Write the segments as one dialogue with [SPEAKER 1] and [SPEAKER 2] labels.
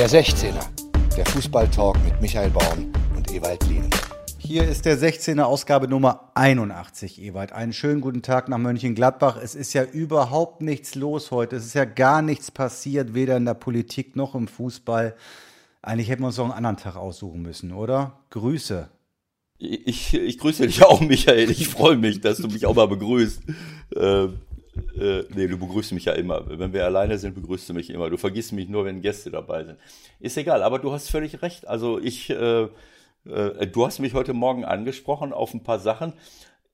[SPEAKER 1] Der 16er, der Fußballtalk mit Michael Baum und Ewald Lien.
[SPEAKER 2] Hier ist der 16er Ausgabe Nummer 81, Ewald. Einen schönen guten Tag nach Mönchengladbach. Es ist ja überhaupt nichts los heute. Es ist ja gar nichts passiert, weder in der Politik noch im Fußball. Eigentlich hätten wir uns doch einen anderen Tag aussuchen müssen, oder? Grüße.
[SPEAKER 3] Ich, ich grüße dich auch, Michael. Ich freue mich, dass du mich auch mal begrüßt. Äh, äh, nee, du begrüßt mich ja immer. Wenn wir alleine sind, begrüßt du mich immer. Du vergisst mich nur, wenn Gäste dabei sind. Ist egal, aber du hast völlig recht. Also ich, äh, äh, du hast mich heute Morgen angesprochen auf ein paar Sachen.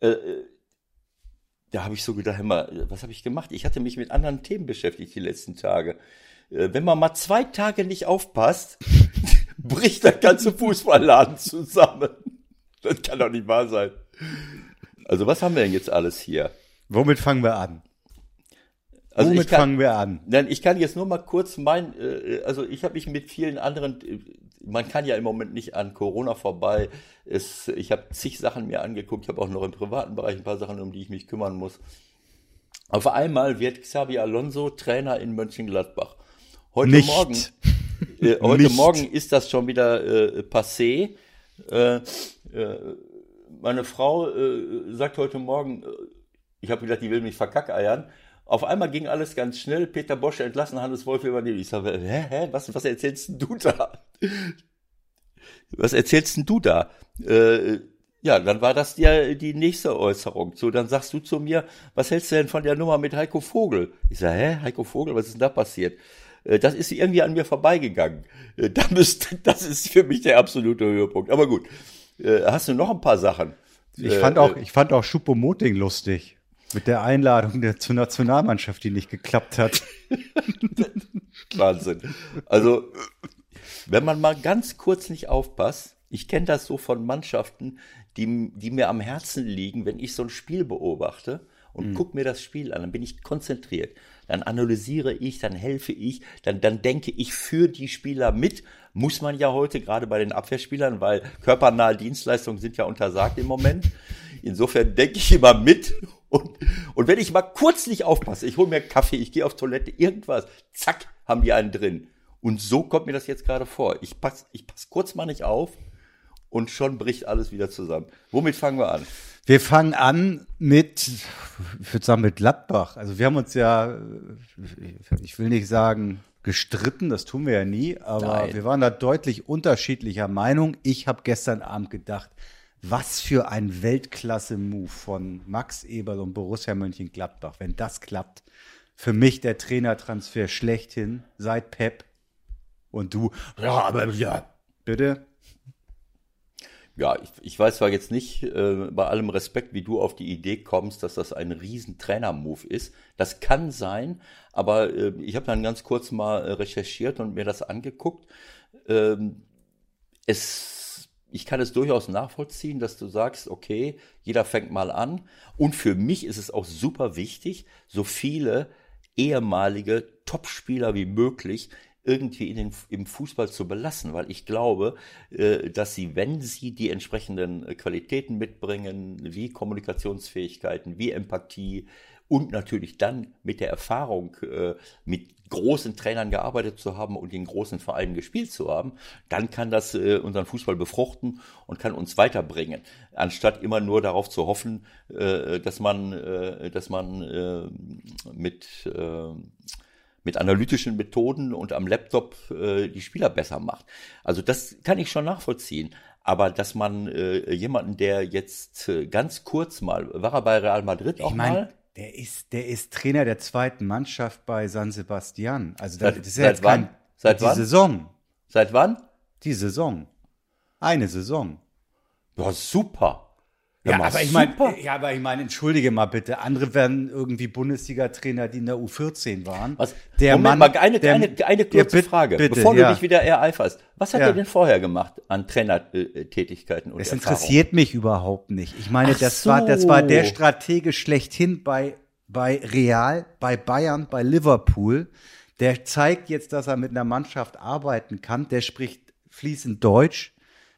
[SPEAKER 3] Äh, da habe ich so gedacht, immer, was habe ich gemacht? Ich hatte mich mit anderen Themen beschäftigt die letzten Tage. Äh, wenn man mal zwei Tage nicht aufpasst, bricht der ganze Fußballladen zusammen. Das kann doch nicht wahr sein. Also was haben wir denn jetzt alles hier?
[SPEAKER 2] Womit fangen wir an?
[SPEAKER 3] Also Womit kann, fangen wir an? Nein, ich kann jetzt nur mal kurz mein, äh, also ich habe mich mit vielen anderen, äh, man kann ja im Moment nicht an Corona vorbei. Es, ich habe zig Sachen mir angeguckt, ich habe auch noch im privaten Bereich ein paar Sachen, um die ich mich kümmern muss. Auf einmal wird Xabi Alonso Trainer in Mönchengladbach. Heute
[SPEAKER 2] nicht.
[SPEAKER 3] Morgen, äh, heute nicht. Morgen ist das schon wieder äh, passé. Äh, äh, meine Frau sagt heute Morgen, ich habe gedacht, die will mich verkackeiern. Auf einmal ging alles ganz schnell. Peter Bosch entlassen, Hannes Wolf übernehmen. Ich sage, hä, hä, was, was erzählst denn du da? Was erzählst denn du da? Äh, ja, dann war das die, die nächste Äußerung. So, dann sagst du zu mir, was hältst du denn von der Nummer mit Heiko Vogel? Ich sage, hä, Heiko Vogel, was ist denn da passiert? Das ist irgendwie an mir vorbeigegangen. Da müsste, das ist für mich der absolute Höhepunkt. Aber gut, äh, hast du noch ein paar Sachen?
[SPEAKER 2] Ich fand äh, auch, ich fand auch Schuppomoting lustig. Mit der Einladung der, zur Nationalmannschaft, die nicht geklappt hat.
[SPEAKER 3] Wahnsinn. Also, wenn man mal ganz kurz nicht aufpasst, ich kenne das so von Mannschaften, die, die mir am Herzen liegen, wenn ich so ein Spiel beobachte und mhm. guck mir das Spiel an, dann bin ich konzentriert. Dann analysiere ich, dann helfe ich, dann, dann denke ich für die Spieler mit. Muss man ja heute, gerade bei den Abwehrspielern, weil körpernahe Dienstleistungen sind ja untersagt im Moment. Insofern denke ich immer mit. Und, und wenn ich mal kurz nicht aufpasse, ich hole mir Kaffee, ich gehe auf Toilette, irgendwas, zack, haben die einen drin. Und so kommt mir das jetzt gerade vor. Ich passe ich pass kurz mal nicht auf und schon bricht alles wieder zusammen. Womit fangen wir an?
[SPEAKER 2] Wir fangen an mit, ich würde sagen, mit Gladbach. Also wir haben uns ja, ich will nicht sagen gestritten, das tun wir ja nie, aber Nein. wir waren da deutlich unterschiedlicher Meinung. Ich habe gestern Abend gedacht, was für ein Weltklasse-Move von Max Eberl und Borussia Mönchengladbach, wenn das klappt. Für mich der Trainertransfer schlechthin seit Pep. Und du, ja, aber ja, bitte
[SPEAKER 3] ja, ich, ich weiß zwar jetzt nicht, äh, bei allem Respekt, wie du auf die Idee kommst, dass das ein riesen Trainer-Move ist. Das kann sein, aber äh, ich habe dann ganz kurz mal äh, recherchiert und mir das angeguckt. Ähm, es, ich kann es durchaus nachvollziehen, dass du sagst, okay, jeder fängt mal an. Und für mich ist es auch super wichtig, so viele ehemalige Topspieler wie möglich irgendwie den, im Fußball zu belassen, weil ich glaube, äh, dass sie, wenn sie die entsprechenden äh, Qualitäten mitbringen, wie Kommunikationsfähigkeiten, wie Empathie und natürlich dann mit der Erfahrung, äh, mit großen Trainern gearbeitet zu haben und in großen Vereinen gespielt zu haben, dann kann das unseren Fußball befruchten und kann uns weiterbringen, anstatt immer nur darauf zu hoffen, dass man, dass man mit mit analytischen Methoden und am Laptop äh, die Spieler besser macht. Also das kann ich schon nachvollziehen. Aber dass man äh, jemanden, der jetzt äh, ganz kurz mal, war er bei Real Madrid auch ich mein, mal?
[SPEAKER 2] Der ist, der ist Trainer der zweiten Mannschaft bei San Sebastian. Also
[SPEAKER 3] das, seit, ist ja seit wann? Kein,
[SPEAKER 2] seit
[SPEAKER 3] die
[SPEAKER 2] wann? Saison.
[SPEAKER 3] Seit wann?
[SPEAKER 2] Die Saison. Eine Saison.
[SPEAKER 3] Ja, super.
[SPEAKER 2] Ja, aber ich meine, ja, aber ich meine, entschuldige mal bitte, andere werden irgendwie Bundesliga-Trainer, die in der U14 waren.
[SPEAKER 3] Was? Der Moment Mann, mal, eine, der, eine, eine kurze ja, Frage, bitte, bevor ja. du dich wieder ereiferst. Was hat ja. er denn vorher gemacht an Trainertätigkeiten
[SPEAKER 2] und Es interessiert mich überhaupt nicht. Ich meine, Ach das so. war, das war der Stratege schlechthin bei, bei Real, bei Bayern, bei Liverpool. Der zeigt jetzt, dass er mit einer Mannschaft arbeiten kann. Der spricht fließend Deutsch.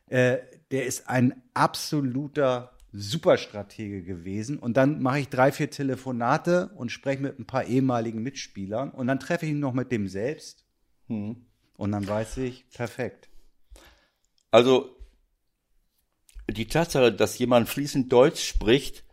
[SPEAKER 2] Äh, der ist ein absoluter Superstratege gewesen. Und dann mache ich drei, vier Telefonate und spreche mit ein paar ehemaligen Mitspielern und dann treffe ich ihn noch mit dem selbst. Hm. Und dann weiß ich, perfekt.
[SPEAKER 3] Also die Tatsache, dass jemand fließend Deutsch spricht,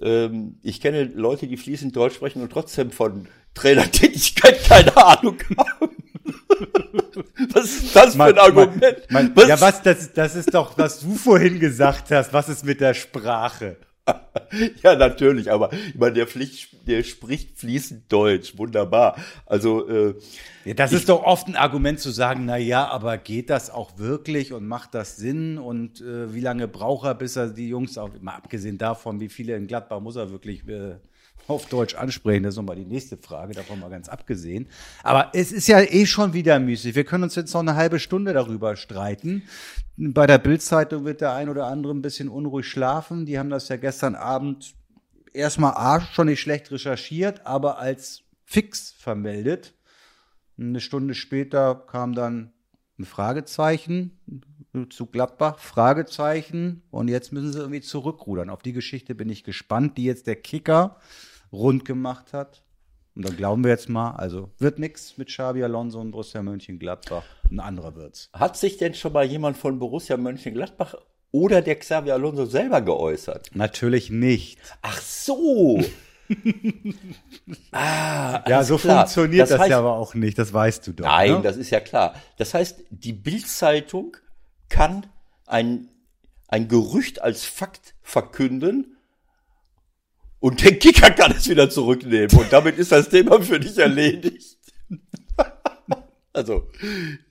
[SPEAKER 3] ähm, ich kenne Leute, die fließend Deutsch sprechen und trotzdem von Trainertätigkeit keine Ahnung haben. Was ist das für ein Argument?
[SPEAKER 2] Mein, mein, was? Ja, was, das, das ist doch, was du vorhin gesagt hast. Was ist mit der Sprache?
[SPEAKER 3] ja, natürlich, aber ich meine, der, Pflicht, der spricht fließend Deutsch, wunderbar. Also äh,
[SPEAKER 2] ja, das ich, ist doch oft ein Argument zu sagen, na ja, aber geht das auch wirklich und macht das Sinn und äh, wie lange braucht er, bis er die Jungs auch, mal abgesehen davon, wie viele in Gladbach muss er wirklich äh, auf Deutsch ansprechen, das ist nochmal die nächste Frage, davon mal ganz abgesehen. Aber es ist ja eh schon wieder müßig. Wir können uns jetzt noch eine halbe Stunde darüber streiten. Bei der Bildzeitung wird der ein oder andere ein bisschen unruhig schlafen. Die haben das ja gestern Abend erstmal A, schon nicht schlecht recherchiert, aber als fix vermeldet. Eine Stunde später kam dann ein Fragezeichen zu Gladbach, Fragezeichen. Und jetzt müssen sie irgendwie zurückrudern. Auf die Geschichte bin ich gespannt, die jetzt der Kicker rund gemacht hat. Und dann glauben wir jetzt mal, also wird nichts mit Xabi Alonso und Borussia Mönchengladbach. Ein anderer wird's.
[SPEAKER 3] Hat sich denn schon mal jemand von Borussia Mönchengladbach oder der Xabi Alonso selber geäußert?
[SPEAKER 2] Natürlich nicht.
[SPEAKER 3] Ach so.
[SPEAKER 2] ah, ja, so klar. funktioniert das, das heißt, ja aber auch nicht, das weißt du doch.
[SPEAKER 3] Nein, ne? das ist ja klar. Das heißt, die Bildzeitung kann ein, ein Gerücht als Fakt verkünden und der Kicker kann es wieder zurücknehmen. Und damit ist das Thema für dich erledigt. also,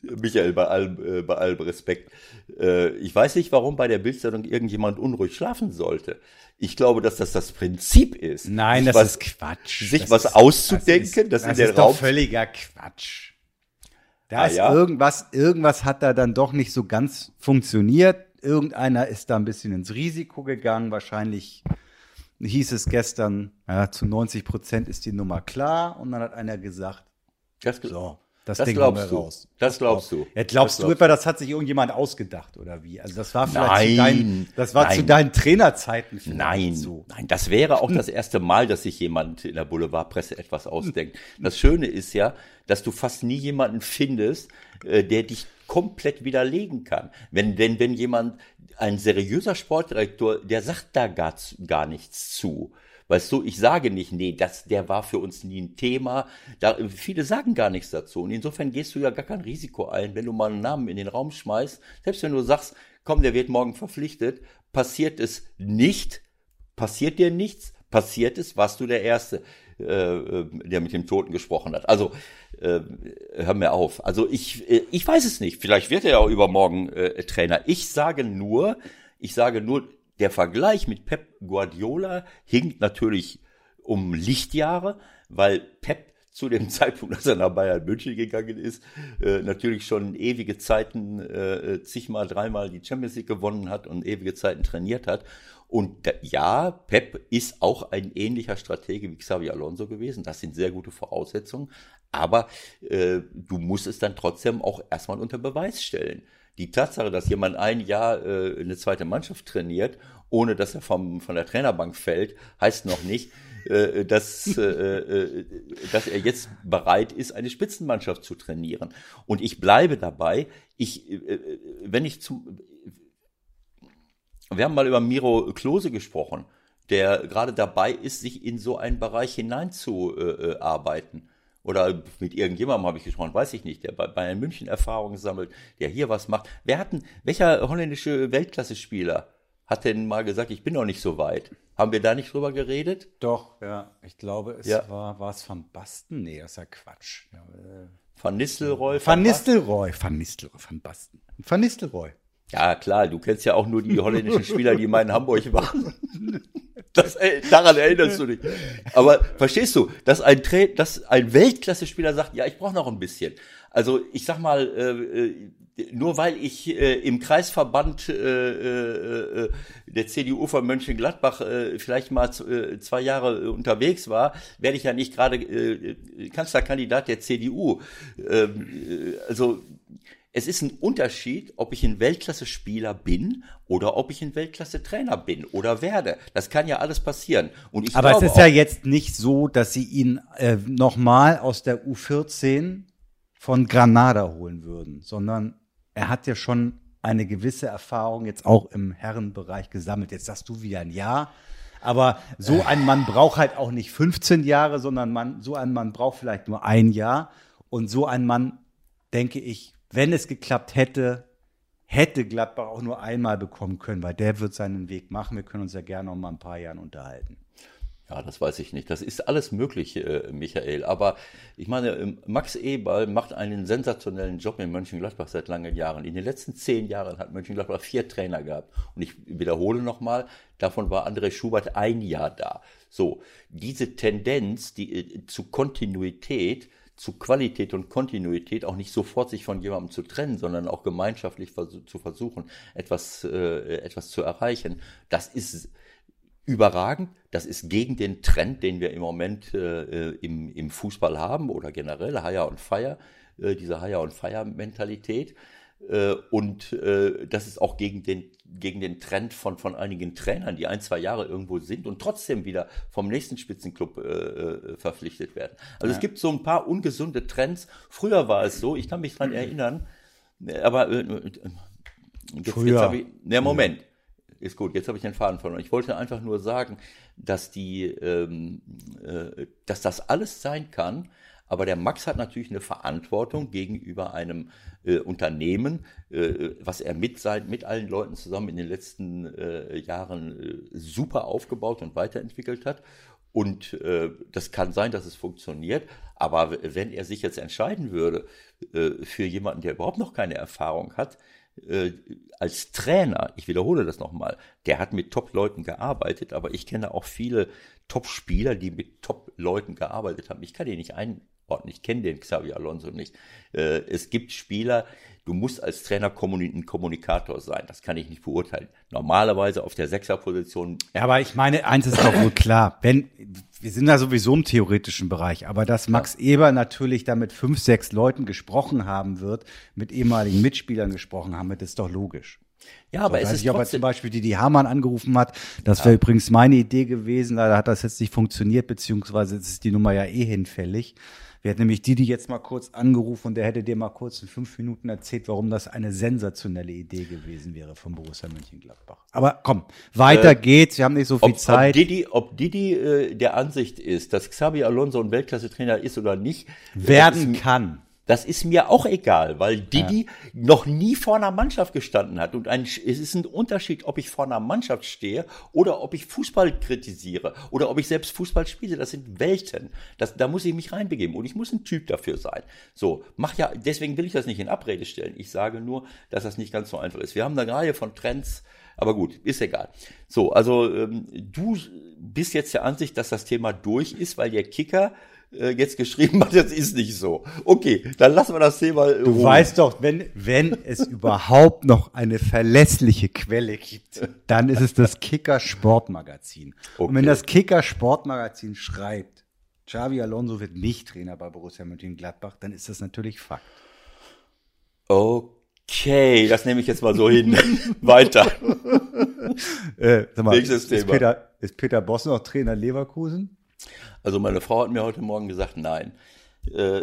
[SPEAKER 3] Michael, bei allem, äh, bei allem Respekt. Äh, ich weiß nicht, warum bei der Bildzeitung irgendjemand unruhig schlafen sollte. Ich glaube, dass das das Prinzip ist.
[SPEAKER 2] Nein, das was, ist Quatsch.
[SPEAKER 3] Sich das was ist, auszudenken,
[SPEAKER 2] das, ist, das in ist Raum. völliger Quatsch. Da ah, ist ja? irgendwas, irgendwas hat da dann doch nicht so ganz funktioniert. Irgendeiner ist da ein bisschen ins Risiko gegangen, wahrscheinlich hieß es gestern, ja, zu 90 Prozent ist die Nummer klar. Und dann hat einer gesagt,
[SPEAKER 3] das, so,
[SPEAKER 2] das, das Ding glaubst
[SPEAKER 3] du. raus. Das glaubst du.
[SPEAKER 2] Ja, glaubst das du etwa, das hat sich irgendjemand ausgedacht oder wie? Also das war vielleicht nein, zu deinen, das war nein. zu deinen Trainerzeiten
[SPEAKER 3] Nein, so. nein, das wäre auch das erste Mal, dass sich jemand in der Boulevardpresse etwas ausdenkt. Das Schöne ist ja, dass du fast nie jemanden findest, äh, der dich komplett widerlegen kann. Wenn, wenn, wenn jemand ein seriöser Sportdirektor, der sagt da gar, gar nichts zu. Weißt du, ich sage nicht, nee, das, der war für uns nie ein Thema. Da, viele sagen gar nichts dazu. Und insofern gehst du ja gar kein Risiko ein, wenn du mal einen Namen in den Raum schmeißt. Selbst wenn du sagst, komm, der wird morgen verpflichtet, passiert es nicht, passiert dir nichts, passiert es, warst du der Erste, äh, äh der mit dem Toten gesprochen hat. Also, äh, hör mir auf. Also ich, äh, ich weiß es nicht. Vielleicht wird er ja auch übermorgen äh, Trainer. Ich sage nur, ich sage nur, der Vergleich mit Pep Guardiola hinkt natürlich um Lichtjahre, weil Pep zu dem Zeitpunkt, als er nach Bayern München gegangen ist, äh, natürlich schon ewige Zeiten, äh, zigmal, dreimal die Champions League gewonnen hat und ewige Zeiten trainiert hat. Und ja, Pep ist auch ein ähnlicher Stratege wie Xavi Alonso gewesen. Das sind sehr gute Voraussetzungen. Aber äh, du musst es dann trotzdem auch erstmal unter Beweis stellen. Die Tatsache, dass jemand ein Jahr äh, eine zweite Mannschaft trainiert, ohne dass er vom, von der Trainerbank fällt, heißt noch nicht, äh, dass, äh, äh, dass er jetzt bereit ist, eine Spitzenmannschaft zu trainieren. Und ich bleibe dabei, ich, äh, wenn ich zum, wir haben mal über Miro Klose gesprochen, der gerade dabei ist, sich in so einen Bereich hineinzuarbeiten. Oder mit irgendjemandem habe ich gesprochen, weiß ich nicht, der bei Bayern München Erfahrungen sammelt, der hier was macht. Wer hat denn, welcher holländische Weltklasse-Spieler hat denn mal gesagt, ich bin noch nicht so weit? Haben wir da nicht drüber geredet?
[SPEAKER 2] Doch, ja. Ich glaube, es ja. war, war es Van Basten? Nee, das ist ja Quatsch. Ja,
[SPEAKER 3] äh, Van Nistelrooy.
[SPEAKER 2] Van, Van Nistelrooy. Van Nistelrooy. Van Basten. Van Nistelrooy.
[SPEAKER 3] Ja, klar, du kennst ja auch nur die holländischen Spieler, die mal in Hamburg waren. Das, daran erinnerst du dich. Aber verstehst du, dass ein, Tra dass ein Weltklasse-Spieler sagt, ja, ich brauche noch ein bisschen. Also ich sag mal, äh, äh nur weil ich äh, im Kreisverband äh, äh, äh der CDU von Mönchengladbach äh, vielleicht mal äh, zwei Jahre unterwegs war, werde ich ja nicht gerade äh, Kanzlerkandidat der CDU. Ähm, äh, also es ist ein Unterschied, ob ich ein Weltklasse-Spieler bin oder ob ich ein Weltklasse-Trainer bin oder werde. Das kann ja alles passieren.
[SPEAKER 2] Und ich Aber es ist ja jetzt nicht so, dass sie ihn äh, nochmal aus der U14 von Granada holen würden, sondern er hat ja schon eine gewisse Erfahrung jetzt auch im Herrenbereich gesammelt. Jetzt sagst du wieder ein Jahr. Aber so ein Mann braucht halt auch nicht 15 Jahre, sondern man, so ein Mann braucht vielleicht nur ein Jahr. Und so ein Mann, denke ich, wenn es geklappt hätte, hätte Gladbach auch nur einmal bekommen können, weil der wird seinen Weg machen. Wir können uns ja gerne noch mal ein paar Jahren unterhalten.
[SPEAKER 3] Ja, das weiß ich nicht. Das ist alles möglich, äh, Michael. Aber ich meine, ähm, Max Eberl macht einen sensationellen Job in Mönchengladbach seit langen Jahren. In den letzten zehn Jahren hat Mönchengladbach vier Trainer gehabt. Und ich wiederhole nochmal, davon war André Schubert ein Jahr da. So, diese Tendenz die, äh, zu Kontinuität, zu Qualität und Kontinuität auch nicht sofort sich von jemandem zu trennen, sondern auch gemeinschaftlich vers zu versuchen, etwas, äh, etwas zu erreichen. Das ist überragend. Das ist gegen den Trend, den wir im Moment äh, im, im Fußball haben oder generell Hire und Fire, äh, diese Hire und Fire Mentalität. Äh, und äh, das ist auch gegen den, gegen den Trend von, von einigen Trainern, die ein, zwei Jahre irgendwo sind und trotzdem wieder vom nächsten Spitzenclub äh, äh verpflichtet werden. Also ja. es gibt so ein paar ungesunde Trends. Früher war es so, ich kann mich dran erinnern, aber äh, äh jetzt, jetzt habe ich, ne, Moment ist gut, jetzt habe ich den Faden verloren. Ich wollte einfach nur sagen, dass die, ähm, äh, dass das alles sein kann, aber der Max hat natürlich eine Verantwortung gegenüber einem äh, Unternehmen, äh, was er mit, sein, mit allen Leuten zusammen in den letzten äh, Jahren äh, super aufgebaut und weiterentwickelt hat. Und äh, das kann sein, dass es funktioniert, aber wenn er sich jetzt entscheiden würde äh, für jemanden, der überhaupt noch keine Erfahrung hat, als Trainer, ich wiederhole das nochmal, der hat mit Top-Leuten gearbeitet, aber ich kenne auch viele Top-Spieler, die mit Top-Leuten gearbeitet haben. Ich kann die nicht einordnen, ich kenne den Xavi Alonso nicht. Äh, es gibt Spieler, du musst als Trainer ein Kommunikator sein. Das kann ich nicht beurteilen. Normalerweise auf der Sechserposition.
[SPEAKER 2] Ja, aber ich meine, eins ist doch wohl klar. Wenn, wir sind da sowieso im theoretischen Bereich, aber dass Max ja. Eber natürlich da mit fünf, sechs Leuten gesprochen haben wird, mit ehemaligen Mitspielern gesprochen haben wird, ist doch logisch. Ja, aber so, es ist nicht, ob er zum Beispiel die, die Hamann angerufen hat. Das wäre ja. übrigens meine Idee gewesen. Leider hat das jetzt nicht funktioniert, beziehungsweise ist die Nummer ja eh hinfällig. Wir hätten nämlich Didi jetzt mal kurz angerufen und der hätte dir mal kurz in fünf Minuten erzählt, warum das eine sensationelle Idee gewesen wäre von Borussia Mönchengladbach. Aber komm, weiter äh, geht's. Wir haben nicht so viel
[SPEAKER 3] ob,
[SPEAKER 2] Zeit.
[SPEAKER 3] Ob Didi, ob Didi äh, der Ansicht ist, dass Xabi Alonso ein Weltklasse-Trainer ist oder nicht,
[SPEAKER 2] werden kann.
[SPEAKER 3] Das ist mir auch egal, weil Didi ja. noch nie vor einer Mannschaft gestanden hat. Und ein, es ist ein Unterschied, ob ich vor einer Mannschaft stehe oder ob ich Fußball kritisiere oder ob ich selbst Fußball spiele. Das sind Welten. Das, da muss ich mich reinbegeben und ich muss ein Typ dafür sein. So, mach ja, deswegen will ich das nicht in Abrede stellen. Ich sage nur, dass das nicht ganz so einfach ist. Wir haben eine Reihe von Trends, aber gut, ist egal. So, also ähm, du bist jetzt der Ansicht, dass das Thema durch ist, weil der Kicker äh, jetzt geschrieben hat, das ist nicht so. Okay, dann lassen wir das Thema.
[SPEAKER 2] Du weißt doch, wenn, wenn es überhaupt noch eine verlässliche Quelle gibt, dann ist es das Kicker Sportmagazin. Okay. Und wenn das Kicker Sportmagazin schreibt, Xavi Alonso wird nicht Trainer bei Borussia Mönchengladbach, dann ist das natürlich Fakt.
[SPEAKER 3] Okay, das nehme ich jetzt mal so hin. Weiter.
[SPEAKER 2] Äh, sag mal, Nächstes ist Thema. Peter, ist Peter Boss noch Trainer Leverkusen?
[SPEAKER 3] Also meine Frau hat mir heute Morgen gesagt, nein. Äh,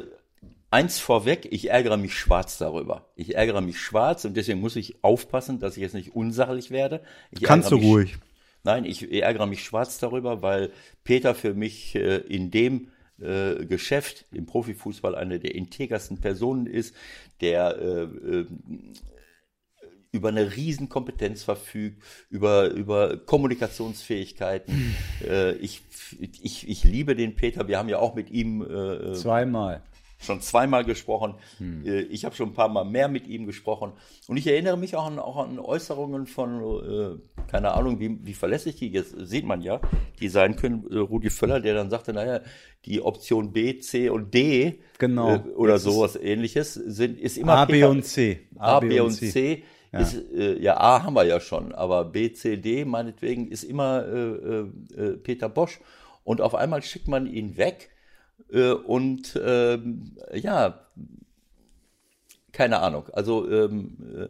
[SPEAKER 3] eins vorweg, ich ärgere mich schwarz darüber. Ich ärgere mich schwarz und deswegen muss ich aufpassen, dass ich jetzt nicht unsachlich werde. Ich
[SPEAKER 2] Kannst du ruhig.
[SPEAKER 3] Nein, ich ärgere mich schwarz darüber, weil Peter für mich äh, in dem äh, Geschäft, im Profifußball, eine der integersten Personen ist, der äh, äh, über eine Riesenkompetenz verfügt, über, über Kommunikationsfähigkeiten. äh, ich, ich, ich liebe den Peter. Wir haben ja auch mit ihm
[SPEAKER 2] äh, zweimal
[SPEAKER 3] schon zweimal gesprochen. Hm. Äh, ich habe schon ein paar Mal mehr mit ihm gesprochen. Und ich erinnere mich auch an, auch an Äußerungen von, äh, keine Ahnung, wie, wie verlässlich die, jetzt sieht man ja, die sein können. Äh, Rudi Völler, der dann sagte, naja, die Option B, C und D
[SPEAKER 2] genau.
[SPEAKER 3] äh, oder jetzt sowas ähnliches sind, ist immer
[SPEAKER 2] A, B und C.
[SPEAKER 3] A, B und C. C ja. Ist, äh, ja, A haben wir ja schon, aber B, C, D meinetwegen ist immer äh, äh, äh, Peter Bosch. Und auf einmal schickt man ihn weg äh, und ähm, ja, keine Ahnung. Also ähm, äh,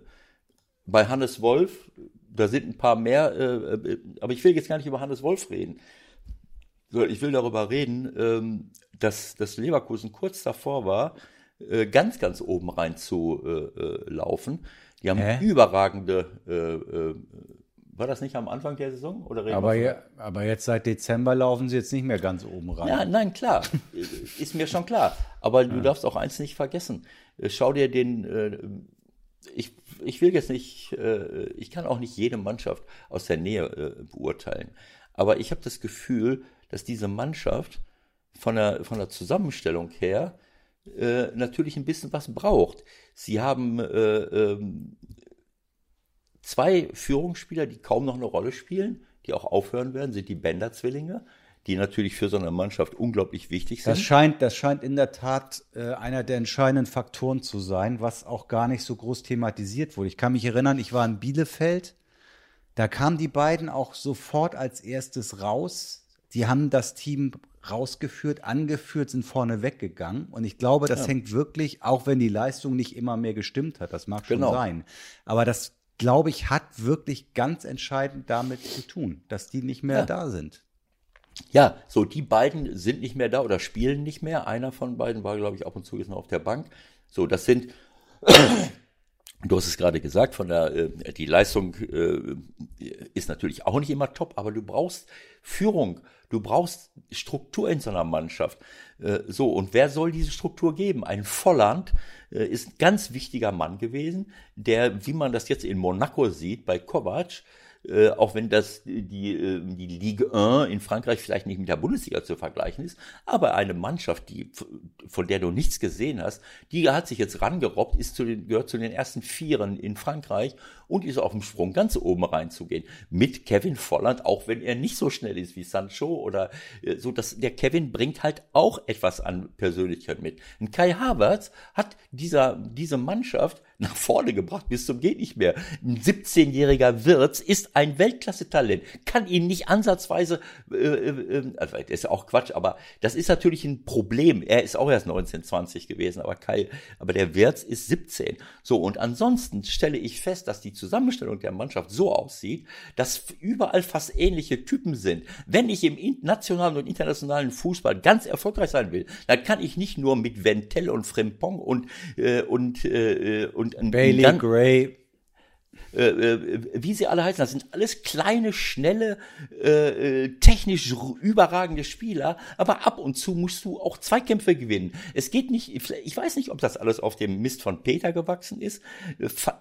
[SPEAKER 3] bei Hannes Wolf, da sind ein paar mehr, aber ich will jetzt gar nicht über Hannes Wolf reden. Ich will darüber reden, ähm, dass, dass Leverkusen kurz davor war, ganz, ganz oben rein zu laufen. Die haben Hä? überragende, äh, äh, war das nicht am Anfang der Saison? Oder
[SPEAKER 2] aber, ja, aber jetzt seit Dezember laufen sie jetzt nicht mehr ganz oben rein.
[SPEAKER 3] Ja, nein, klar, ist mir schon klar. Aber du darfst auch eins nicht vergessen. Äh, schau dir den, äh, ich, ich will jetzt nicht, äh, ich kann auch nicht jede Mannschaft aus der Nähe äh, beurteilen. Aber ich habe das Gefühl, dass diese Mannschaft von der, von der Zusammenstellung her äh, natürlich ein bisschen was braucht. Sie haben äh, ähm, zwei Führungsspieler, die kaum noch eine Rolle spielen, die auch aufhören werden, sind die Bender-Zwillinge, die natürlich für so eine Mannschaft unglaublich wichtig sind.
[SPEAKER 2] Das scheint, das scheint in der Tat äh, einer der entscheidenden Faktoren zu sein, was auch gar nicht so groß thematisiert wurde. Ich kann mich erinnern, ich war in Bielefeld, da kamen die beiden auch sofort als erstes raus. Die haben das Team rausgeführt, angeführt, sind vorne weggegangen. Und ich glaube, das ja. hängt wirklich, auch wenn die Leistung nicht immer mehr gestimmt hat, das mag schon genau. sein. Aber das, glaube ich, hat wirklich ganz entscheidend damit zu tun, dass die nicht mehr ja. da sind.
[SPEAKER 3] Ja, so die beiden sind nicht mehr da oder spielen nicht mehr. Einer von beiden war, glaube ich, ab und zu jetzt noch auf der Bank. So, das sind Du hast es gerade gesagt, von der äh, die Leistung äh, ist natürlich auch nicht immer top, aber du brauchst Führung, du brauchst Struktur in so einer Mannschaft. Äh, so und wer soll diese Struktur geben? Ein Volland äh, ist ein ganz wichtiger Mann gewesen, der, wie man das jetzt in Monaco sieht, bei Kovac äh, auch wenn das die, äh, die Ligue 1 in Frankreich vielleicht nicht mit der Bundesliga zu vergleichen ist, aber eine Mannschaft, die, von der du nichts gesehen hast, die hat sich jetzt rangerobbt, ist zu den, gehört zu den ersten Vieren in Frankreich und ist auf dem Sprung ganz oben reinzugehen. Mit Kevin Volland, auch wenn er nicht so schnell ist wie Sancho oder äh, so, dass der Kevin bringt halt auch etwas an Persönlichkeit mit. Und Kai Havertz hat dieser, diese Mannschaft nach vorne gebracht bis zum geht nicht mehr. Ein 17-jähriger Wirtz ist ein Weltklasse-Talent, kann ihn nicht ansatzweise, äh, äh, also das ist auch Quatsch, aber das ist natürlich ein Problem. Er ist auch erst 19, 20 gewesen, aber Kai, aber der Wirtz ist 17. So, und ansonsten stelle ich fest, dass die Zusammenstellung der Mannschaft so aussieht, dass überall fast ähnliche Typen sind. Wenn ich im nationalen und internationalen Fußball ganz erfolgreich sein will, dann kann ich nicht nur mit Ventel und Frimpong und, äh, und, äh, und und
[SPEAKER 2] Bailey dann, Gray.
[SPEAKER 3] Äh, äh, wie sie alle heißen, das sind alles kleine, schnelle, äh, äh, technisch überragende Spieler, aber ab und zu musst du auch Zweikämpfe gewinnen. Es geht nicht, ich weiß nicht, ob das alles auf dem Mist von Peter gewachsen ist,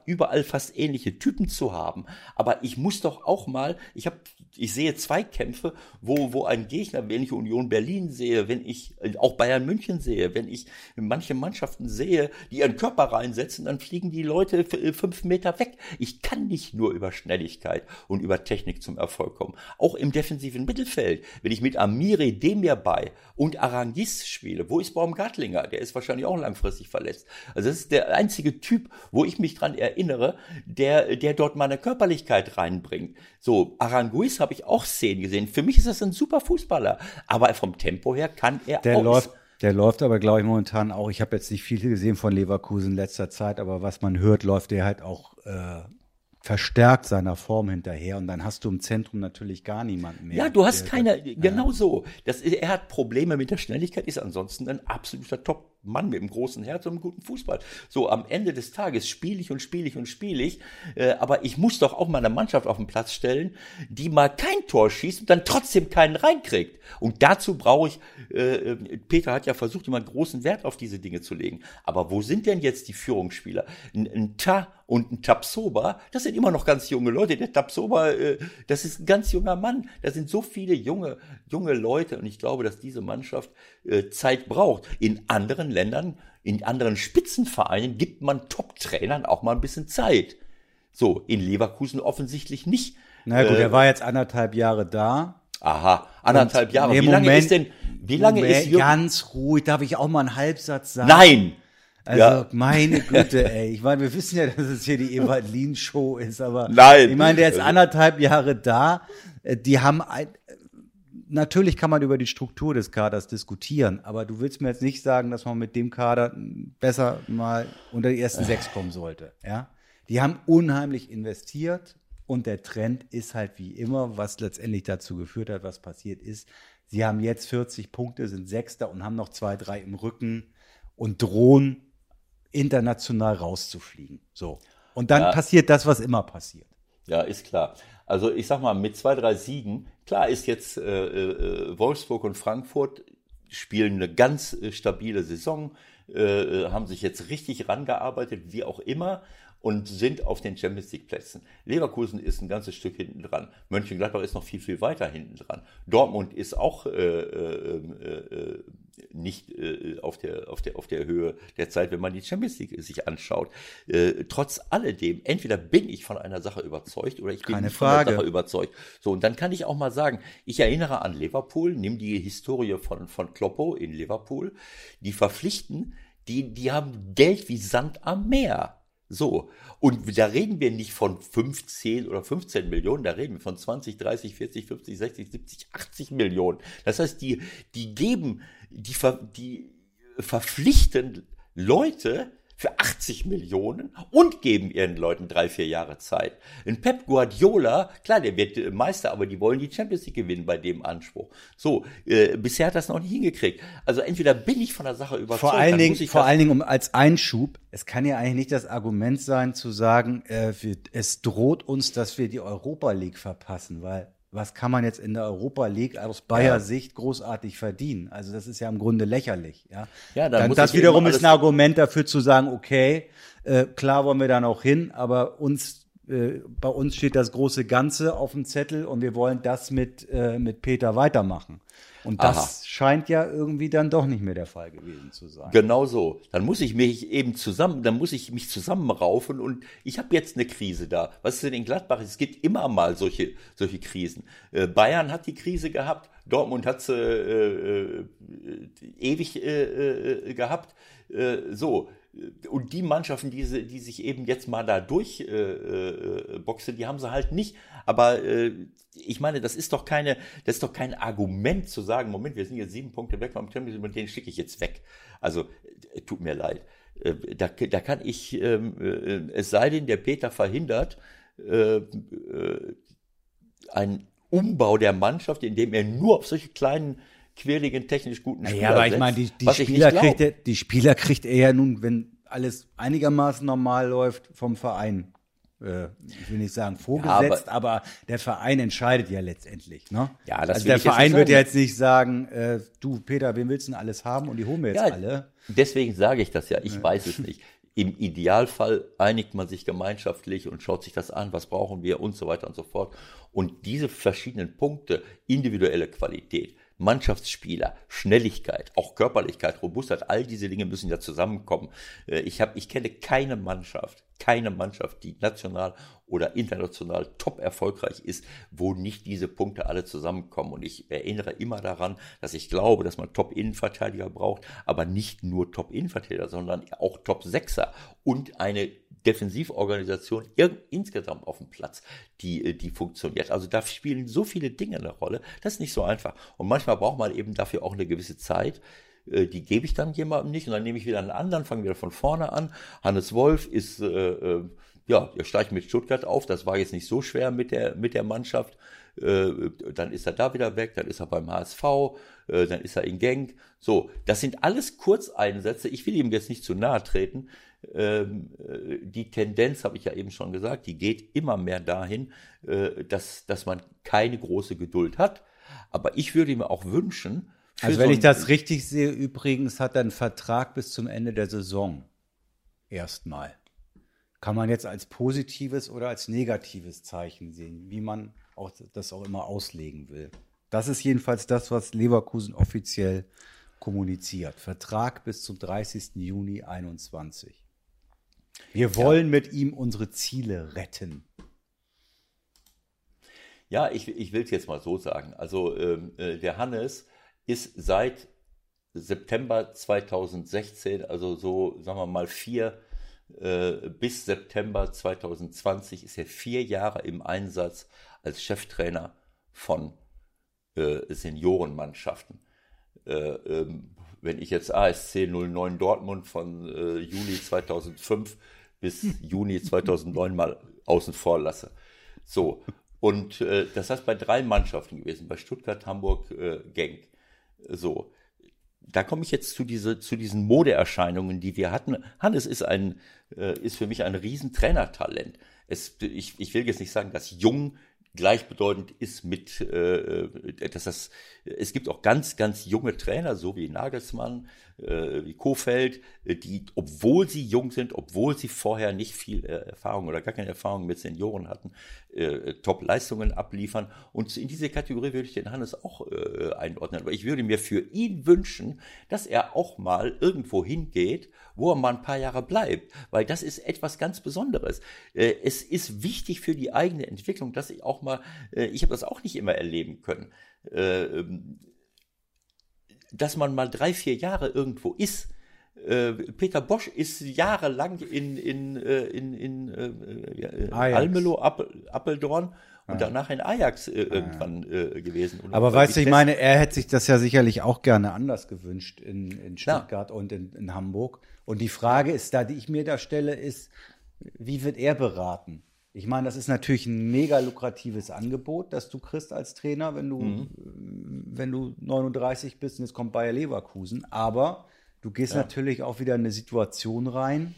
[SPEAKER 3] überall fast ähnliche Typen zu haben, aber ich muss doch auch mal, ich habe ich sehe Zweikämpfe, wo, wo ein Gegner, wenn ich Union Berlin sehe, wenn ich auch Bayern München sehe, wenn ich manche Mannschaften sehe, die ihren Körper reinsetzen, dann fliegen die Leute fünf Meter weg. Ich kann nicht nur über Schnelligkeit und über Technik zum Erfolg kommen. Auch im defensiven Mittelfeld, wenn ich mit Amiri Demir bei und Arangis spiele, wo ist Baumgartlinger? Der ist wahrscheinlich auch langfristig verletzt. Also das ist der einzige Typ, wo ich mich dran erinnere, der, der dort meine Körperlichkeit reinbringt. So, Aranguiz habe ich auch Szenen gesehen. Für mich ist das ein super Fußballer, aber vom Tempo her kann er
[SPEAKER 2] der
[SPEAKER 3] auch.
[SPEAKER 2] Läuft, der läuft aber, glaube ich, momentan auch. Ich habe jetzt nicht viel gesehen von Leverkusen in letzter Zeit, aber was man hört, läuft der halt auch äh, verstärkt seiner Form hinterher und dann hast du im Zentrum natürlich gar niemanden mehr.
[SPEAKER 3] Ja, du hast keine, genau so. Das, er hat Probleme mit der Schnelligkeit, ist ansonsten ein absoluter Top-Mann mit einem großen Herz und einem guten Fußball. So, am Ende des Tages spiele ich und spiele ich und spiele ich, äh, aber ich muss doch auch mal eine Mannschaft auf den Platz stellen, die mal kein Tor schießt und dann trotzdem keinen reinkriegt. Und dazu brauche ich, äh, Peter hat ja versucht, immer großen Wert auf diese Dinge zu legen. Aber wo sind denn jetzt die Führungsspieler? Ein, ein Ta und ein Tapsoba, das sind immer noch ganz junge Leute. Der Tapsoba, äh, das ist ein ganz junger Mann. Da sind so viele junge, junge Leute und ich glaube, dass diese Mannschaft äh, Zeit braucht. In anderen Ländern, in anderen Spitzenvereinen gibt man Top-Trainern auch mal ein bisschen Zeit. So, in Leverkusen offensichtlich nicht.
[SPEAKER 2] Na gut, äh, er war jetzt anderthalb Jahre da.
[SPEAKER 3] Aha, anderthalb Jahre.
[SPEAKER 2] Wie lange Moment, ist denn,
[SPEAKER 3] wie lange Moment, ist
[SPEAKER 2] Jürgen? Ganz ruhig, darf ich auch mal einen Halbsatz sagen?
[SPEAKER 3] Nein!
[SPEAKER 2] Also ja. meine Güte, ey. Ich meine, wir wissen ja, dass es hier die Ewald Lien Show ist, aber
[SPEAKER 3] Nein.
[SPEAKER 2] ich meine, der ist anderthalb Jahre da. Äh, die haben ein, natürlich kann man über die Struktur des Kaders diskutieren, aber du willst mir jetzt nicht sagen, dass man mit dem Kader besser mal unter die ersten sechs kommen sollte, ja? Die haben unheimlich investiert und der Trend ist halt wie immer, was letztendlich dazu geführt hat, was passiert ist. Sie haben jetzt 40 Punkte, sind Sechster und haben noch zwei, drei im Rücken und drohen international rauszufliegen. So. Und dann ja. passiert das, was immer passiert.
[SPEAKER 3] Ja, ist klar. Also ich sag mal, mit zwei, drei Siegen, klar ist jetzt äh, äh, Wolfsburg und Frankfurt spielen eine ganz äh, stabile Saison, äh, äh, haben sich jetzt richtig rangearbeitet, wie auch immer und sind auf den Champions League Plätzen. Leverkusen ist ein ganzes Stück hinten dran. Mönchengladbach ist noch viel, viel weiter hinten dran. Dortmund ist auch äh, äh, äh, nicht äh, auf, der, auf, der, auf der Höhe der Zeit, wenn man die Champions League sich anschaut. Äh, trotz alledem, entweder bin ich von einer Sache überzeugt oder ich bin
[SPEAKER 2] Keine
[SPEAKER 3] nicht
[SPEAKER 2] Frage.
[SPEAKER 3] von der Sache überzeugt. So, und dann kann ich auch mal sagen, ich erinnere an Liverpool, nimm die Historie von, von Kloppo in Liverpool, die verpflichten, die, die haben Geld wie Sand am Meer. So. Und da reden wir nicht von 15 oder 15 Millionen, da reden wir von 20, 30, 40, 50, 60, 70, 80 Millionen. Das heißt, die, die geben, die, die verpflichten Leute, für 80 Millionen und geben ihren Leuten drei, vier Jahre Zeit. Ein Pep Guardiola, klar, der wird Meister, aber die wollen die Champions League gewinnen bei dem Anspruch. So, äh, bisher hat das noch nicht hingekriegt. Also entweder bin ich von der Sache überzeugt.
[SPEAKER 2] Vor allen Dingen, vor allen Dingen um als Einschub, es kann ja eigentlich nicht das Argument sein zu sagen, äh, wir, es droht uns, dass wir die Europa League verpassen, weil was kann man jetzt in der Europa League aus Bayer. Sicht großartig verdienen? Also das ist ja im Grunde lächerlich. Ja, ja dann, dann das wiederum ist ein Argument dafür zu sagen, okay, äh, klar wollen wir dann auch hin, aber uns äh, bei uns steht das große Ganze auf dem Zettel und wir wollen das mit äh, mit Peter weitermachen. Und das Aha. scheint ja irgendwie dann doch nicht mehr der Fall gewesen zu sein.
[SPEAKER 3] Genau so. Dann muss ich mich eben zusammen, dann muss ich mich zusammenraufen und ich habe jetzt eine Krise da. Was ist denn in Gladbach? Es gibt immer mal solche, solche Krisen. Äh, Bayern hat die Krise gehabt, Dortmund hat sie äh, äh, ewig äh, äh, gehabt. Äh, so, und die Mannschaften, die, die sich eben jetzt mal da durchboxen, äh, äh, die haben sie halt nicht. Aber äh, ich meine, das ist doch keine, das ist doch kein Argument zu sagen, Moment, wir sind jetzt sieben Punkte weg vom Champions League, den schicke ich jetzt weg. Also, äh, tut mir leid. Äh, da, da kann ich, ähm, äh, es sei denn, der Peter verhindert äh, äh, einen Umbau der Mannschaft, indem er nur auf solche kleinen quirligen, technisch guten
[SPEAKER 2] Spieler Ja, aber ich meine, die, die Spieler kriegt er, die Spieler kriegt er ja nun, wenn alles einigermaßen normal läuft, vom Verein. Äh, ich will nicht sagen vorgesetzt, ja, aber, aber, der Verein entscheidet ja letztendlich. Ne? Ja, das also der Verein wird ja jetzt nicht sagen, äh, du Peter, wen willst du denn alles haben und die holen wir jetzt ja, alle.
[SPEAKER 3] Deswegen sage ich das ja, ich weiß es nicht. Im Idealfall einigt man sich gemeinschaftlich und schaut sich das an, was brauchen wir und so weiter und so fort. Und diese verschiedenen Punkte, individuelle Qualität, Mannschaftsspieler, Schnelligkeit, auch Körperlichkeit, Robustheit, all diese Dinge müssen ja zusammenkommen. Äh, ich, hab, ich kenne keine Mannschaft, keine Mannschaft, die national oder international top erfolgreich ist, wo nicht diese Punkte alle zusammenkommen. Und ich erinnere immer daran, dass ich glaube, dass man Top-Innenverteidiger braucht, aber nicht nur Top-Innenverteidiger, sondern auch Top-Sechser und eine Defensivorganisation insgesamt auf dem Platz, die, äh, die funktioniert. Also da spielen so viele Dinge eine Rolle. Das ist nicht so einfach. Und manchmal braucht man eben dafür auch eine gewisse Zeit. Äh, die gebe ich dann jemandem nicht und dann nehme ich wieder einen anderen, fange wieder von vorne an. Hannes Wolf ist, äh, äh, ja, er steigt mit Stuttgart auf. Das war jetzt nicht so schwer mit der, mit der Mannschaft. Äh, dann ist er da wieder weg, dann ist er beim HSV, äh, dann ist er in Genk. So, das sind alles Kurzeinsätze. Ich will ihm jetzt nicht zu nahe treten. Ähm, äh, die Tendenz, habe ich ja eben schon gesagt, die geht immer mehr dahin, äh, dass, dass man keine große Geduld hat. Aber ich würde mir auch wünschen,
[SPEAKER 2] also wenn so ich das richtig sehe, übrigens hat er einen Vertrag bis zum Ende der Saison. Erstmal. Kann man jetzt als positives oder als negatives Zeichen sehen, wie man auch, das auch immer auslegen will. Das ist jedenfalls das, was Leverkusen offiziell kommuniziert. Vertrag bis zum 30. Juni 21. Wir wollen ja. mit ihm unsere Ziele retten.
[SPEAKER 3] Ja, ich, ich will es jetzt mal so sagen. Also ähm, äh, der Hannes ist seit September 2016, also so sagen wir mal vier äh, bis September 2020, ist er vier Jahre im Einsatz als Cheftrainer von äh, Seniorenmannschaften. Äh, ähm, wenn ich jetzt ASC 09 Dortmund von äh, Juli 2005 bis Juni 2009 mal außen vor lasse. So, und äh, das heißt bei drei Mannschaften gewesen, bei Stuttgart, Hamburg, äh, Genk. So, da komme ich jetzt zu, diese, zu diesen Modeerscheinungen, die wir hatten. Hannes ist ein, äh, ist für mich ein Riesentrainertalent. Es, ich, ich will jetzt nicht sagen, dass Jung gleichbedeutend ist mit, äh, äh, dass das, es gibt auch ganz, ganz junge Trainer, so wie Nagelsmann, äh, wie Kofeld, äh, die, obwohl sie jung sind, obwohl sie vorher nicht viel äh, Erfahrung oder gar keine Erfahrung mit Senioren hatten, äh, Top-Leistungen abliefern. Und in diese Kategorie würde ich den Hannes auch äh, einordnen. Aber ich würde mir für ihn wünschen, dass er auch mal irgendwo hingeht, wo er mal ein paar Jahre bleibt, weil das ist etwas ganz Besonderes. Äh, es ist wichtig für die eigene Entwicklung, dass ich auch mal, äh, ich habe das auch nicht immer erleben können. Äh, ähm, dass man mal drei, vier Jahre irgendwo ist. Äh, Peter Bosch ist jahrelang in, in, äh, in, in äh, Almelo, Appel, Appeldorn und ja. danach in Ajax äh, irgendwann äh, gewesen.
[SPEAKER 2] Und Aber weißt du, ich meine, er hätte sich das ja sicherlich auch gerne anders gewünscht in, in Stuttgart ja. und in, in Hamburg. Und die Frage ist da, die ich mir da stelle, ist, wie wird er beraten? Ich meine, das ist natürlich ein mega lukratives Angebot, das du kriegst als Trainer, wenn du, mhm. wenn du 39 bist und jetzt kommt Bayer Leverkusen. Aber du gehst ja. natürlich auch wieder in eine Situation rein,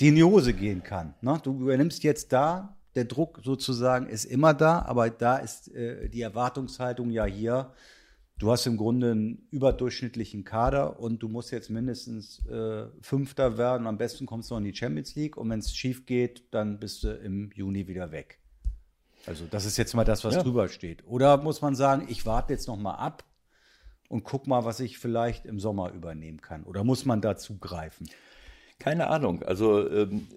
[SPEAKER 2] die in die Hose gehen kann. Ne? Du übernimmst jetzt da, der Druck sozusagen ist immer da, aber da ist äh, die Erwartungshaltung ja hier, du hast im Grunde einen überdurchschnittlichen Kader und du musst jetzt mindestens äh, Fünfter werden. Am besten kommst du noch in die Champions League und wenn es schief geht, dann bist du im Juni wieder weg. Also das ist jetzt mal das, was ja. drüber steht. Oder muss man sagen, ich warte jetzt noch mal ab und guck mal, was ich vielleicht im Sommer übernehmen kann. Oder muss man da zugreifen?
[SPEAKER 3] Keine Ahnung. Also ähm,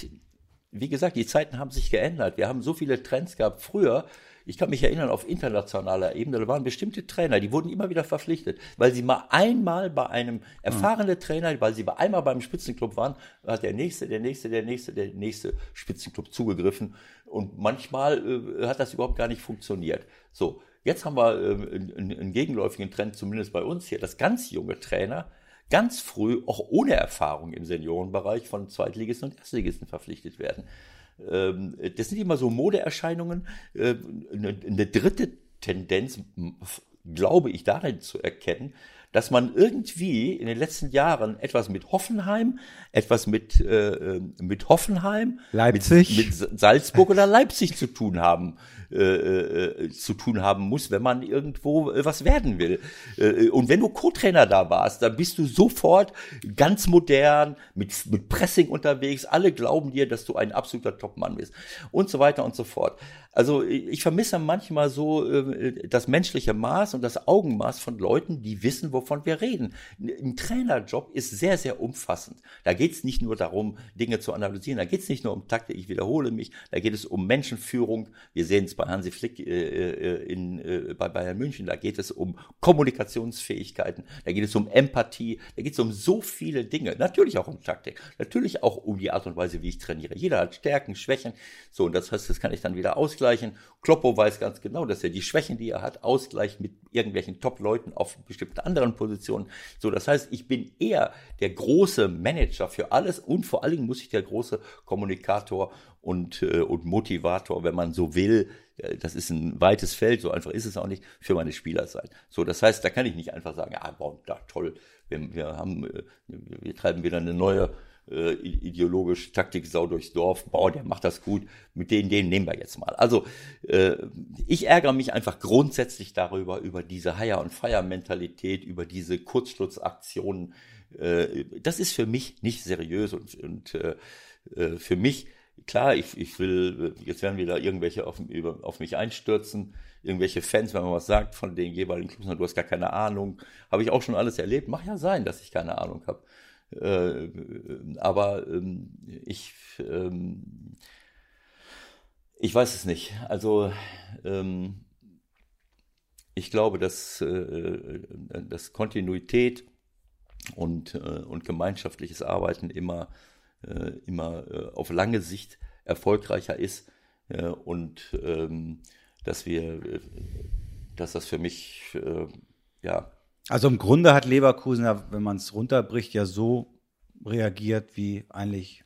[SPEAKER 3] wie gesagt, die Zeiten haben sich geändert. Wir haben so viele Trends gehabt. Früher ich kann mich erinnern, auf internationaler Ebene, da waren bestimmte Trainer, die wurden immer wieder verpflichtet, weil sie mal einmal bei einem erfahrenen Trainer, weil sie bei einmal beim Spitzenclub waren, hat der nächste, der nächste, der nächste, der nächste Spitzenclub zugegriffen. Und manchmal äh, hat das überhaupt gar nicht funktioniert. So, jetzt haben wir äh, einen, einen gegenläufigen Trend, zumindest bei uns hier, dass ganz junge Trainer ganz früh, auch ohne Erfahrung im Seniorenbereich, von Zweitligisten und Erstligisten verpflichtet werden. Ähm, das sind immer so Modeerscheinungen. Äh, eine dritte Tendenz, glaube ich, darin zu erkennen, dass man irgendwie in den letzten Jahren etwas mit Hoffenheim, etwas mit, äh, mit Hoffenheim,
[SPEAKER 2] Leipzig,
[SPEAKER 3] mit, mit Salzburg oder Leipzig zu tun haben äh, äh, zu tun haben muss, wenn man irgendwo äh, was werden will. Äh, und wenn du Co-Trainer da warst, dann bist du sofort ganz modern, mit, mit Pressing unterwegs, alle glauben dir, dass du ein absoluter Topmann bist und so weiter und so fort. Also ich vermisse manchmal so äh, das menschliche Maß und das Augenmaß von Leuten, die wissen, wovon wir reden. Ein Trainerjob ist sehr, sehr umfassend. Da geht es nicht nur darum, Dinge zu analysieren, da geht es nicht nur um Taktik, ich wiederhole mich, da geht es um Menschenführung. Wir sehen es bei Hansi Flick äh, äh, in, äh, bei Bayern München, da geht es um Kommunikationsfähigkeiten, da geht es um Empathie, da geht es um so viele Dinge. Natürlich auch um Taktik, natürlich auch um die Art und Weise, wie ich trainiere. Jeder hat Stärken, Schwächen. So, und das heißt, das kann ich dann wieder ausgleichen. Kloppo weiß ganz genau, dass er die Schwächen, die er hat, ausgleicht mit irgendwelchen Top-Leuten auf bestimmten anderen Positionen. So, das heißt, ich bin eher der große Manager für alles und vor allen Dingen muss ich der große Kommunikator und, äh, und Motivator, wenn man so will, äh, das ist ein weites Feld, so einfach ist es auch nicht, für meine Spieler sein. So, das heißt, da kann ich nicht einfach sagen, ah, boah, da toll, wir, wir haben, äh, wir treiben wieder eine neue äh, ideologisch Taktik-Sau durchs Dorf, boah, der macht das gut, mit denen, den nehmen wir jetzt mal. Also äh, ich ärgere mich einfach grundsätzlich darüber, über diese Hire- und Fire-Mentalität, über diese Kurzschlussaktionen. Äh, das ist für mich nicht seriös und, und äh, äh für mich, klar, ich, ich will, jetzt werden wieder irgendwelche auf, über, auf mich einstürzen, irgendwelche Fans, wenn man was sagt von den jeweiligen Clubs, du hast gar keine Ahnung, habe ich auch schon alles erlebt, mag ja sein, dass ich keine Ahnung habe. Äh, aber ähm, ich, ähm, ich weiß es nicht. Also ähm, ich glaube, dass, äh, dass Kontinuität und, äh, und gemeinschaftliches Arbeiten immer, immer äh, auf lange Sicht erfolgreicher ist äh, und ähm, dass wir, dass das für mich ja
[SPEAKER 2] also im Grunde hat Leverkusen, wenn man es runterbricht, ja so reagiert, wie eigentlich,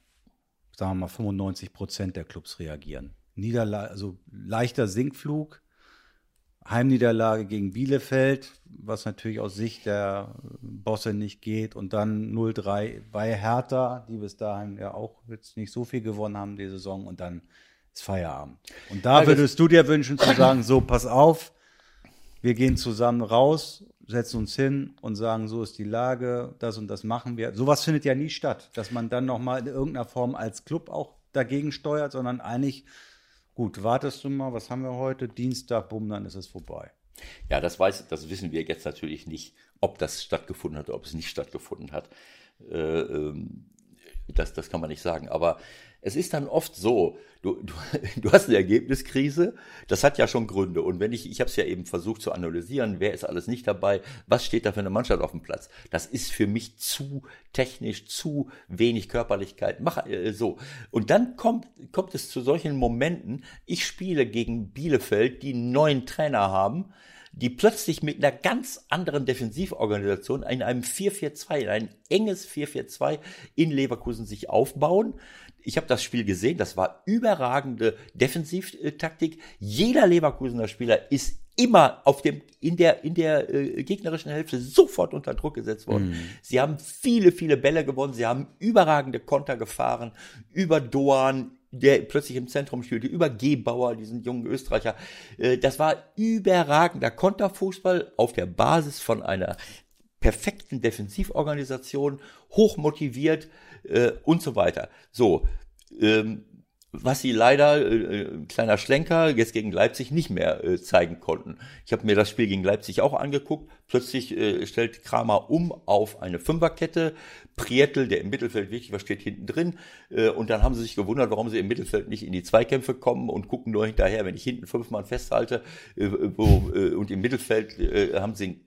[SPEAKER 2] sagen wir mal, 95 Prozent der Clubs reagieren. Niederla also leichter Sinkflug, Heimniederlage gegen Bielefeld, was natürlich aus Sicht der Bosse nicht geht. Und dann 0-3 bei Hertha, die bis dahin ja auch jetzt nicht so viel gewonnen haben die Saison. Und dann ist Feierabend. Und da würdest du dir wünschen zu sagen, so, pass auf, wir gehen zusammen raus, setzen uns hin und sagen, so ist die Lage, das und das machen wir. Sowas findet ja nie statt, dass man dann nochmal in irgendeiner Form als Club auch dagegen steuert, sondern eigentlich, gut, wartest du mal, was haben wir heute? Dienstag, bumm, dann ist es vorbei.
[SPEAKER 3] Ja, das weiß, das wissen wir jetzt natürlich nicht, ob das stattgefunden hat oder ob es nicht stattgefunden hat. Äh, ähm, das, das kann man nicht sagen. Aber es ist dann oft so, du, du, du hast eine Ergebniskrise, das hat ja schon Gründe. Und wenn ich, ich habe es ja eben versucht zu analysieren, wer ist alles nicht dabei, was steht da für eine Mannschaft auf dem Platz, das ist für mich zu technisch, zu wenig Körperlichkeit. Mach äh, so. Und dann kommt, kommt es zu solchen Momenten, ich spiele gegen Bielefeld, die einen neuen Trainer haben, die plötzlich mit einer ganz anderen Defensivorganisation in einem 4-4-2, in ein enges 4-4-2 in Leverkusen sich aufbauen. Ich habe das Spiel gesehen, das war überragende Defensivtaktik. Jeder Leverkusener Spieler ist immer auf dem in der in der äh, gegnerischen Hälfte sofort unter Druck gesetzt worden. Mm. Sie haben viele viele Bälle gewonnen, sie haben überragende Konter gefahren über Doan, der plötzlich im Zentrum spielte, über Gebauer, diesen jungen Österreicher. Äh, das war überragender Konterfußball auf der Basis von einer perfekten Defensivorganisation, hochmotiviert äh, und so weiter. So, ähm, was sie leider, äh, äh, kleiner Schlenker, jetzt gegen Leipzig nicht mehr äh, zeigen konnten. Ich habe mir das Spiel gegen Leipzig auch angeguckt. Plötzlich äh, stellt Kramer um auf eine Fünferkette. Prietel, der im Mittelfeld wichtig war, steht hinten drin. Äh, und dann haben sie sich gewundert, warum sie im Mittelfeld nicht in die Zweikämpfe kommen und gucken nur hinterher, wenn ich hinten fünfmal festhalte. Äh, wo, äh, und im Mittelfeld äh, haben sie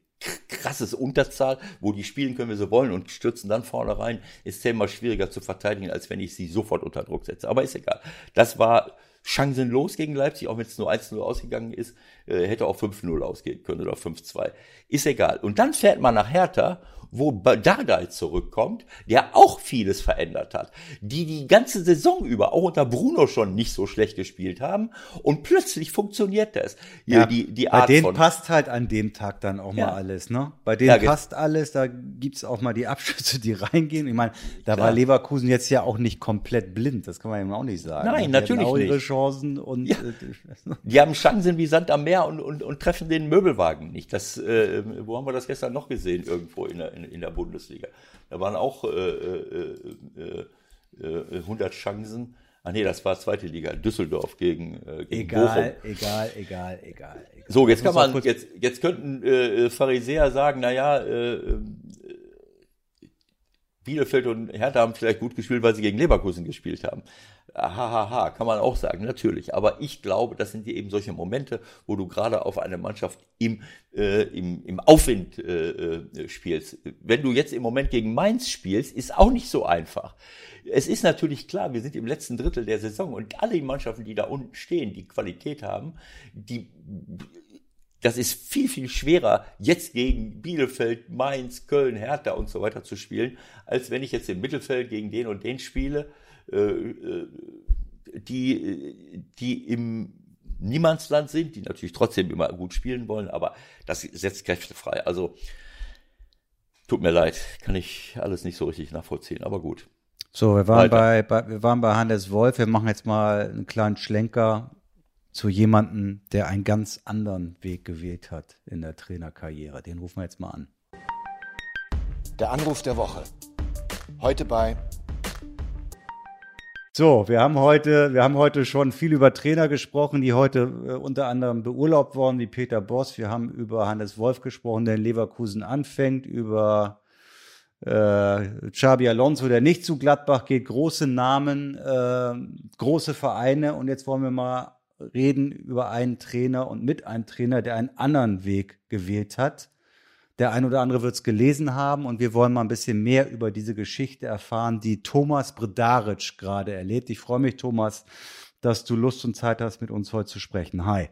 [SPEAKER 3] krasses Unterzahl, wo die spielen können, wie sie wollen und stürzen dann vorne rein, ist zehnmal schwieriger zu verteidigen, als wenn ich sie sofort unter Druck setze. Aber ist egal. Das war chancenlos gegen Leipzig, auch wenn es nur 1-0 ausgegangen ist, äh, hätte auch 5-0 ausgehen können oder 5-2. Ist egal. Und dann fährt man nach Hertha wo Dardai zurückkommt, der auch vieles verändert hat, die die ganze Saison über, auch unter Bruno schon nicht so schlecht gespielt haben und plötzlich funktioniert das.
[SPEAKER 2] Ja, die, die Art bei denen passt halt an dem Tag dann auch ja. mal alles, ne? Bei denen ja, passt alles, da gibt's auch mal die Abschüsse, die reingehen. Ich meine, da Klar. war Leverkusen jetzt ja auch nicht komplett blind, das kann man eben auch nicht sagen.
[SPEAKER 3] Nein, die natürlich auch
[SPEAKER 2] nicht.
[SPEAKER 3] ihre
[SPEAKER 2] Chancen und ja.
[SPEAKER 3] äh, die haben Chancen wie Sand am Meer und, und, und treffen den Möbelwagen nicht. Das, äh, wo haben wir das gestern noch gesehen irgendwo in der, in, in der Bundesliga. Da waren auch äh, äh, äh, 100 Chancen. Ah nee, das war zweite Liga, Düsseldorf gegen, äh, gegen
[SPEAKER 2] egal,
[SPEAKER 3] Bochum.
[SPEAKER 2] Egal, egal, egal, egal.
[SPEAKER 3] So, jetzt kann man, jetzt, jetzt könnten äh, Pharisäer sagen, naja, äh, Bielefeld und Hertha haben vielleicht gut gespielt, weil sie gegen Leverkusen gespielt haben. Hahaha, kann man auch sagen, natürlich. Aber ich glaube, das sind eben solche Momente, wo du gerade auf eine Mannschaft im, äh, im, im Aufwind äh, äh, spielst. Wenn du jetzt im Moment gegen Mainz spielst, ist auch nicht so einfach. Es ist natürlich klar, wir sind im letzten Drittel der Saison und alle Mannschaften, die da unten stehen, die Qualität haben, die das ist viel, viel schwerer, jetzt gegen Bielefeld, Mainz, Köln, Hertha und so weiter zu spielen, als wenn ich jetzt im Mittelfeld gegen den und den spiele, äh, äh, die, die im Niemandsland sind, die natürlich trotzdem immer gut spielen wollen, aber das setzt Kräfte frei. Also, tut mir leid, kann ich alles nicht so richtig nachvollziehen, aber gut.
[SPEAKER 2] So, wir waren bei, bei, wir waren bei Hannes Wolf. Wir machen jetzt mal einen kleinen Schlenker zu jemandem, der einen ganz anderen Weg gewählt hat in der Trainerkarriere. Den rufen wir jetzt mal an.
[SPEAKER 1] Der Anruf der Woche. Heute bei
[SPEAKER 2] so, wir haben heute, wir haben heute schon viel über Trainer gesprochen, die heute äh, unter anderem beurlaubt worden, wie Peter Boss. Wir haben über Hannes Wolf gesprochen, der in Leverkusen anfängt, über äh, Xabi Alonso, der nicht zu Gladbach geht, große Namen, äh, große Vereine. Und jetzt wollen wir mal reden über einen Trainer und mit einem Trainer, der einen anderen Weg gewählt hat. Der ein oder andere wird es gelesen haben und wir wollen mal ein bisschen mehr über diese Geschichte erfahren, die Thomas Bredaric gerade erlebt. Ich freue mich, Thomas, dass du Lust und Zeit hast, mit uns heute zu sprechen. Hi.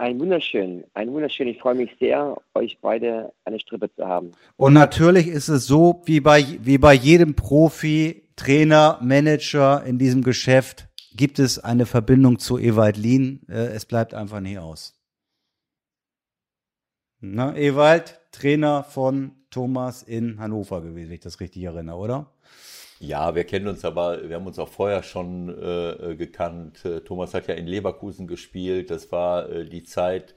[SPEAKER 4] Ein wunderschön, ein wunderschön. Ich freue mich sehr, euch beide eine Strippe zu haben.
[SPEAKER 2] Und natürlich ist es so, wie bei, wie bei jedem Profi, Trainer, Manager in diesem Geschäft, gibt es eine Verbindung zu Ewald Lien. Äh, es bleibt einfach nie aus. Na, Ewald, Trainer von Thomas in Hannover gewesen, wenn ich das richtig erinnere, oder?
[SPEAKER 3] Ja, wir kennen uns aber, wir haben uns auch vorher schon äh, gekannt. Thomas hat ja in Leverkusen gespielt. Das war äh, die Zeit,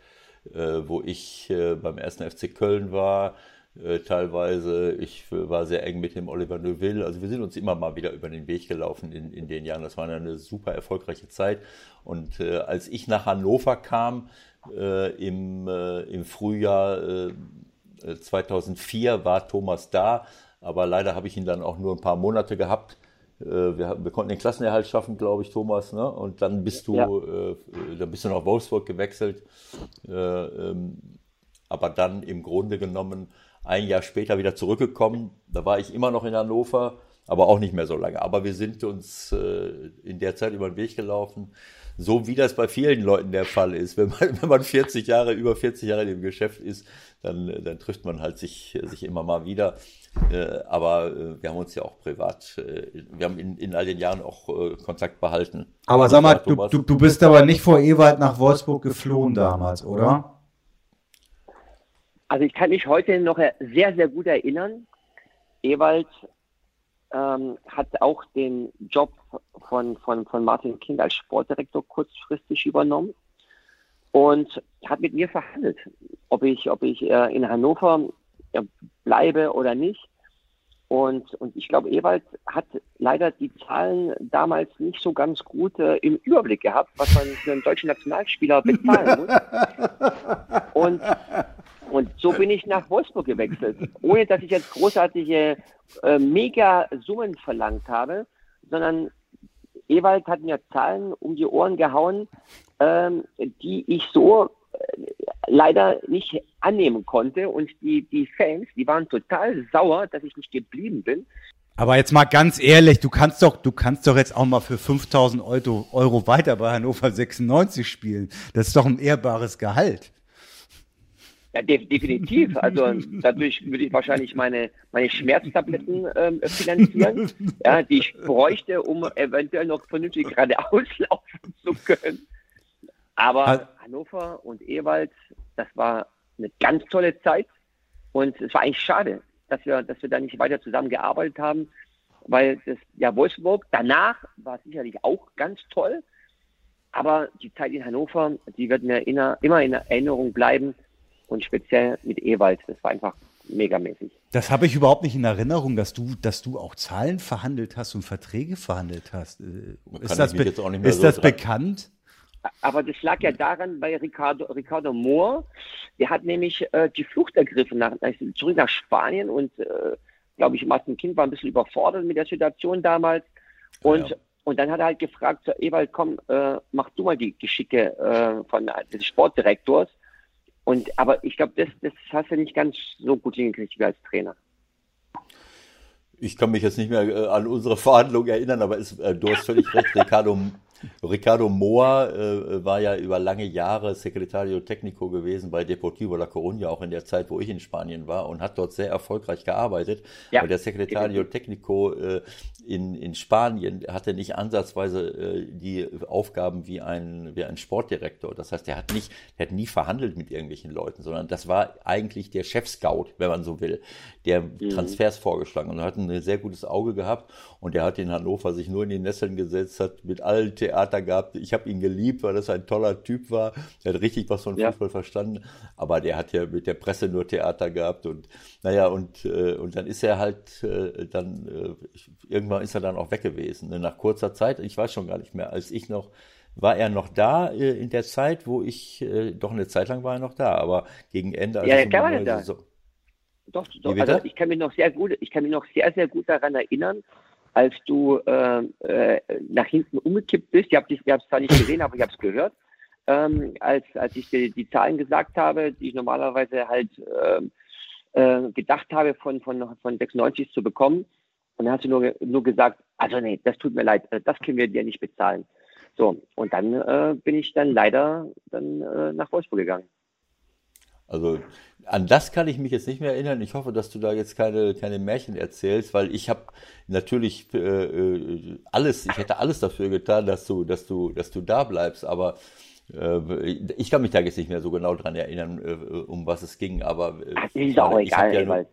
[SPEAKER 3] äh, wo ich äh, beim ersten FC Köln war. Äh, teilweise, ich war sehr eng mit dem Oliver Neuville. Also wir sind uns immer mal wieder über den Weg gelaufen in, in den Jahren. Das war eine super erfolgreiche Zeit. Und äh, als ich nach Hannover kam, äh, im, äh, im Frühjahr 2004 war Thomas da, aber leider habe ich ihn dann auch nur ein paar Monate gehabt. Wir, wir, konnten den Klassenerhalt schaffen, glaube ich, Thomas. Ne? Und dann bist du, ja. äh, dann bist du nach Wolfsburg gewechselt. Äh, ähm, aber dann im Grunde genommen ein Jahr später wieder zurückgekommen. Da war ich immer noch in Hannover, aber auch nicht mehr so lange. Aber wir sind uns äh, in der Zeit über den Weg gelaufen so wie das bei vielen Leuten der Fall ist. Wenn man, wenn man 40 Jahre, über 40 Jahre in dem Geschäft ist, dann, dann trifft man halt sich, sich immer mal wieder. Äh, aber äh, wir haben uns ja auch privat, äh, wir haben in, in all den Jahren auch Kontakt behalten.
[SPEAKER 2] Aber sag mal, du, du, du bist aber nicht vor Ewald nach Wolfsburg geflohen damals, oder?
[SPEAKER 4] Also ich kann mich heute noch sehr, sehr gut erinnern. Ewald ähm, hat auch den Job von, von, von Martin King als Sportdirektor kurzfristig übernommen und hat mit mir verhandelt, ob ich, ob ich äh, in Hannover äh, bleibe oder nicht. Und, und ich glaube, Ewald hat leider die Zahlen damals nicht so ganz gut äh, im Überblick gehabt, was man für einen deutschen Nationalspieler bezahlen muss. Und und so bin ich nach Wolfsburg gewechselt, ohne dass ich jetzt großartige äh, Mega-Summen verlangt habe, sondern Ewald hat mir Zahlen um die Ohren gehauen, ähm, die ich so äh, leider nicht annehmen konnte. Und die, die Fans, die waren total sauer, dass ich nicht geblieben bin.
[SPEAKER 2] Aber jetzt mal ganz ehrlich, du kannst doch, du kannst doch jetzt auch mal für 5000 Euro, Euro weiter bei Hannover 96 spielen. Das ist doch ein ehrbares Gehalt.
[SPEAKER 4] Ja, de definitiv. Also dadurch würde ich wahrscheinlich meine, meine Schmerztabletten ähm, finanzieren, ja, die ich bräuchte, um eventuell noch vernünftig geradeaus laufen zu können. Aber Hannover und Ewald, das war eine ganz tolle Zeit. Und es war eigentlich schade, dass wir, dass wir da nicht weiter zusammengearbeitet haben, weil das, ja, Wolfsburg danach war sicherlich auch ganz toll. Aber die Zeit in Hannover, die wird mir immer in Erinnerung bleiben und speziell mit Ewald. Das war einfach megamäßig.
[SPEAKER 2] Das habe ich überhaupt nicht in Erinnerung, dass du, dass du auch Zahlen verhandelt hast und Verträge verhandelt hast. Äh, ist das, ist so das bekannt?
[SPEAKER 4] Aber das lag ja daran bei Ricardo, Ricardo Moore. Der hat nämlich äh, die Flucht ergriffen nach, zurück nach Spanien und äh, glaube ich, Martin Kind war ein bisschen überfordert mit der Situation damals. Und, ja. und dann hat er halt gefragt, so, Ewald, komm, äh, mach du mal die Geschicke äh, von, des Sportdirektors. Und, aber ich glaube, das, das hast du nicht ganz so gut hingekriegt wie als Trainer.
[SPEAKER 3] Ich kann mich jetzt nicht mehr äh, an unsere Verhandlung erinnern, aber es, äh, du hast völlig recht, Ricardo Ricardo Moa äh, war ja über lange Jahre Secretario Técnico gewesen bei Deportivo La Coruña, auch in der Zeit, wo ich in Spanien war und hat dort sehr erfolgreich gearbeitet. Ja, weil der Secretario Técnico äh, in, in Spanien hatte nicht ansatzweise äh, die Aufgaben wie ein, wie ein Sportdirektor. Das heißt, er hat nicht, er hat nie verhandelt mit irgendwelchen Leuten, sondern das war eigentlich der Chef-Scout, wenn man so will, der mhm. Transfers vorgeschlagen und hat ein sehr gutes Auge gehabt und der hat in Hannover sich nur in die Nesseln gesetzt, hat mit allen Theater gehabt. Ich habe ihn geliebt, weil das ein toller Typ war. Er hat richtig was von ja. Fußball verstanden. Aber der hat ja mit der Presse nur Theater gehabt und naja, und, äh, und dann ist er halt äh, dann, äh, irgendwann ist er dann auch weg gewesen. Ne? Nach kurzer Zeit, ich weiß schon gar nicht mehr, als ich noch war er noch da äh, in der Zeit, wo ich, äh, doch eine Zeit lang war er noch da, aber gegen Ende.
[SPEAKER 4] Also ja, klar war er da. Saison, doch, doch also ich kann mich noch sehr gut, ich kann mich noch sehr, sehr gut daran erinnern, als du äh, äh, nach hinten umgekippt bist. Ich habe es zwar nicht gesehen, aber ich habe es gehört. Ähm, als, als ich die, die, Zahlen gesagt habe, die ich normalerweise halt ähm, äh, gedacht habe, von, von, von 96 zu bekommen. Und dann hast du nur, nur gesagt, also nee, das tut mir leid, äh, das können wir dir nicht bezahlen. So, und dann äh, bin ich dann leider dann äh, nach Wolfsburg gegangen.
[SPEAKER 3] Also an das kann ich mich jetzt nicht mehr erinnern. Ich hoffe, dass du da jetzt keine, keine Märchen erzählst, weil ich habe natürlich äh, äh, alles, ich hätte alles dafür getan, dass du, dass du, dass du da bleibst. Aber äh, ich kann mich da jetzt nicht mehr so genau dran erinnern, äh, um was es ging, aber
[SPEAKER 4] äh, ist auch egal, ja nur,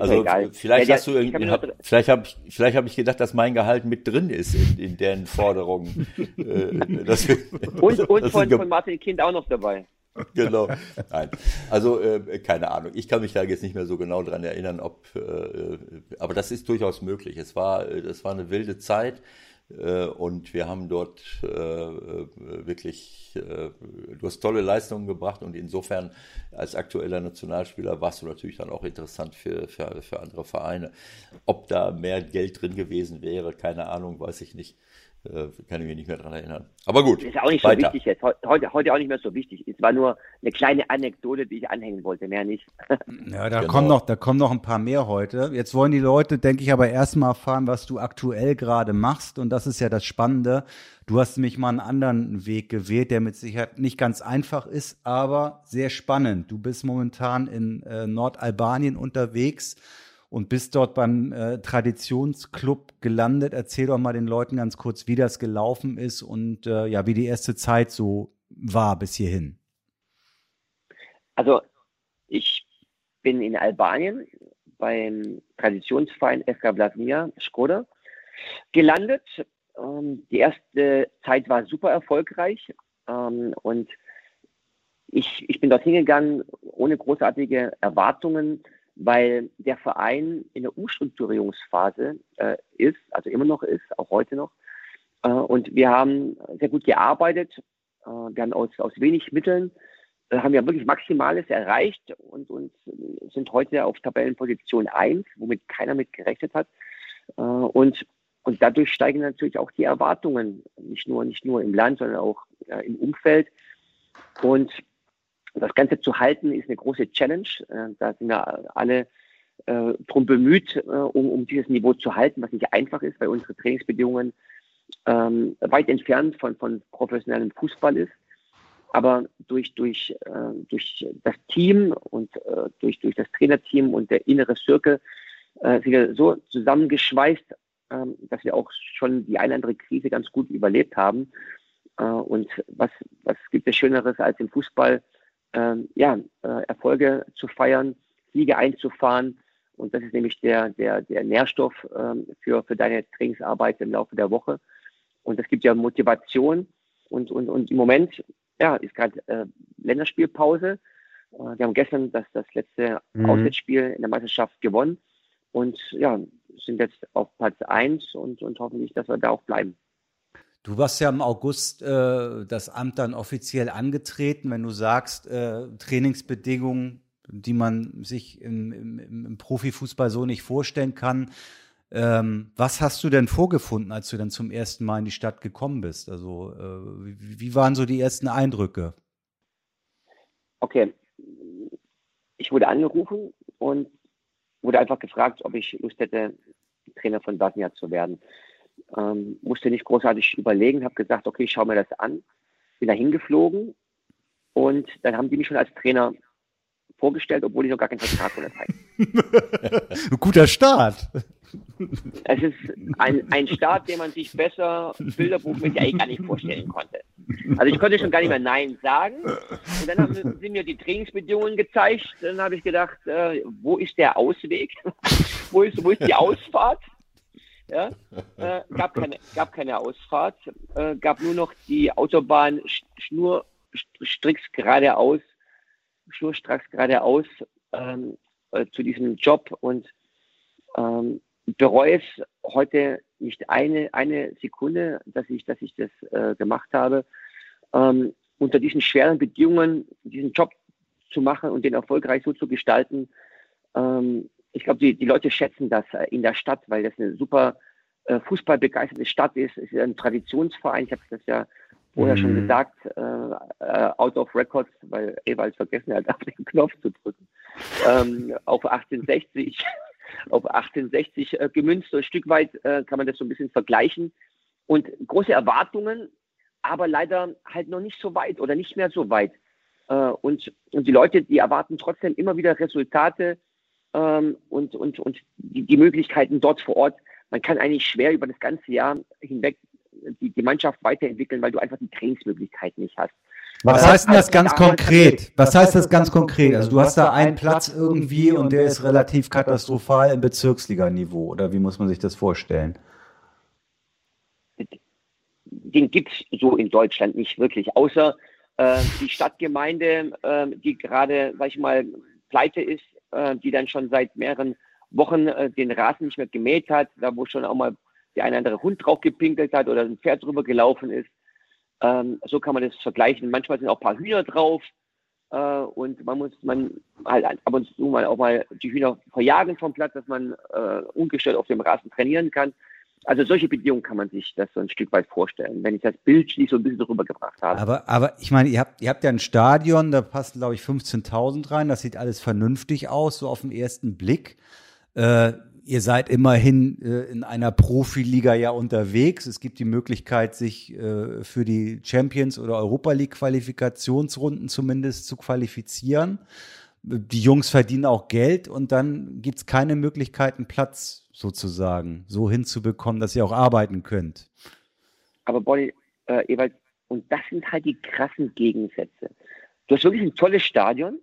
[SPEAKER 3] also vielleicht ja, hast du irgendwie, hab, vielleicht habe ich, vielleicht habe ich gedacht, dass mein Gehalt mit drin ist in, in deren Forderungen.
[SPEAKER 4] das, und und von, von Martin Kind auch noch dabei.
[SPEAKER 3] genau. Nein. Also äh, keine Ahnung. Ich kann mich da jetzt nicht mehr so genau dran erinnern, ob. Äh, aber das ist durchaus möglich. Es war, das war eine wilde Zeit. Äh, und wir haben dort äh, wirklich, äh, du hast tolle Leistungen gebracht und insofern als aktueller Nationalspieler warst du natürlich dann auch interessant für, für, für andere Vereine. Ob da mehr Geld drin gewesen wäre, keine Ahnung, weiß ich nicht. Äh, kann ich mich nicht mehr daran erinnern. Aber gut.
[SPEAKER 4] Ist auch nicht weiter. so wichtig jetzt. Heute, heute auch nicht mehr so wichtig. Es war nur eine kleine Anekdote, die ich anhängen wollte, mehr nicht.
[SPEAKER 2] ja, da genau. kommen noch, da kommen noch ein paar mehr heute. Jetzt wollen die Leute, denke ich, aber erstmal erfahren, was du aktuell gerade machst. Und das ist ja das Spannende. Du hast nämlich mal einen anderen Weg gewählt, der mit Sicherheit nicht ganz einfach ist, aber sehr spannend. Du bist momentan in äh, Nordalbanien unterwegs und bist dort beim äh, Traditionsclub gelandet. Erzähl doch mal den Leuten ganz kurz, wie das gelaufen ist und äh, ja, wie die erste Zeit so war bis hierhin.
[SPEAKER 4] Also ich bin in Albanien beim Traditionsverein FK Vladimir Skoda gelandet. Ähm, die erste Zeit war super erfolgreich ähm, und ich, ich bin dorthin gegangen ohne großartige Erwartungen weil der Verein in der Umstrukturierungsphase äh, ist, also immer noch ist, auch heute noch. Äh, und wir haben sehr gut gearbeitet. Äh, wir haben aus, aus wenig Mitteln, äh, haben wir wirklich Maximales erreicht und, und sind heute auf Tabellenposition 1, womit keiner mit gerechnet hat. Äh, und, und dadurch steigen natürlich auch die Erwartungen, nicht nur, nicht nur im Land, sondern auch äh, im Umfeld. Und das Ganze zu halten ist eine große Challenge. Äh, da sind wir alle äh, drum bemüht, äh, um, um dieses Niveau zu halten, was nicht einfach ist, weil unsere Trainingsbedingungen ähm, weit entfernt von, von professionellem Fußball ist. Aber durch, durch, äh, durch das Team und äh, durch, durch das Trainerteam und der innere Circle äh, sind wir so zusammengeschweißt, äh, dass wir auch schon die eine oder andere Krise ganz gut überlebt haben. Äh, und was, was gibt es Schöneres als im Fußball ähm, ja, äh, Erfolge zu feiern, Siege einzufahren. Und das ist nämlich der, der, der Nährstoff ähm, für, für deine Trainingsarbeit im Laufe der Woche. Und das gibt ja Motivation. Und, und, und im Moment ja, ist gerade äh, Länderspielpause. Äh, wir haben gestern das, das letzte mhm. Auswärtsspiel in der Meisterschaft gewonnen und ja, sind jetzt auf Platz 1 und, und hoffentlich, dass wir da auch bleiben.
[SPEAKER 2] Du warst ja im August äh, das Amt dann offiziell angetreten, wenn du sagst, äh, Trainingsbedingungen, die man sich im, im, im, Profifußball so nicht vorstellen kann. Ähm, was hast du denn vorgefunden, als du dann zum ersten Mal in die Stadt gekommen bist? Also äh, wie, wie waren so die ersten Eindrücke?
[SPEAKER 4] Okay, ich wurde angerufen und wurde einfach gefragt, ob ich Lust hätte, Trainer von Bosnia zu werden. Ähm, musste nicht großartig überlegen, habe gesagt, okay, ich schaue mir das an, bin da hingeflogen und dann haben die mich schon als Trainer vorgestellt, obwohl ich noch gar keinen Vertrag
[SPEAKER 2] unterzeichnet. Guter Start.
[SPEAKER 4] Es ist ein, ein Start, den man sich besser bilderbuchmäßig eigentlich gar nicht vorstellen konnte. Also ich konnte schon gar nicht mehr Nein sagen. Und dann haben sie mir die Trainingsbedingungen gezeigt. Dann habe ich gedacht, äh, wo ist der Ausweg? wo, ist, wo ist die Ausfahrt? Ja? Äh, gab, keine, gab keine Ausfahrt, äh, gab nur noch die Autobahn schnurstricks geradeaus, schnurstracks geradeaus ähm, äh, zu diesem Job und ähm, bereue es heute nicht eine, eine Sekunde, dass ich, dass ich das äh, gemacht habe. Ähm, unter diesen schweren Bedingungen diesen Job zu machen und den erfolgreich so zu gestalten, ähm, ich glaube, die, die Leute schätzen das äh, in der Stadt, weil das eine super äh, fußballbegeisterte Stadt ist. Es ist ein Traditionsverein. Ich habe das ja vorher mhm. schon gesagt, äh, äh, out of records, weil Ewald vergessen hat, auf den Knopf zu drücken. Ähm, auf 1860, auf 1860 äh, gemünzt. So ein Stück weit äh, kann man das so ein bisschen vergleichen. Und große Erwartungen, aber leider halt noch nicht so weit oder nicht mehr so weit. Äh, und, und die Leute, die erwarten trotzdem immer wieder Resultate, ähm, und, und, und die, die Möglichkeiten dort vor Ort. Man kann eigentlich schwer über das ganze Jahr hinweg die, die Mannschaft weiterentwickeln, weil du einfach die Trainingsmöglichkeit nicht hast.
[SPEAKER 2] Was heißt denn das ganz konkret? Was heißt das ganz konkret? Also du hast da einen Platz irgendwie und der ist relativ katastrophal im Bezirksliganiveau oder wie muss man sich das vorstellen?
[SPEAKER 4] Den gibt es so in Deutschland nicht wirklich, außer äh, die Stadtgemeinde, äh, die gerade, sag ich mal, pleite ist, äh, die dann schon seit mehreren Wochen äh, den Rasen nicht mehr gemäht hat, da wo schon auch mal der eine andere Hund drauf gepinkelt hat oder ein Pferd drüber gelaufen ist. Ähm, so kann man das vergleichen. Manchmal sind auch ein paar Hühner drauf äh, und man muss man halt ab und zu mal auch mal die Hühner verjagen vom Platz, dass man äh, ungestört auf dem Rasen trainieren kann. Also solche Bedingungen kann man sich das so ein Stück weit vorstellen, wenn ich das Bild schließlich so ein bisschen darüber gebracht habe.
[SPEAKER 2] Aber, aber ich meine, ihr habt, ihr habt ja ein Stadion, da passen, glaube ich, 15.000 rein. Das sieht alles vernünftig aus, so auf den ersten Blick. Äh, ihr seid immerhin äh, in einer Profiliga ja unterwegs. Es gibt die Möglichkeit, sich äh, für die Champions oder Europa League Qualifikationsrunden zumindest zu qualifizieren. Die Jungs verdienen auch Geld und dann gibt's keine Möglichkeiten, Platz sozusagen so hinzubekommen, dass ihr auch arbeiten könnt.
[SPEAKER 4] Aber Bonnie, äh, Ewald, und das sind halt die krassen Gegensätze. Du hast wirklich ein tolles Stadion.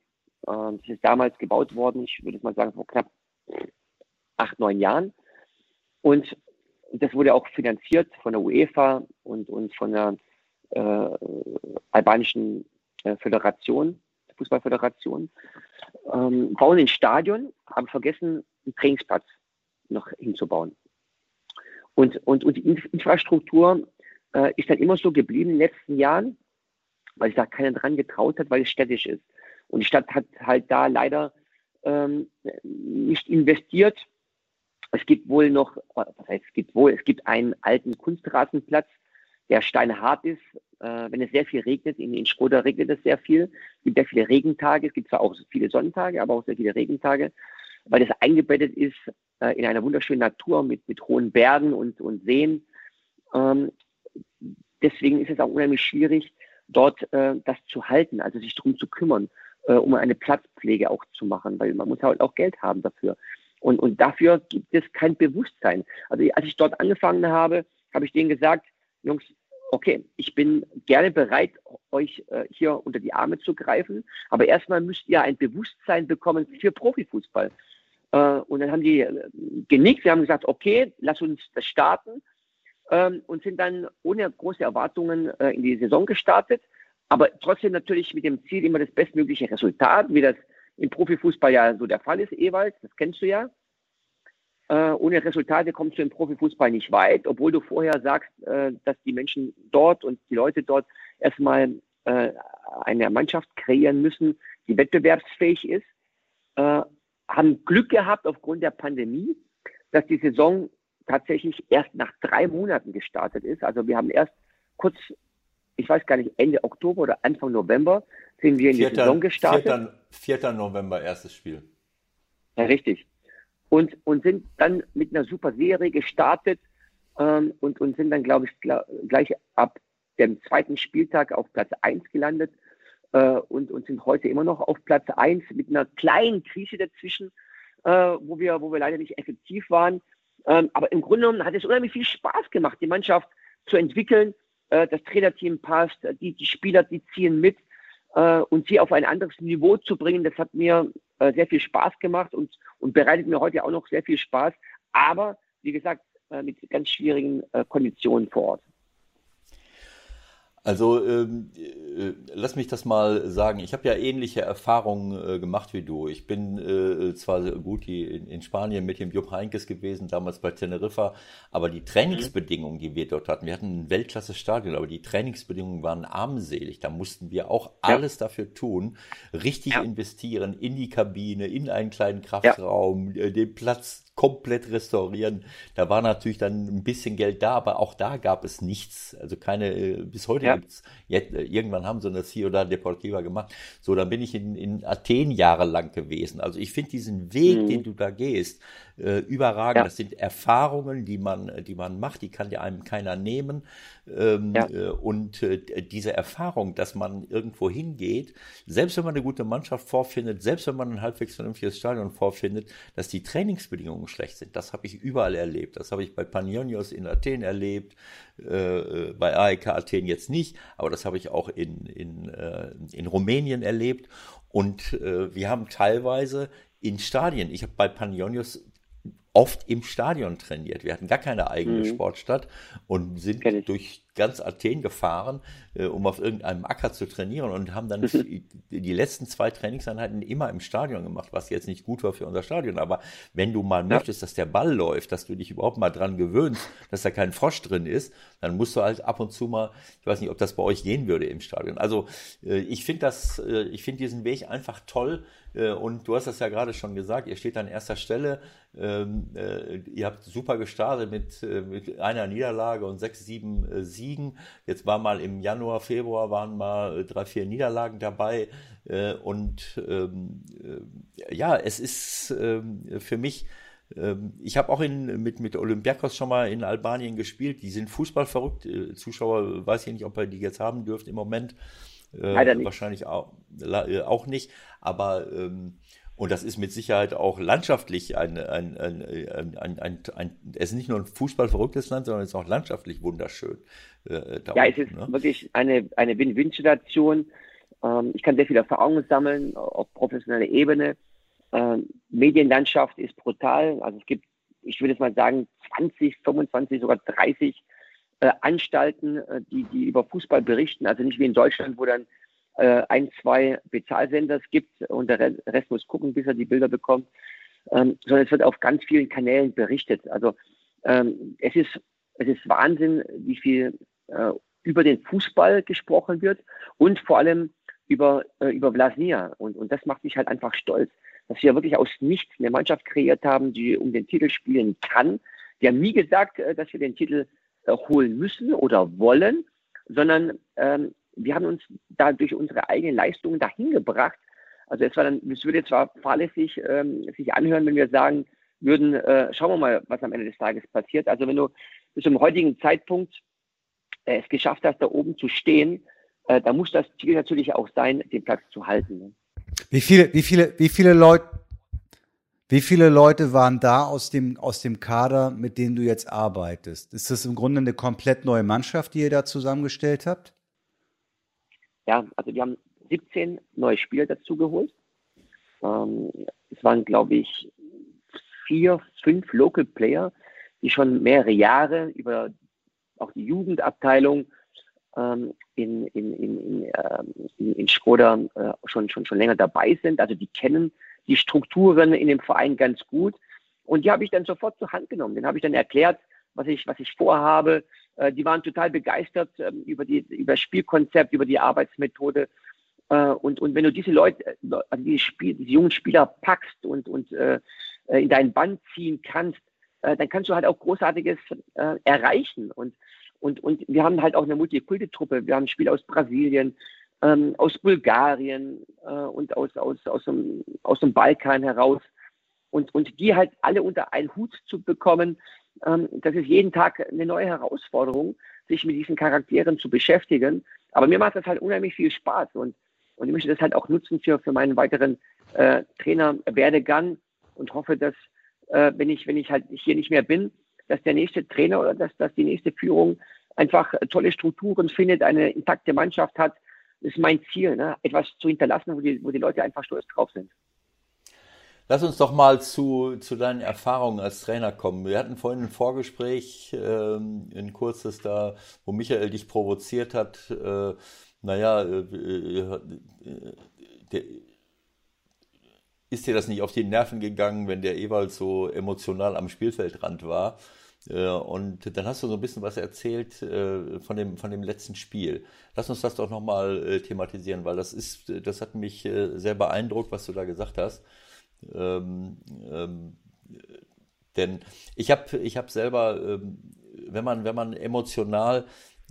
[SPEAKER 4] Ähm, das ist damals gebaut worden, ich würde mal sagen, vor knapp acht, neun Jahren. Und das wurde auch finanziert von der UEFA und, und von der äh, albanischen äh, Föderation, Fußballföderation. Ähm, bauen ein Stadion, haben vergessen, einen Trainingsplatz noch hinzubauen. Und, und, und die Infrastruktur äh, ist dann immer so geblieben in den letzten Jahren, weil sich da keiner dran getraut hat, weil es städtisch ist. Und die Stadt hat halt da leider ähm, nicht investiert es gibt wohl noch, was heißt es gibt wohl, es gibt einen alten Kunstrasenplatz, der steinhart ist. Äh, wenn es sehr viel regnet, in, in Skoda regnet es sehr viel. Es gibt sehr viele Regentage, es gibt zwar auch viele Sonnentage, aber auch sehr viele Regentage, weil es eingebettet ist äh, in einer wunderschönen Natur mit, mit hohen Bergen und, und Seen. Ähm, deswegen ist es auch unheimlich schwierig, dort äh, das zu halten, also sich darum zu kümmern, äh, um eine Platzpflege auch zu machen, weil man muss halt auch Geld haben dafür. Und, und dafür gibt es kein Bewusstsein. Also als ich dort angefangen habe, habe ich denen gesagt, Jungs, okay, ich bin gerne bereit, euch äh, hier unter die Arme zu greifen, aber erstmal müsst ihr ein Bewusstsein bekommen für Profifußball. Äh, und dann haben die äh, genickt, sie haben gesagt, okay, lass uns das starten ähm, und sind dann ohne große Erwartungen äh, in die Saison gestartet, aber trotzdem natürlich mit dem Ziel, immer das bestmögliche Resultat, wie das im Profifußball ja so der Fall ist, Ewald, das kennst du ja. Ohne Resultate kommst du im Profifußball nicht weit, obwohl du vorher sagst, dass die Menschen dort und die Leute dort erstmal eine Mannschaft kreieren müssen, die wettbewerbsfähig ist. Haben Glück gehabt aufgrund der Pandemie, dass die Saison tatsächlich erst nach drei Monaten gestartet ist. Also wir haben erst kurz, ich weiß gar nicht, Ende Oktober oder Anfang November sind wir in vierter, die Saison gestartet.
[SPEAKER 3] 4. 4. November, erstes Spiel.
[SPEAKER 4] Ja, richtig. Und, und sind dann mit einer super Serie gestartet ähm, und, und sind dann, glaube ich, gleich ab dem zweiten Spieltag auf Platz 1 gelandet und, und sind heute immer noch auf Platz 1 mit einer kleinen Krise dazwischen, äh, wo, wir, wo wir leider nicht effektiv waren. Ähm, aber im Grunde genommen hat es unheimlich viel Spaß gemacht, die Mannschaft zu entwickeln. Äh, das Trainerteam passt, die, die Spieler, die ziehen mit äh, und sie auf ein anderes Niveau zu bringen, das hat mir äh, sehr viel Spaß gemacht und, und bereitet mir heute auch noch sehr viel Spaß. Aber wie gesagt, äh, mit ganz schwierigen äh, Konditionen vor Ort.
[SPEAKER 3] Also ähm, äh, lass mich das mal sagen. Ich habe ja ähnliche Erfahrungen äh, gemacht wie du. Ich bin äh, zwar gut in, in, Spanien mit dem Jupp Heinkes gewesen, damals bei Teneriffa, aber die Trainingsbedingungen, die wir dort hatten, wir hatten ein Weltklasse-Stadion, aber die Trainingsbedingungen waren armselig. Da mussten wir auch ja. alles dafür tun, richtig ja. investieren in die Kabine, in einen kleinen Kraftraum, ja. Äh, den Platz komplett restaurieren. Da war natürlich dann ein bisschen Geld da, aber auch da gab es nichts. Also keine, äh, bis heute ja. gibt's, jetzt, äh, irgendwann haben sie eine Ciudad Deportiva gemacht. So, dann bin ich in, in Athen jahrelang gewesen. Also ich finde diesen Weg, mhm. den du da gehst, äh, überragend. Ja. Das sind Erfahrungen, die man, die man macht, die kann dir einem keiner nehmen. Ähm, ja. äh, und äh, diese Erfahrung, dass man irgendwo hingeht, selbst wenn man eine gute Mannschaft vorfindet, selbst wenn man ein halbwegs vernünftiges Stadion vorfindet, dass die Trainingsbedingungen schlecht sind. Das habe ich überall erlebt. Das habe ich bei Panionios in Athen erlebt, äh, bei AEK Athen jetzt nicht, aber das habe ich auch in, in, äh, in Rumänien erlebt. Und äh, wir haben teilweise in Stadien, ich habe bei Panionios oft im Stadion trainiert. Wir hatten gar keine eigene mhm. Sportstadt und sind durch ganz Athen gefahren, äh, um auf irgendeinem Acker zu trainieren und haben dann mhm. die letzten zwei Trainingseinheiten immer im Stadion gemacht, was jetzt nicht gut war für unser Stadion. Aber wenn du mal ja. möchtest, dass der Ball läuft, dass du dich überhaupt mal dran gewöhnst, dass da kein Frosch drin ist, dann musst du halt ab und zu mal, ich weiß nicht, ob das bei euch gehen würde im Stadion. Also äh, ich finde das, äh, ich finde diesen Weg einfach toll. Äh, und du hast das ja gerade schon gesagt, ihr steht an erster Stelle. Ähm, äh, ihr habt super gestartet mit, äh, mit einer Niederlage und sechs, sieben Siegen. Jetzt war mal im Januar, Februar waren mal drei, vier Niederlagen dabei. Und ähm, äh, ja, es ist ähm, für mich ich habe auch in, mit, mit Olympiakos schon mal in Albanien gespielt. Die sind Fußball verrückt. Zuschauer weiß ich nicht, ob ihr die jetzt haben dürft im Moment. Leider nicht. Wahrscheinlich auch, auch nicht. Aber ähm, und das ist mit Sicherheit auch landschaftlich ein, ein, ein, ein, ein, ein, es ist nicht nur ein fußballverrücktes Land, sondern es ist auch landschaftlich wunderschön.
[SPEAKER 4] Äh, ja, es ist ne? wirklich eine, eine Win-Win-Situation. Ähm, ich kann sehr viel Erfahrung sammeln auf professioneller Ebene. Ähm, Medienlandschaft ist brutal. Also es gibt, ich würde jetzt mal sagen, 20, 25, sogar 30 äh, Anstalten, äh, die, die über Fußball berichten. Also nicht wie in Deutschland, wo dann äh, ein, zwei Bezahlsender gibt und der Rest muss gucken, bis er die Bilder bekommt, ähm, sondern es wird auf ganz vielen Kanälen berichtet. Also ähm, es, ist, es ist Wahnsinn, wie viel äh, über den Fußball gesprochen wird und vor allem über, äh, über Vlasnia. Und, und das macht mich halt einfach stolz, dass wir wirklich aus nichts eine Mannschaft kreiert haben, die um den Titel spielen kann. Die haben nie gesagt, äh, dass wir den Titel holen müssen oder wollen, sondern ähm, wir haben uns da durch unsere eigenen Leistungen dahin gebracht. Also es war dann, es würde zwar fahrlässig ähm, sich anhören, wenn wir sagen würden, äh, schauen wir mal, was am Ende des Tages passiert. Also wenn du bis zum heutigen Zeitpunkt äh, es geschafft hast, da oben zu stehen, äh, da muss das Ziel natürlich auch sein, den Platz zu halten. Ne?
[SPEAKER 2] Wie viele, wie viele, wie viele Leute, wie viele Leute waren da aus dem, aus dem Kader, mit denen du jetzt arbeitest? Ist das im Grunde eine komplett neue Mannschaft, die ihr da zusammengestellt habt?
[SPEAKER 4] Ja, also wir haben 17 neue Spieler dazu geholt. Ähm, es waren, glaube ich, vier, fünf Local Player, die schon mehrere Jahre über auch die Jugendabteilung ähm, in, in, in, ähm, in, in Skoda äh, schon, schon, schon länger dabei sind. Also die kennen die Strukturen in dem Verein ganz gut. Und die habe ich dann sofort zur Hand genommen. Den habe ich dann erklärt, was ich, was ich vorhabe, äh, die waren total begeistert ähm, über, die, über das Spielkonzept, über die Arbeitsmethode. Äh, und, und wenn du diese Leute, äh, also diese, Spiel, diese jungen Spieler packst und, und in deinen Band ziehen kannst, dann kannst du halt auch Großartiges erreichen. Und, und, und wir haben halt auch eine Multikulti-Truppe. Wir haben Spieler aus Brasilien, ähm, aus Bulgarien äh, und aus, aus, aus, dem, aus dem Balkan heraus. Und, und die halt alle unter einen Hut zu bekommen, ähm, das ist jeden Tag eine neue Herausforderung, sich mit diesen Charakteren zu beschäftigen. Aber mir macht das halt unheimlich viel Spaß und, und ich möchte das halt auch nutzen für, für meinen weiteren äh, Trainerwerdegang und hoffe, dass äh, wenn ich, wenn ich halt hier nicht mehr bin, dass der nächste Trainer oder dass, dass die nächste Führung einfach tolle Strukturen findet, eine intakte Mannschaft hat. Ist mein Ziel, ne? etwas zu hinterlassen, wo die, wo die Leute einfach stolz drauf sind.
[SPEAKER 3] Lass uns doch mal zu, zu deinen Erfahrungen als Trainer kommen. Wir hatten vorhin ein Vorgespräch, ähm, ein kurzes da, wo Michael dich provoziert hat. Äh, naja, äh, äh, der, ist dir das nicht auf die Nerven gegangen, wenn der Ewald so emotional am Spielfeldrand war? Äh, und dann hast du so ein bisschen was erzählt äh, von dem, von dem letzten Spiel. Lass uns das doch nochmal äh, thematisieren, weil das ist, das hat mich sehr beeindruckt, was du da gesagt hast. Ähm, ähm, denn ich habe ich hab selber, ähm, wenn, man, wenn man emotional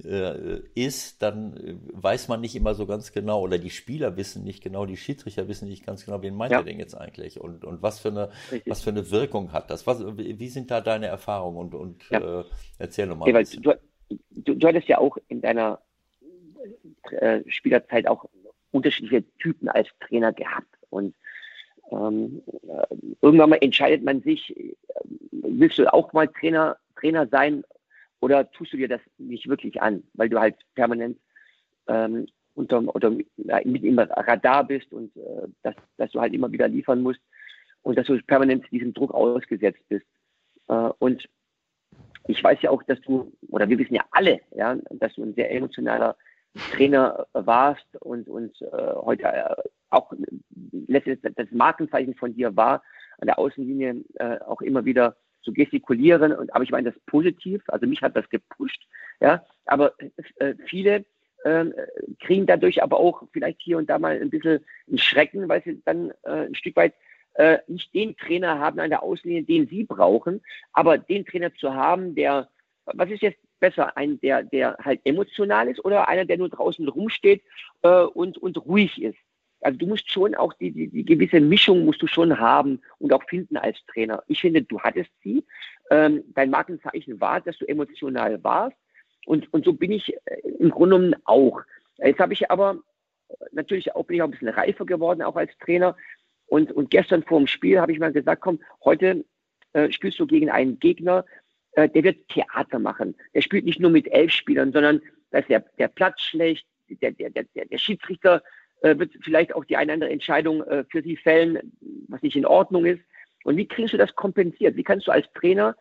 [SPEAKER 3] äh, ist, dann äh, weiß man nicht immer so ganz genau, oder die Spieler wissen nicht genau, die Schiedsrichter wissen nicht ganz genau, wen meint ja. er denn jetzt eigentlich und, und was, für eine, was für eine Wirkung hat das? Was, wie sind da deine Erfahrungen und, und ja. äh, erzähl nochmal.
[SPEAKER 4] Okay, du, du, du hattest ja auch in deiner äh, Spielerzeit auch unterschiedliche Typen als Trainer gehabt und ähm, äh, irgendwann mal entscheidet man sich, äh, willst du auch mal Trainer, Trainer sein oder tust du dir das nicht wirklich an, weil du halt permanent ähm, unter, oder mit im Radar bist und äh, dass, dass du halt immer wieder liefern musst und dass du permanent diesem Druck ausgesetzt bist. Äh, und ich weiß ja auch, dass du, oder wir wissen ja alle, ja, dass du ein sehr emotionaler Trainer warst und, und äh, heute äh, auch letztendlich das Markenzeichen von dir war, an der Außenlinie äh, auch immer wieder zu gestikulieren. Und, aber ich meine das positiv, also mich hat das gepusht. Ja, aber äh, viele äh, kriegen dadurch aber auch vielleicht hier und da mal ein bisschen einen Schrecken, weil sie dann äh, ein Stück weit äh, nicht den Trainer haben an der Außenlinie, den sie brauchen, aber den Trainer zu haben, der, was ist jetzt besser, ein, der, der halt emotional ist oder einer, der nur draußen rumsteht äh, und, und ruhig ist? Also du musst schon auch die, die, die gewisse Mischung musst du schon haben und auch finden als Trainer. Ich finde, du hattest sie. Ähm, dein Markenzeichen war, dass du emotional warst. Und, und so bin ich äh, im Grunde genommen auch. Jetzt habe ich aber natürlich auch, bin ich auch ein bisschen reifer geworden, auch als Trainer. Und, und gestern vor dem Spiel habe ich mal gesagt, komm, heute äh, spielst du gegen einen Gegner, äh, der wird Theater machen. Der spielt nicht nur mit elf Spielern, sondern da ist der, der Platz schlecht, der, der, der, der Schiedsrichter äh, wird vielleicht auch die eine oder andere Entscheidung äh, für sie fällen, was nicht in Ordnung ist. Und wie kriegst du das kompensiert? Wie kannst du als Trainer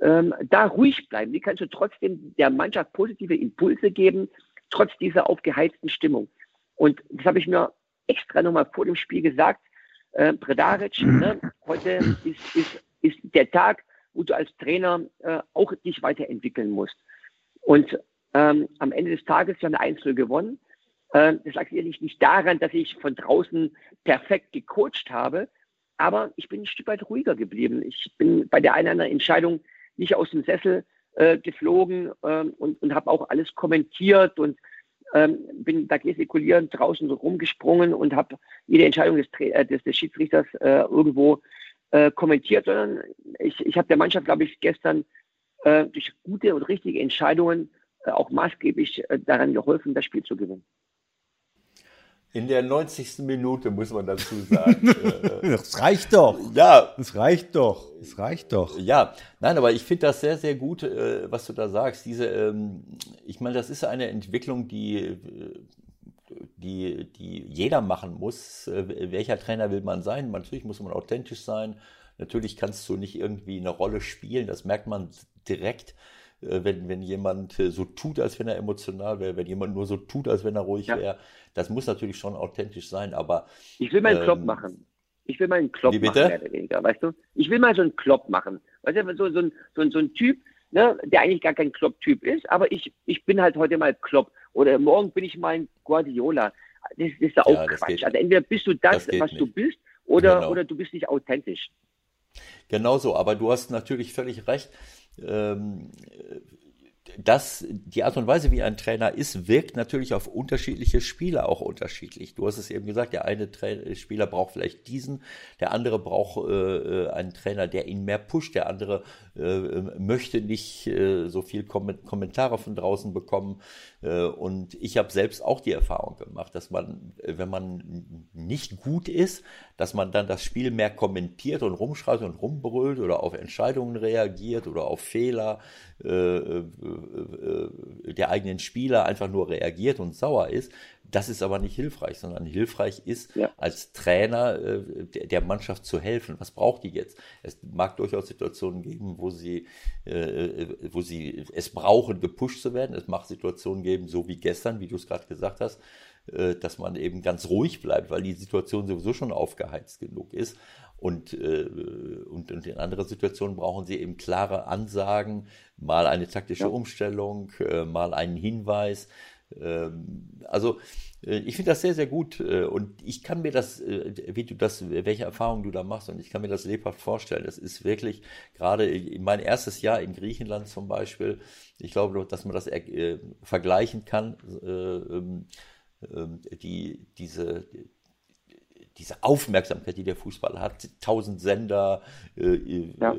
[SPEAKER 4] ähm, da ruhig bleiben? Wie kannst du trotzdem der Mannschaft positive Impulse geben, trotz dieser aufgeheizten Stimmung? Und das habe ich mir extra nochmal vor dem Spiel gesagt äh, Predaric, ne? heute ist, ist, ist der Tag, wo du als Trainer äh, auch dich weiterentwickeln musst. Und ähm, am Ende des Tages ja eine Einzel gewonnen. Äh, das lag sicherlich nicht daran, dass ich von draußen perfekt gecoacht habe, aber ich bin ein Stück weit ruhiger geblieben. Ich bin bei der einen oder anderen Entscheidung nicht aus dem Sessel äh, geflogen ähm, und, und habe auch alles kommentiert und ähm, bin da gestikulierend draußen so rumgesprungen und habe jede Entscheidung des, äh, des, des Schiedsrichters äh, irgendwo äh, kommentiert, sondern ich, ich habe der Mannschaft, glaube ich, gestern äh, durch gute und richtige Entscheidungen äh, auch maßgeblich daran geholfen, das Spiel zu gewinnen.
[SPEAKER 3] In der 90. Minute muss man dazu sagen.
[SPEAKER 2] das reicht doch.
[SPEAKER 3] Ja.
[SPEAKER 2] Das reicht doch. Das reicht doch.
[SPEAKER 3] Ja, nein, aber ich finde das sehr, sehr gut, äh, was du da sagst. Diese, ähm, ich meine, das ist eine Entwicklung, die, äh, die, die jeder machen muss. Äh, welcher Trainer will man sein? Natürlich muss man authentisch sein. Natürlich kannst du nicht irgendwie eine Rolle spielen. Das merkt man direkt wenn, wenn jemand so tut, als wenn er emotional wäre, wenn jemand nur so tut, als wenn er ruhig ja. wäre. Das muss natürlich schon authentisch sein, aber.
[SPEAKER 4] Ich will mal einen ähm, Klopp machen. Ich will mal einen Klopp machen, mehr oder weniger, weißt du? Ich will mal so einen Klopp machen. Weißt du, so, so, so, so ein Typ, ne, der eigentlich gar kein Klopp-Typ ist, aber ich, ich bin halt heute mal Klopp. Oder morgen bin ich mal ein Guardiola. Das, das ist ja auch ja, Quatsch. Also entweder bist du das, das was nicht. du bist, oder, genau. oder du bist nicht authentisch.
[SPEAKER 3] Genau so, aber du hast natürlich völlig recht. Ähm, das, die Art und Weise, wie ein Trainer ist, wirkt natürlich auf unterschiedliche Spieler auch unterschiedlich. Du hast es eben gesagt, der eine Trainer, Spieler braucht vielleicht diesen, der andere braucht äh, äh einen Trainer, der ihn mehr pusht, der andere äh, möchte nicht äh, so viel Kom Kommentare von draußen bekommen. Äh, und ich habe selbst auch die Erfahrung gemacht, dass man, wenn man nicht gut ist, dass man dann das Spiel mehr kommentiert und rumschreit und rumbrüllt oder auf Entscheidungen reagiert oder auf Fehler äh, äh, äh, der eigenen Spieler einfach nur reagiert und sauer ist. Das ist aber nicht hilfreich, sondern hilfreich ist, ja. als Trainer äh, der, der, Mannschaft zu helfen. Was braucht die jetzt? Es mag durchaus Situationen geben, wo sie, äh, wo sie es brauchen, gepusht zu werden. Es mag Situationen geben, so wie gestern, wie du es gerade gesagt hast, äh, dass man eben ganz ruhig bleibt, weil die Situation sowieso schon aufgeheizt genug ist. Und, äh, und, und in anderen Situationen brauchen sie eben klare Ansagen, mal eine taktische ja. Umstellung, äh, mal einen Hinweis. Ähm, also ich finde das sehr, sehr gut und ich kann mir das, wie du das, welche Erfahrungen du da machst und ich kann mir das lebhaft vorstellen. Das ist wirklich gerade mein erstes Jahr in Griechenland zum Beispiel. Ich glaube, dass man das vergleichen kann. Ähm, ähm, die, diese, diese Aufmerksamkeit, die der Fußball hat, tausend Sender, äh, ja.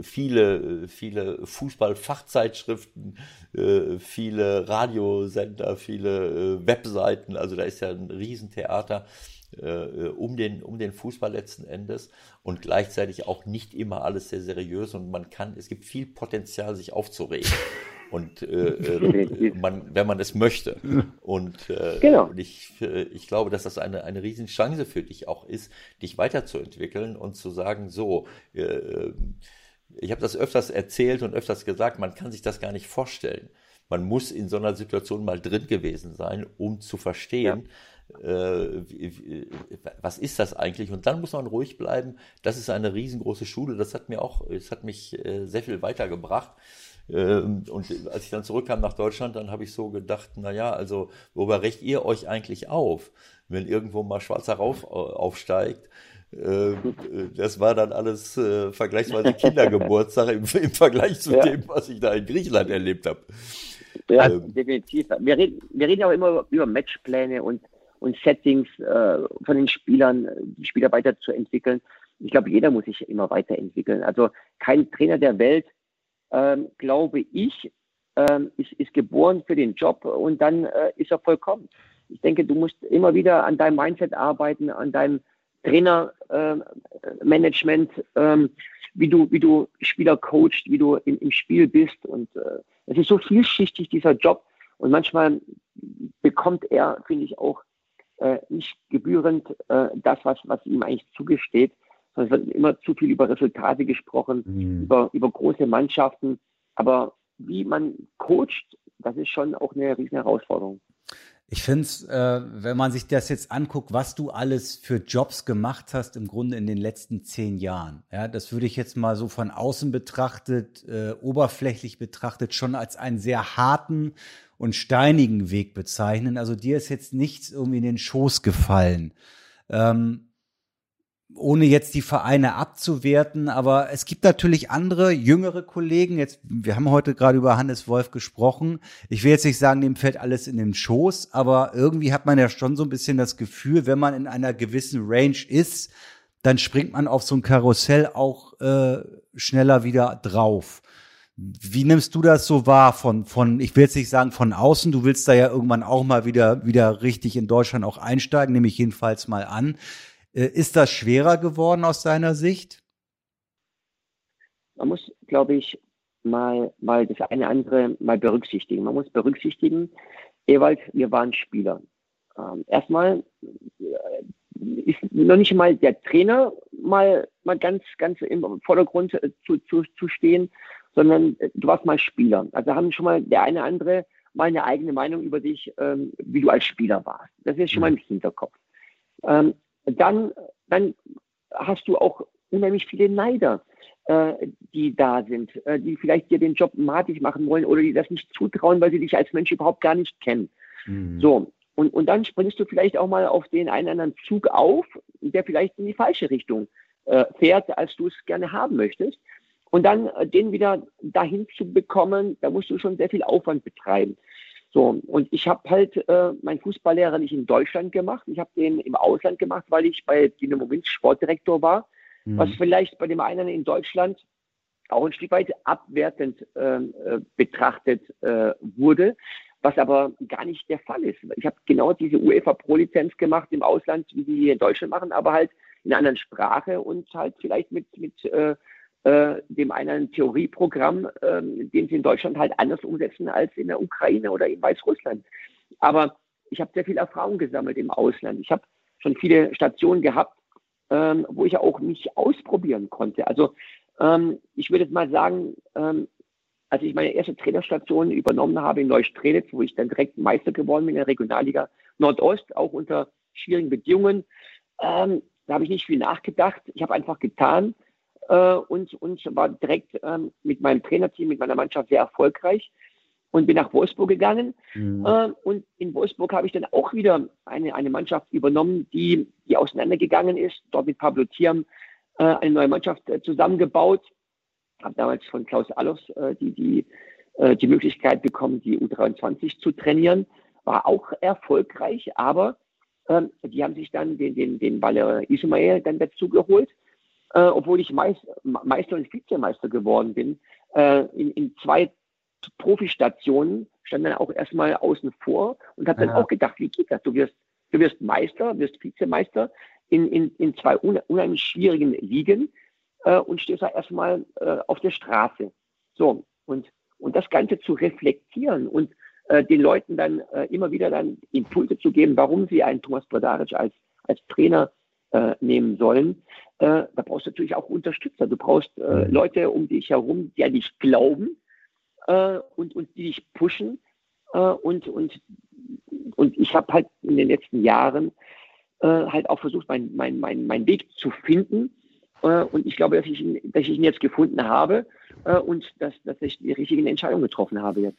[SPEAKER 3] Viele, viele Fußballfachzeitschriften, äh, viele Radiosender, viele äh, Webseiten, also da ist ja ein Riesentheater. äh, um, den, um den Fußball letzten Endes und gleichzeitig auch nicht immer alles sehr seriös und man kann, es gibt viel Potenzial, sich aufzuregen. Und äh, äh, man, wenn man es möchte. Und, äh, genau. und ich, äh, ich glaube, dass das eine, eine Riesenchance für dich auch ist, dich weiterzuentwickeln und zu sagen, so, äh, ich habe das öfters erzählt und öfters gesagt, man kann sich das gar nicht vorstellen. Man muss in so einer Situation mal drin gewesen sein, um zu verstehen, ja. äh, was ist das eigentlich? Und dann muss man ruhig bleiben. Das ist eine riesengroße Schule. Das hat mir auch, es hat mich äh, sehr viel weitergebracht. Ähm, und als ich dann zurückkam nach Deutschland, dann habe ich so gedacht, na ja, also worüber recht ihr euch eigentlich auf, wenn irgendwo mal Schwarzer Rauf aufsteigt? Ähm, das war dann alles äh, vergleichsweise Kindergeburtstag im, im Vergleich zu ja. dem, was ich da in Griechenland erlebt habe.
[SPEAKER 4] Ja, ähm, definitiv. Wir reden, wir reden auch immer über Matchpläne und, und Settings äh, von den Spielern, die Spieler weiterzuentwickeln. Ich glaube, jeder muss sich immer weiterentwickeln. Also kein Trainer der Welt, ähm, glaube ich, ähm, ist, ist geboren für den Job und dann äh, ist er vollkommen. Ich denke, du musst immer wieder an deinem Mindset arbeiten, an deinem Trainermanagement, äh, ähm, wie du, wie du Spieler coachst, wie du im, im Spiel bist. Und äh, es ist so vielschichtig, dieser Job. Und manchmal bekommt er, finde ich, auch äh, nicht gebührend äh, das, was, was ihm eigentlich zugesteht. Es wird immer zu viel über Resultate gesprochen, mhm. über, über große Mannschaften. Aber wie man coacht, das ist schon auch eine riesen Herausforderung.
[SPEAKER 2] Ich finde es, äh, wenn man sich das jetzt anguckt, was du alles für Jobs gemacht hast, im Grunde in den letzten zehn Jahren. Ja, das würde ich jetzt mal so von außen betrachtet, äh, oberflächlich betrachtet, schon als einen sehr harten und steinigen Weg bezeichnen. Also dir ist jetzt nichts irgendwie in den Schoß gefallen. Ähm, ohne jetzt die Vereine abzuwerten, aber es gibt natürlich andere, jüngere Kollegen. Jetzt, wir haben heute gerade über Hannes Wolf gesprochen. Ich will jetzt nicht sagen, dem fällt alles in den Schoß, aber irgendwie hat man ja schon so ein bisschen das Gefühl, wenn man in einer gewissen Range ist, dann springt man auf so ein Karussell auch äh, schneller wieder drauf. Wie nimmst du das so wahr von, von, ich will jetzt nicht sagen von außen, du willst da ja irgendwann auch mal wieder, wieder richtig in Deutschland auch einsteigen, nehme ich jedenfalls mal an. Äh, ist das schwerer geworden aus deiner Sicht?
[SPEAKER 4] Man muss, glaube ich, mal, mal das eine andere mal berücksichtigen. Man muss berücksichtigen, Ewald, wir waren Spieler. Ähm, erstmal äh, ist noch nicht mal der Trainer mal, mal ganz, ganz im Vordergrund äh, zu, zu, zu stehen, sondern du warst mal Spieler. Also haben schon mal der eine andere mal eine eigene Meinung über dich, ähm, wie du als Spieler warst. Das ist schon mal im Hinterkopf. Ähm, dann, dann hast du auch unheimlich viele Neider, äh, die da sind, äh, die vielleicht dir den Job matig machen wollen oder die das nicht zutrauen, weil sie dich als Mensch überhaupt gar nicht kennen. Mhm. So. Und, und dann springst du vielleicht auch mal auf den einen oder anderen Zug auf, der vielleicht in die falsche Richtung äh, fährt, als du es gerne haben möchtest. Und dann äh, den wieder dahin zu bekommen, da musst du schon sehr viel Aufwand betreiben. So, und ich habe halt äh, meinen Fußballlehrer nicht in Deutschland gemacht, ich habe den im Ausland gemacht, weil ich bei Dynamo Minsk Sportdirektor war, mhm. was vielleicht bei dem einen in Deutschland auch ein Stück weit abwertend ähm, äh, betrachtet äh, wurde, was aber gar nicht der Fall ist. Ich habe genau diese UEFA Pro-Lizenz gemacht im Ausland, wie die hier in Deutschland machen, aber halt in einer anderen Sprache und halt vielleicht mit, mit äh, äh, dem einen Theorieprogramm, äh, den sie in Deutschland halt anders umsetzen als in der Ukraine oder in Weißrussland. Aber ich habe sehr viel Erfahrung gesammelt im Ausland. Ich habe schon viele Stationen gehabt, ähm, wo ich auch mich ausprobieren konnte. Also ähm, ich würde mal sagen, ähm, als ich meine erste Trainerstation übernommen habe in Neustrelitz, wo ich dann direkt Meister geworden bin in der Regionalliga Nordost, auch unter schwierigen Bedingungen, ähm, da habe ich nicht viel nachgedacht. Ich habe einfach getan äh, und, und war direkt ähm, mit meinem Trainerteam, mit meiner Mannschaft sehr erfolgreich und bin nach Wolfsburg gegangen. Mhm. Äh, und in Wolfsburg habe ich dann auch wieder eine, eine Mannschaft übernommen, die, die auseinandergegangen ist, dort mit Pablo Thiam äh, eine neue Mannschaft äh, zusammengebaut. Habe damals von Klaus Allofs äh, die, die, äh, die Möglichkeit bekommen, die U23 zu trainieren. War auch erfolgreich, aber ähm, die haben sich dann den, den, den Baller Ismail dann dazu geholt äh, obwohl ich Meister, Meister und Vizemeister geworden bin, äh, in, in zwei Profistationen stand dann auch erstmal außen vor und habe dann auch gedacht, wie geht das? Du wirst Du wirst Meister, wirst Vizemeister in, in, in zwei unheimlich schwierigen Ligen äh, und stehst da erstmal äh, auf der Straße. So, und, und das Ganze zu reflektieren und äh, den Leuten dann äh, immer wieder dann Impulse zu geben, warum sie einen Thomas Brodaric als, als Trainer äh, nehmen sollen, äh, da brauchst du natürlich auch Unterstützer. Du brauchst äh, mhm. Leute um dich herum, die an dich glauben äh, und, und die dich pushen. Äh, und, und, und ich habe halt in den letzten Jahren äh, halt auch versucht, meinen mein, mein, mein Weg zu finden. Äh, und ich glaube, dass ich, ihn, dass ich ihn jetzt gefunden habe äh, und dass, dass ich die richtigen Entscheidungen getroffen habe jetzt.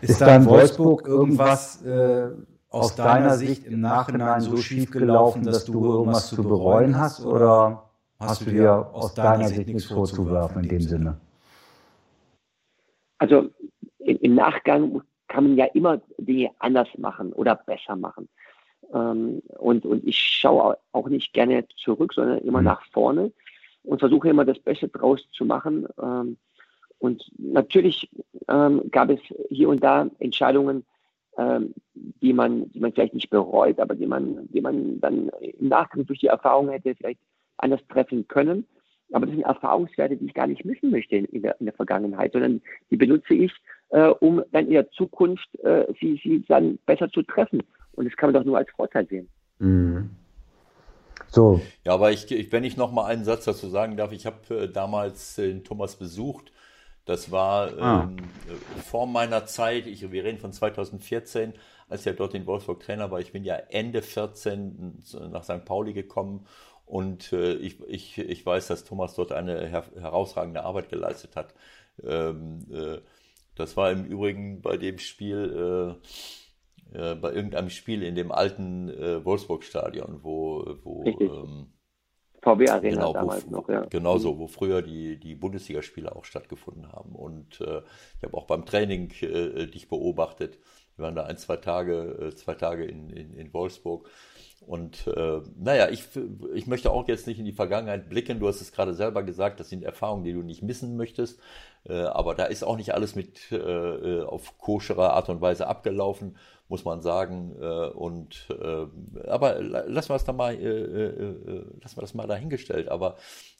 [SPEAKER 2] Ist da in Wolfsburg irgendwas äh, aus deiner Sicht im Nachhinein so schief gelaufen, dass du irgendwas zu bereuen hast? Oder hast du dir aus deiner Sicht nichts vorzuwerfen in dem Sinne?
[SPEAKER 4] Also im Nachgang kann man ja immer Dinge anders machen oder besser machen. Ähm, und, und ich schaue auch nicht gerne zurück, sondern immer mhm. nach vorne und versuche immer das Beste draus zu machen. Ähm, und natürlich ähm, gab es hier und da Entscheidungen, ähm, die man, die man vielleicht nicht bereut, aber die man, die man dann im Nachgang durch die Erfahrung hätte vielleicht anders treffen können. Aber das sind Erfahrungswerte, die ich gar nicht missen möchte in, der, in der Vergangenheit, sondern die benutze ich, äh, um dann in der Zukunft äh, sie, sie dann besser zu treffen. Und das kann man doch nur als Vorteil sehen. Mhm.
[SPEAKER 3] So. Ja, aber ich, ich, wenn ich noch mal einen Satz dazu sagen darf, ich habe äh, damals den Thomas besucht das war ah. ähm, vor meiner Zeit, ich, wir reden von 2014, als er dort in Wolfsburg Trainer war. Ich bin ja Ende 14 nach St. Pauli gekommen und äh, ich, ich, ich weiß, dass Thomas dort eine her herausragende Arbeit geleistet hat. Ähm, äh, das war im Übrigen bei dem Spiel, äh, äh bei irgendeinem Spiel in dem alten äh, Wolfsburg-Stadion, wo, wo ähm,
[SPEAKER 4] VW Arena
[SPEAKER 3] genau, damals wo, noch, ja. Genau so, wo früher die, die Bundesligaspiele auch stattgefunden haben. Und äh, ich habe auch beim Training äh, dich beobachtet. Wir waren da ein, zwei Tage, äh, zwei Tage in, in, in Wolfsburg. Und äh, naja, ich, ich möchte auch jetzt nicht in die Vergangenheit blicken. Du hast es gerade selber gesagt, das sind Erfahrungen, die du nicht missen möchtest. Äh, aber da ist auch nicht alles mit äh, äh auf koscherer Art und Weise abgelaufen muss man sagen. Äh, und äh, aber lassen wir es da mal, äh, äh, lassen wir das mal dahingestellt. Aber äh,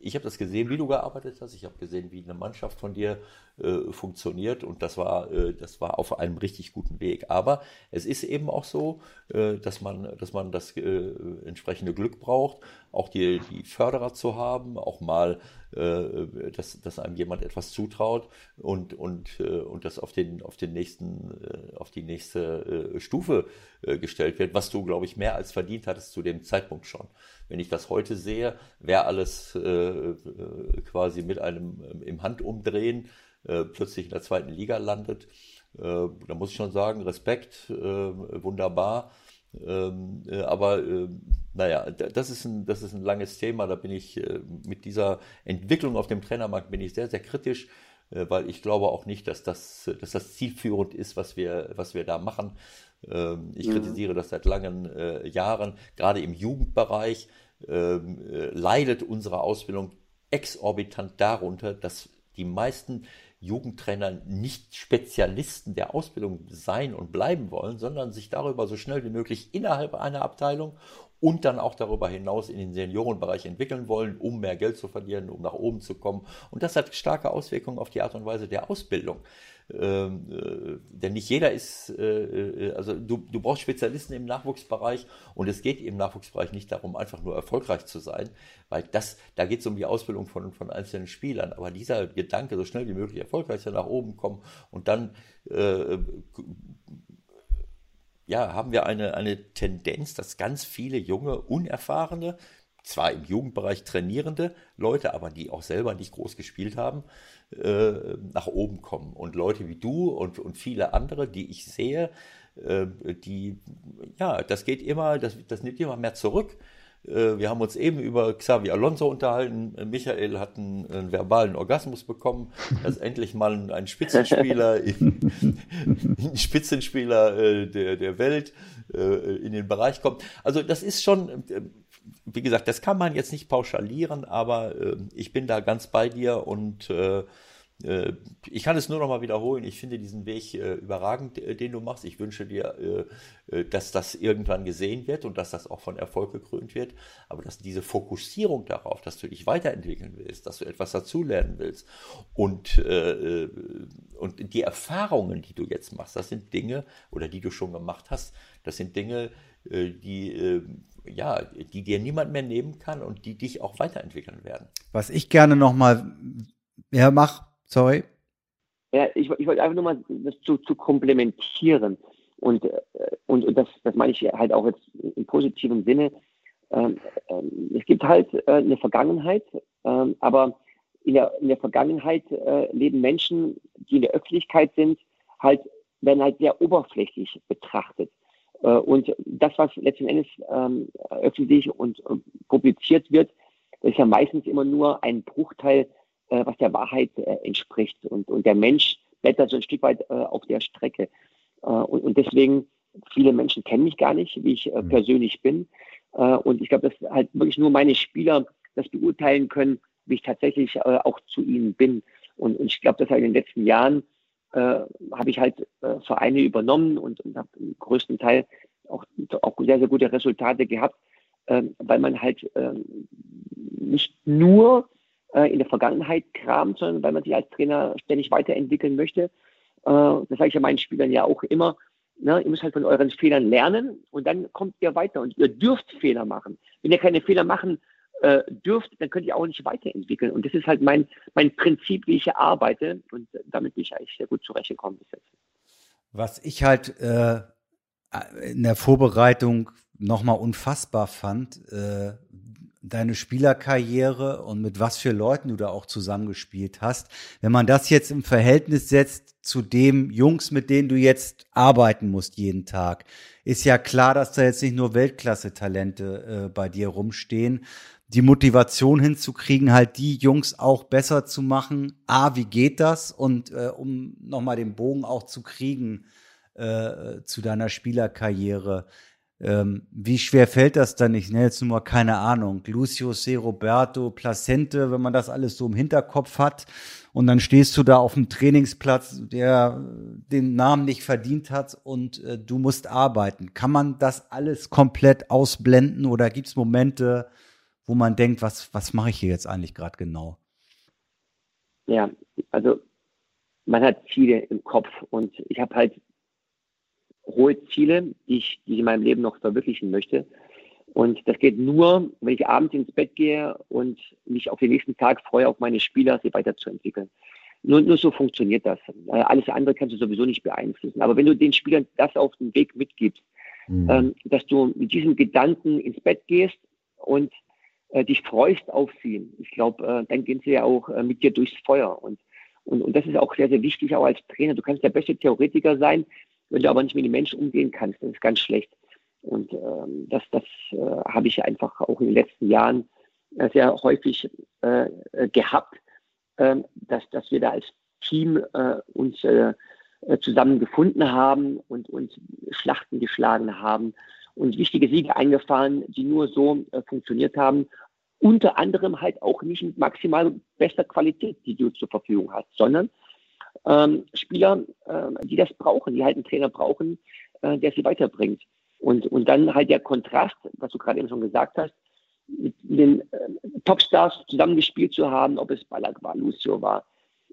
[SPEAKER 3] ich habe das gesehen, wie du gearbeitet hast. Ich habe gesehen, wie eine Mannschaft von dir äh, funktioniert und das war, äh, das war auf einem richtig guten Weg. Aber es ist eben auch so, äh, dass man, dass man das entsprechende Glück braucht, auch die, die Förderer zu haben, auch mal, dass, dass einem jemand etwas zutraut und, und, und das auf den, auf den nächsten, auf die nächste Stufe gestellt wird, was du, glaube ich, mehr als verdient hattest zu dem Zeitpunkt schon. Wenn ich das heute sehe, wer alles äh, äh quasi mit einem äh, im Handumdrehen äh, plötzlich in der zweiten Liga landet. Äh, da muss ich schon sagen, Respekt, äh, wunderbar. Ähm, äh, aber äh, naja, das ist, ein, das ist ein langes Thema. Da bin ich äh, mit dieser Entwicklung auf dem Trainermarkt bin ich sehr, sehr kritisch, weil ich glaube auch nicht, dass das, dass das zielführend ist, was wir, was wir da machen. Ähm, ich mhm. kritisiere das seit langen Jahren. Gerade im Jugendbereich ähm, leidet unsere Ausbildung exorbitant darunter, dass die meisten Jugendtrainer nicht Spezialisten der Ausbildung sein und bleiben wollen, sondern sich darüber so schnell wie möglich innerhalb einer Abteilung und dann auch darüber hinaus in den Seniorenbereich entwickeln wollen, um mehr Geld zu verdienen, um nach oben zu kommen. Und das hat starke Auswirkungen auf die Art und Weise der Ausbildung. Ähm, äh, denn nicht jeder ist, äh, äh, also du, du brauchst Spezialisten im Nachwuchsbereich und es geht im Nachwuchsbereich nicht darum, einfach nur erfolgreich zu sein, weil das, da geht es um die Ausbildung von, von einzelnen Spielern. Aber dieser Gedanke, so schnell wie möglich erfolgreich sein, nach oben kommen und dann äh, ja, haben wir eine, eine Tendenz, dass ganz viele junge, unerfahrene, zwar im Jugendbereich trainierende Leute, aber die auch selber nicht groß gespielt haben, äh, nach oben kommen. Und Leute wie du und, und viele andere, die ich sehe, äh, die, ja, das geht immer, das, das nimmt immer mehr zurück. Äh, wir haben uns eben über Xavi Alonso unterhalten. Michael hat einen, einen verbalen Orgasmus bekommen, dass endlich mal ein Spitzenspieler, ein Spitzenspieler äh, der, der Welt äh, in den Bereich kommt. Also das ist schon, wie gesagt, das kann man jetzt nicht pauschalieren, aber ich bin da ganz bei dir und äh, ich kann es nur noch mal wiederholen. Ich finde diesen Weg äh, überragend, äh, den du machst. Ich wünsche dir, dass das irgendwann gesehen wird und dass das auch von Erfolg gekrönt wird. Aber dass diese Fokussierung darauf, dass du dich weiterentwickeln willst, dass du etwas dazulernen willst und, und die Erfahrungen, die du jetzt machst, das sind Dinge oder die du schon gemacht hast, das sind Dinge, die ja, die dir niemand mehr nehmen kann und die dich auch weiterentwickeln werden.
[SPEAKER 2] Was ich gerne noch mal, ja, mach, Sorry.
[SPEAKER 4] Ja, ich, ich wollte einfach nur mal das zu, zu komplementieren. Und, äh, und, und das, das meine ich halt auch jetzt im positiven Sinne. Ähm, ähm, es gibt halt äh, eine Vergangenheit, ähm, aber in der, in der Vergangenheit äh, leben Menschen, die in der Öffentlichkeit sind, halt, werden halt sehr oberflächlich betrachtet. Äh, und das, was letzten Endes ähm, öffentlich und äh, publiziert wird, ist ja meistens immer nur ein Bruchteil äh, was der Wahrheit äh, entspricht. Und, und der Mensch blättert so ein Stück weit äh, auf der Strecke. Äh, und, und deswegen, viele Menschen kennen mich gar nicht, wie ich mhm. persönlich bin. Und ich glaube, dass halt wirklich nur meine Spieler das beurteilen können, wie ich tatsächlich auch zu ihnen bin. Und, und ich glaube, dass halt in den letzten Jahren äh, habe ich halt äh, Vereine übernommen und, und habe im größten Teil auch, auch sehr, sehr gute Resultate gehabt, äh, weil man halt äh, nicht nur äh, in der Vergangenheit kramt, sondern weil man sich als Trainer ständig weiterentwickeln möchte. Äh, das sage ich ja meinen Spielern ja auch immer. Ne? Ihr müsst halt von euren Fehlern lernen und dann kommt ihr weiter. Und ihr dürft Fehler machen. Wenn ihr keine Fehler machen äh, dürft, dann könnt ihr auch nicht weiterentwickeln. Und das ist halt mein, mein Prinzip, wie ich arbeite. Und damit bin ich eigentlich sehr gut zurechtgekommen bis jetzt.
[SPEAKER 2] Was ich halt äh, in der Vorbereitung nochmal unfassbar fand, äh, deine Spielerkarriere und mit was für Leuten du da auch zusammengespielt hast. Wenn man das jetzt im Verhältnis setzt zu dem Jungs, mit denen du jetzt arbeiten musst jeden Tag, ist ja klar, dass da jetzt nicht nur Weltklasse-Talente äh, bei dir rumstehen. Die Motivation hinzukriegen, halt die Jungs auch besser zu machen. A, wie geht das? Und äh, um nochmal den Bogen auch zu kriegen äh, zu deiner Spielerkarriere ähm, wie schwer fällt das dann? Ich nenne jetzt nur mal keine Ahnung. Lucio C. Roberto, Placente, wenn man das alles so im Hinterkopf hat. Und dann stehst du da auf dem Trainingsplatz, der den Namen nicht verdient hat und äh, du musst arbeiten. Kann man das alles komplett ausblenden oder gibt es Momente, wo man denkt, was, was mache ich hier jetzt eigentlich gerade genau?
[SPEAKER 4] Ja, also man hat Ziele im Kopf und ich habe halt hohe Ziele, die ich, die ich in meinem Leben noch verwirklichen möchte. Und das geht nur, wenn ich abends ins Bett gehe und mich auf den nächsten Tag freue, auf meine Spieler, sie weiterzuentwickeln. Nur, nur so funktioniert das. Äh, alles andere kannst du sowieso nicht beeinflussen. Aber wenn du den Spielern das auf den Weg mitgibst, mhm. ähm, dass du mit diesem Gedanken ins Bett gehst und äh, dich freust auf sie, ich glaube, äh, dann gehen sie ja auch äh, mit dir durchs Feuer. Und, und, und das ist auch sehr, sehr wichtig, auch als Trainer. Du kannst der beste Theoretiker sein, wenn du aber nicht mit den Menschen umgehen kannst, das ist ganz schlecht. Und ähm, das, das äh, habe ich einfach auch in den letzten Jahren äh, sehr häufig äh, äh gehabt, ähm, dass, dass wir da als Team äh, uns äh, zusammen gefunden haben und, und Schlachten geschlagen haben und wichtige Siege eingefahren, die nur so funktioniert haben. Unter anderem halt auch nicht mit maximal bester Qualität, die du zur Verfügung hast, sondern ähm, Spieler, äh, die das brauchen, die halt einen Trainer brauchen, äh, der sie weiterbringt. Und, und dann halt der Kontrast, was du gerade eben schon gesagt hast, mit den äh, Topstars zusammengespielt zu haben, ob es Ballack war, Lucio war,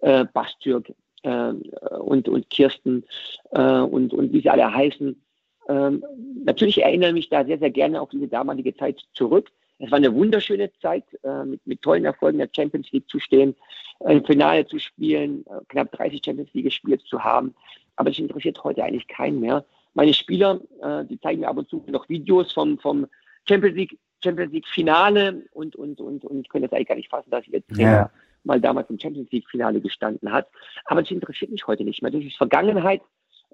[SPEAKER 4] äh, Bastürk äh, und, und Kirsten äh, und, und wie sie alle heißen. Ähm, natürlich erinnere ich mich da sehr, sehr gerne auf diese damalige Zeit zurück. Es war eine wunderschöne Zeit, äh, mit, mit tollen Erfolgen der Champions League zu stehen, äh, im Finale zu spielen, äh, knapp 30 Champions League gespielt zu haben. Aber das interessiert heute eigentlich keinen mehr. Meine Spieler, äh, die zeigen mir ab und zu noch Videos vom, vom Champions League, Champions League Finale und, und, und, und ich könnte das eigentlich gar nicht fassen, dass ich jetzt ja. mal damals im Champions League Finale gestanden hat. Aber das interessiert mich heute nicht mehr. Das ist Vergangenheit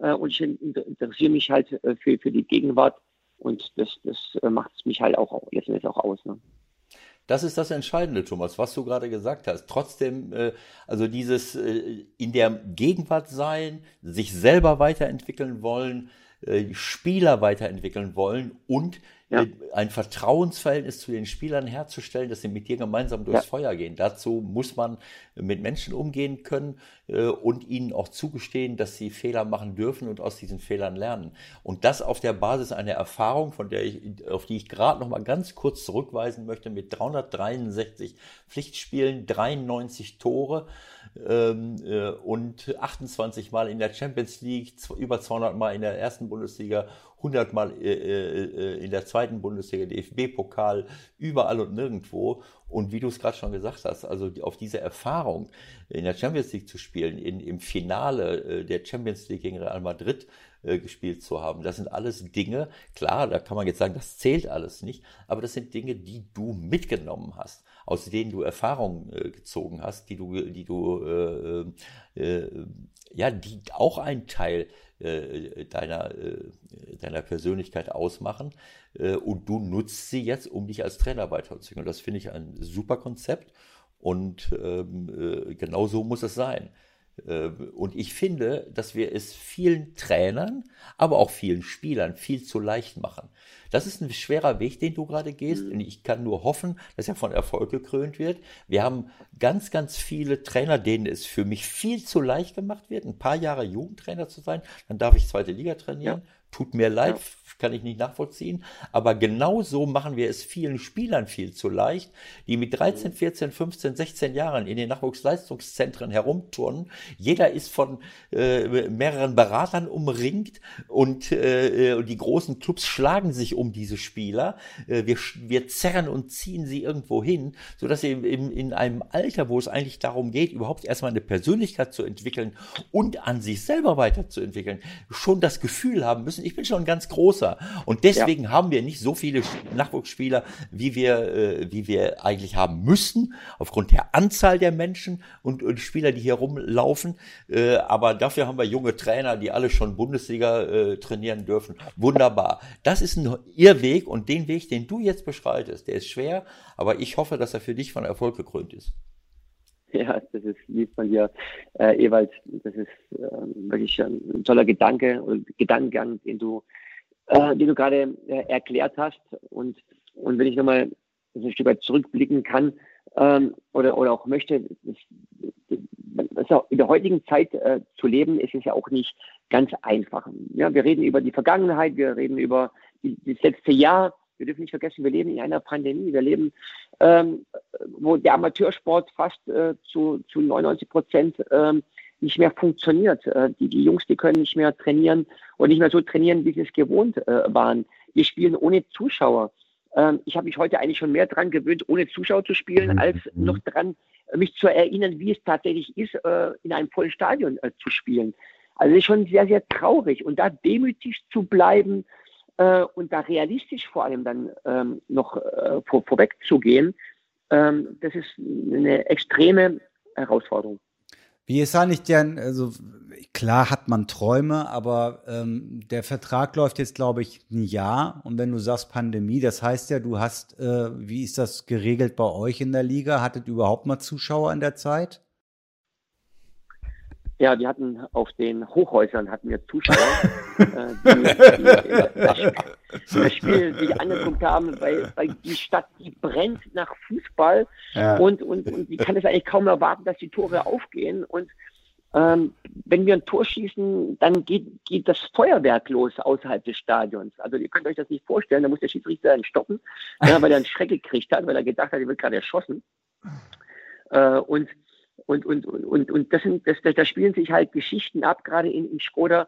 [SPEAKER 4] und ich interessiere mich halt äh, für, für die Gegenwart und das, das äh, macht es mich halt auch letztendlich auch aus. Ne?
[SPEAKER 3] Das ist das Entscheidende, Thomas, was du gerade gesagt hast. Trotzdem, äh, also dieses äh, in der Gegenwart sein, sich selber weiterentwickeln wollen, äh, Spieler weiterentwickeln wollen und ja. Äh, ein Vertrauensverhältnis zu den Spielern herzustellen, dass sie mit dir gemeinsam durchs ja. Feuer gehen. Dazu muss man mit Menschen umgehen können äh, und ihnen auch zugestehen, dass sie Fehler machen dürfen und aus diesen Fehlern lernen. Und das auf der Basis einer Erfahrung, von der ich, auf die ich gerade noch mal ganz kurz zurückweisen möchte, mit 363 Pflichtspielen, 93 Tore ähm, äh, und 28 Mal in der Champions League, über 200 Mal in der ersten Bundesliga 100 Mal äh, äh, in der zweiten Bundesliga, DFB-Pokal, überall und nirgendwo. Und wie du es gerade schon gesagt hast, also auf diese Erfahrung in der Champions League zu spielen, in, im Finale der Champions League gegen Real Madrid gespielt zu haben, das sind alles Dinge, klar, da kann man jetzt sagen, das zählt alles nicht, aber das sind Dinge, die du mitgenommen hast aus denen du Erfahrungen äh, gezogen hast, die du, die du, äh, äh, ja, die auch ein Teil äh, deiner, äh, deiner Persönlichkeit ausmachen. Äh, und du nutzt sie jetzt, um dich als Trainer weiterzuentwickeln. Das finde ich ein super Konzept. Und ähm, genau so muss es sein. Und ich finde, dass wir es vielen Trainern, aber auch vielen Spielern viel zu leicht machen. Das ist ein schwerer Weg, den du gerade gehst. Mhm. Und ich kann nur hoffen, dass er von Erfolg gekrönt wird. Wir haben ganz, ganz viele Trainer, denen es für mich viel zu leicht gemacht wird, ein paar Jahre Jugendtrainer zu sein. Dann darf ich zweite Liga trainieren. Ja. Tut mir leid, ja kann ich nicht nachvollziehen. Aber genauso machen wir es vielen Spielern viel zu leicht, die mit 13, 14, 15, 16 Jahren in den Nachwuchsleistungszentren herumturnen. Jeder ist von äh, mehreren Beratern umringt und äh, die großen Clubs schlagen sich um diese Spieler. Äh, wir, wir zerren und ziehen sie irgendwo hin, sodass sie in, in einem Alter, wo es eigentlich darum geht, überhaupt erstmal eine Persönlichkeit zu entwickeln und an sich selber weiterzuentwickeln, schon das Gefühl haben müssen, ich bin schon ganz großer und deswegen ja. haben wir nicht so viele Nachwuchsspieler, wie wir, äh, wie wir eigentlich haben müssten, aufgrund der Anzahl der Menschen und, und Spieler, die hier rumlaufen. Äh, aber dafür haben wir junge Trainer, die alle schon Bundesliga äh, trainieren dürfen. Wunderbar. Das ist ein Irrweg und den Weg, den du jetzt beschreitest, der ist schwer, aber ich hoffe, dass er für dich von Erfolg gekrönt ist.
[SPEAKER 4] Ja, das ist lieb von dir, äh, Ewald. Das ist äh, wirklich ein toller Gedanke oder Gedankengang, den du äh, die du gerade äh, erklärt hast. Und, und wenn ich nochmal ein Stück weit zurückblicken kann ähm, oder, oder auch möchte, das, das in der heutigen Zeit äh, zu leben, ist es ja auch nicht ganz einfach. Ja, wir reden über die Vergangenheit, wir reden über die, das letzte Jahr. Wir dürfen nicht vergessen, wir leben in einer Pandemie. Wir leben, ähm, wo der Amateursport fast äh, zu, zu 99 Prozent ähm, nicht mehr funktioniert. Äh, die, die Jungs, die können nicht mehr trainieren und nicht mehr so trainieren, wie sie es gewohnt äh, waren. Wir spielen ohne Zuschauer. Ähm, ich habe mich heute eigentlich schon mehr dran gewöhnt, ohne Zuschauer zu spielen, mhm. als noch dran, mich zu erinnern, wie es tatsächlich ist, äh, in einem vollen Stadion zu spielen. Also es ist schon sehr, sehr traurig. Und da demütig zu bleiben und da realistisch vor allem dann ähm, noch vor, vorweg zu gehen, ähm, das ist eine extreme Herausforderung.
[SPEAKER 2] Wie ist eigentlich denn, also klar hat man Träume, aber ähm, der Vertrag läuft jetzt, glaube ich, ein Jahr. Und wenn du sagst Pandemie, das heißt ja, du hast, äh, wie ist das geregelt bei euch in der Liga? Hattet überhaupt mal Zuschauer in der Zeit?
[SPEAKER 4] Ja, wir hatten auf den Hochhäusern hatten wir Zuschauer, äh, die, die das Spiel sich angeguckt haben, weil, weil die Stadt, die brennt nach Fußball ja. und, und, und die kann es eigentlich kaum erwarten, dass die Tore aufgehen. Und ähm, wenn wir ein Tor schießen, dann geht, geht das Feuerwerk los außerhalb des Stadions. Also ihr könnt euch das nicht vorstellen, da muss der Schiedsrichter dann stoppen, ja, weil er einen Schreck gekriegt hat, weil er gedacht hat, er wird gerade erschossen. Äh, und und, und, und, und das sind, das, da spielen sich halt Geschichten ab, gerade in, in Skoda.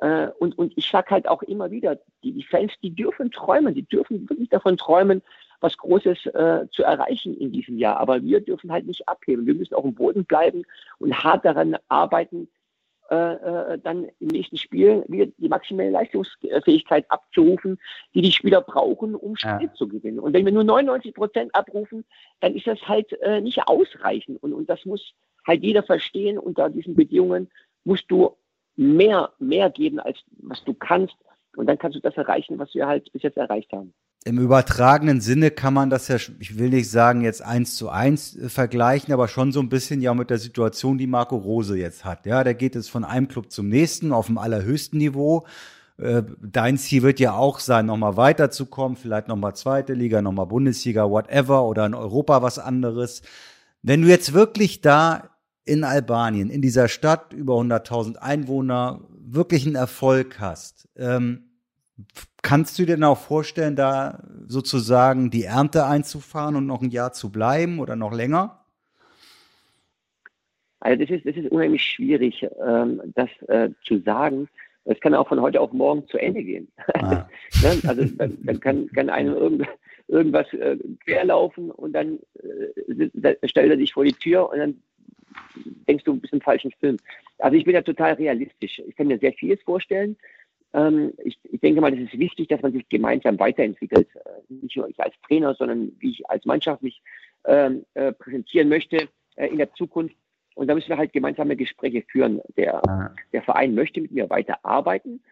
[SPEAKER 4] Äh, und, und ich sage halt auch immer wieder, die, die Fans, die dürfen träumen, die dürfen wirklich davon träumen, was Großes äh, zu erreichen in diesem Jahr. Aber wir dürfen halt nicht abheben. Wir müssen auch im Boden bleiben und hart daran arbeiten, äh, äh, dann im nächsten Spiel wieder die maximale Leistungsfähigkeit abzurufen, die die Spieler brauchen, um Spiel ja. zu gewinnen. Und wenn wir nur 99 Prozent abrufen, dann ist das halt äh, nicht ausreichend. Und, und das muss halt jeder verstehen. Unter diesen Bedingungen musst du mehr, mehr geben, als was du kannst. Und dann kannst du das erreichen, was wir halt bis jetzt erreicht haben
[SPEAKER 2] im übertragenen Sinne kann man das ja, ich will nicht sagen jetzt eins zu eins äh, vergleichen, aber schon so ein bisschen ja mit der Situation, die Marco Rose jetzt hat. Ja, der geht jetzt von einem Club zum nächsten auf dem allerhöchsten Niveau Äh, dein Ziel wird ja auch sein, nochmal weiterzukommen, vielleicht nochmal zweite Liga, nochmal Bundesliga, whatever, oder in Europa was anderes. Wenn du jetzt wirklich da in Albanien, in dieser Stadt, über 100.000 Einwohner, wirklich einen Erfolg hast, ähm, kannst du dir denn auch vorstellen, da sozusagen die Ernte einzufahren und noch ein Jahr zu bleiben oder noch länger?
[SPEAKER 4] Also das ist, das ist unheimlich schwierig, ähm, das äh, zu sagen. Es kann auch von heute auf morgen zu Ende gehen. Ah. ne? Also dann, dann, kann, kann einem irgend, irgendwas äh, querlaufen und dann äh, stellt er sich vor die Tür und dann denkst du, du bist im falschen Film. Also ich bin ja total realistisch. Ich kann mir sehr vieles vorstellen. Ähm, ich, ich, denke mal, es ist wichtig, dass man sich gemeinsam weiterentwickelt. Äh, nicht nur ich als Trainer, sondern wie ich als Mannschaft mich ähm, äh, präsentieren möchte äh, in der Zukunft. Und da müssen wir halt gemeinsame Gespräche führen. Der, der Verein möchte mit mir weiterarbeiten.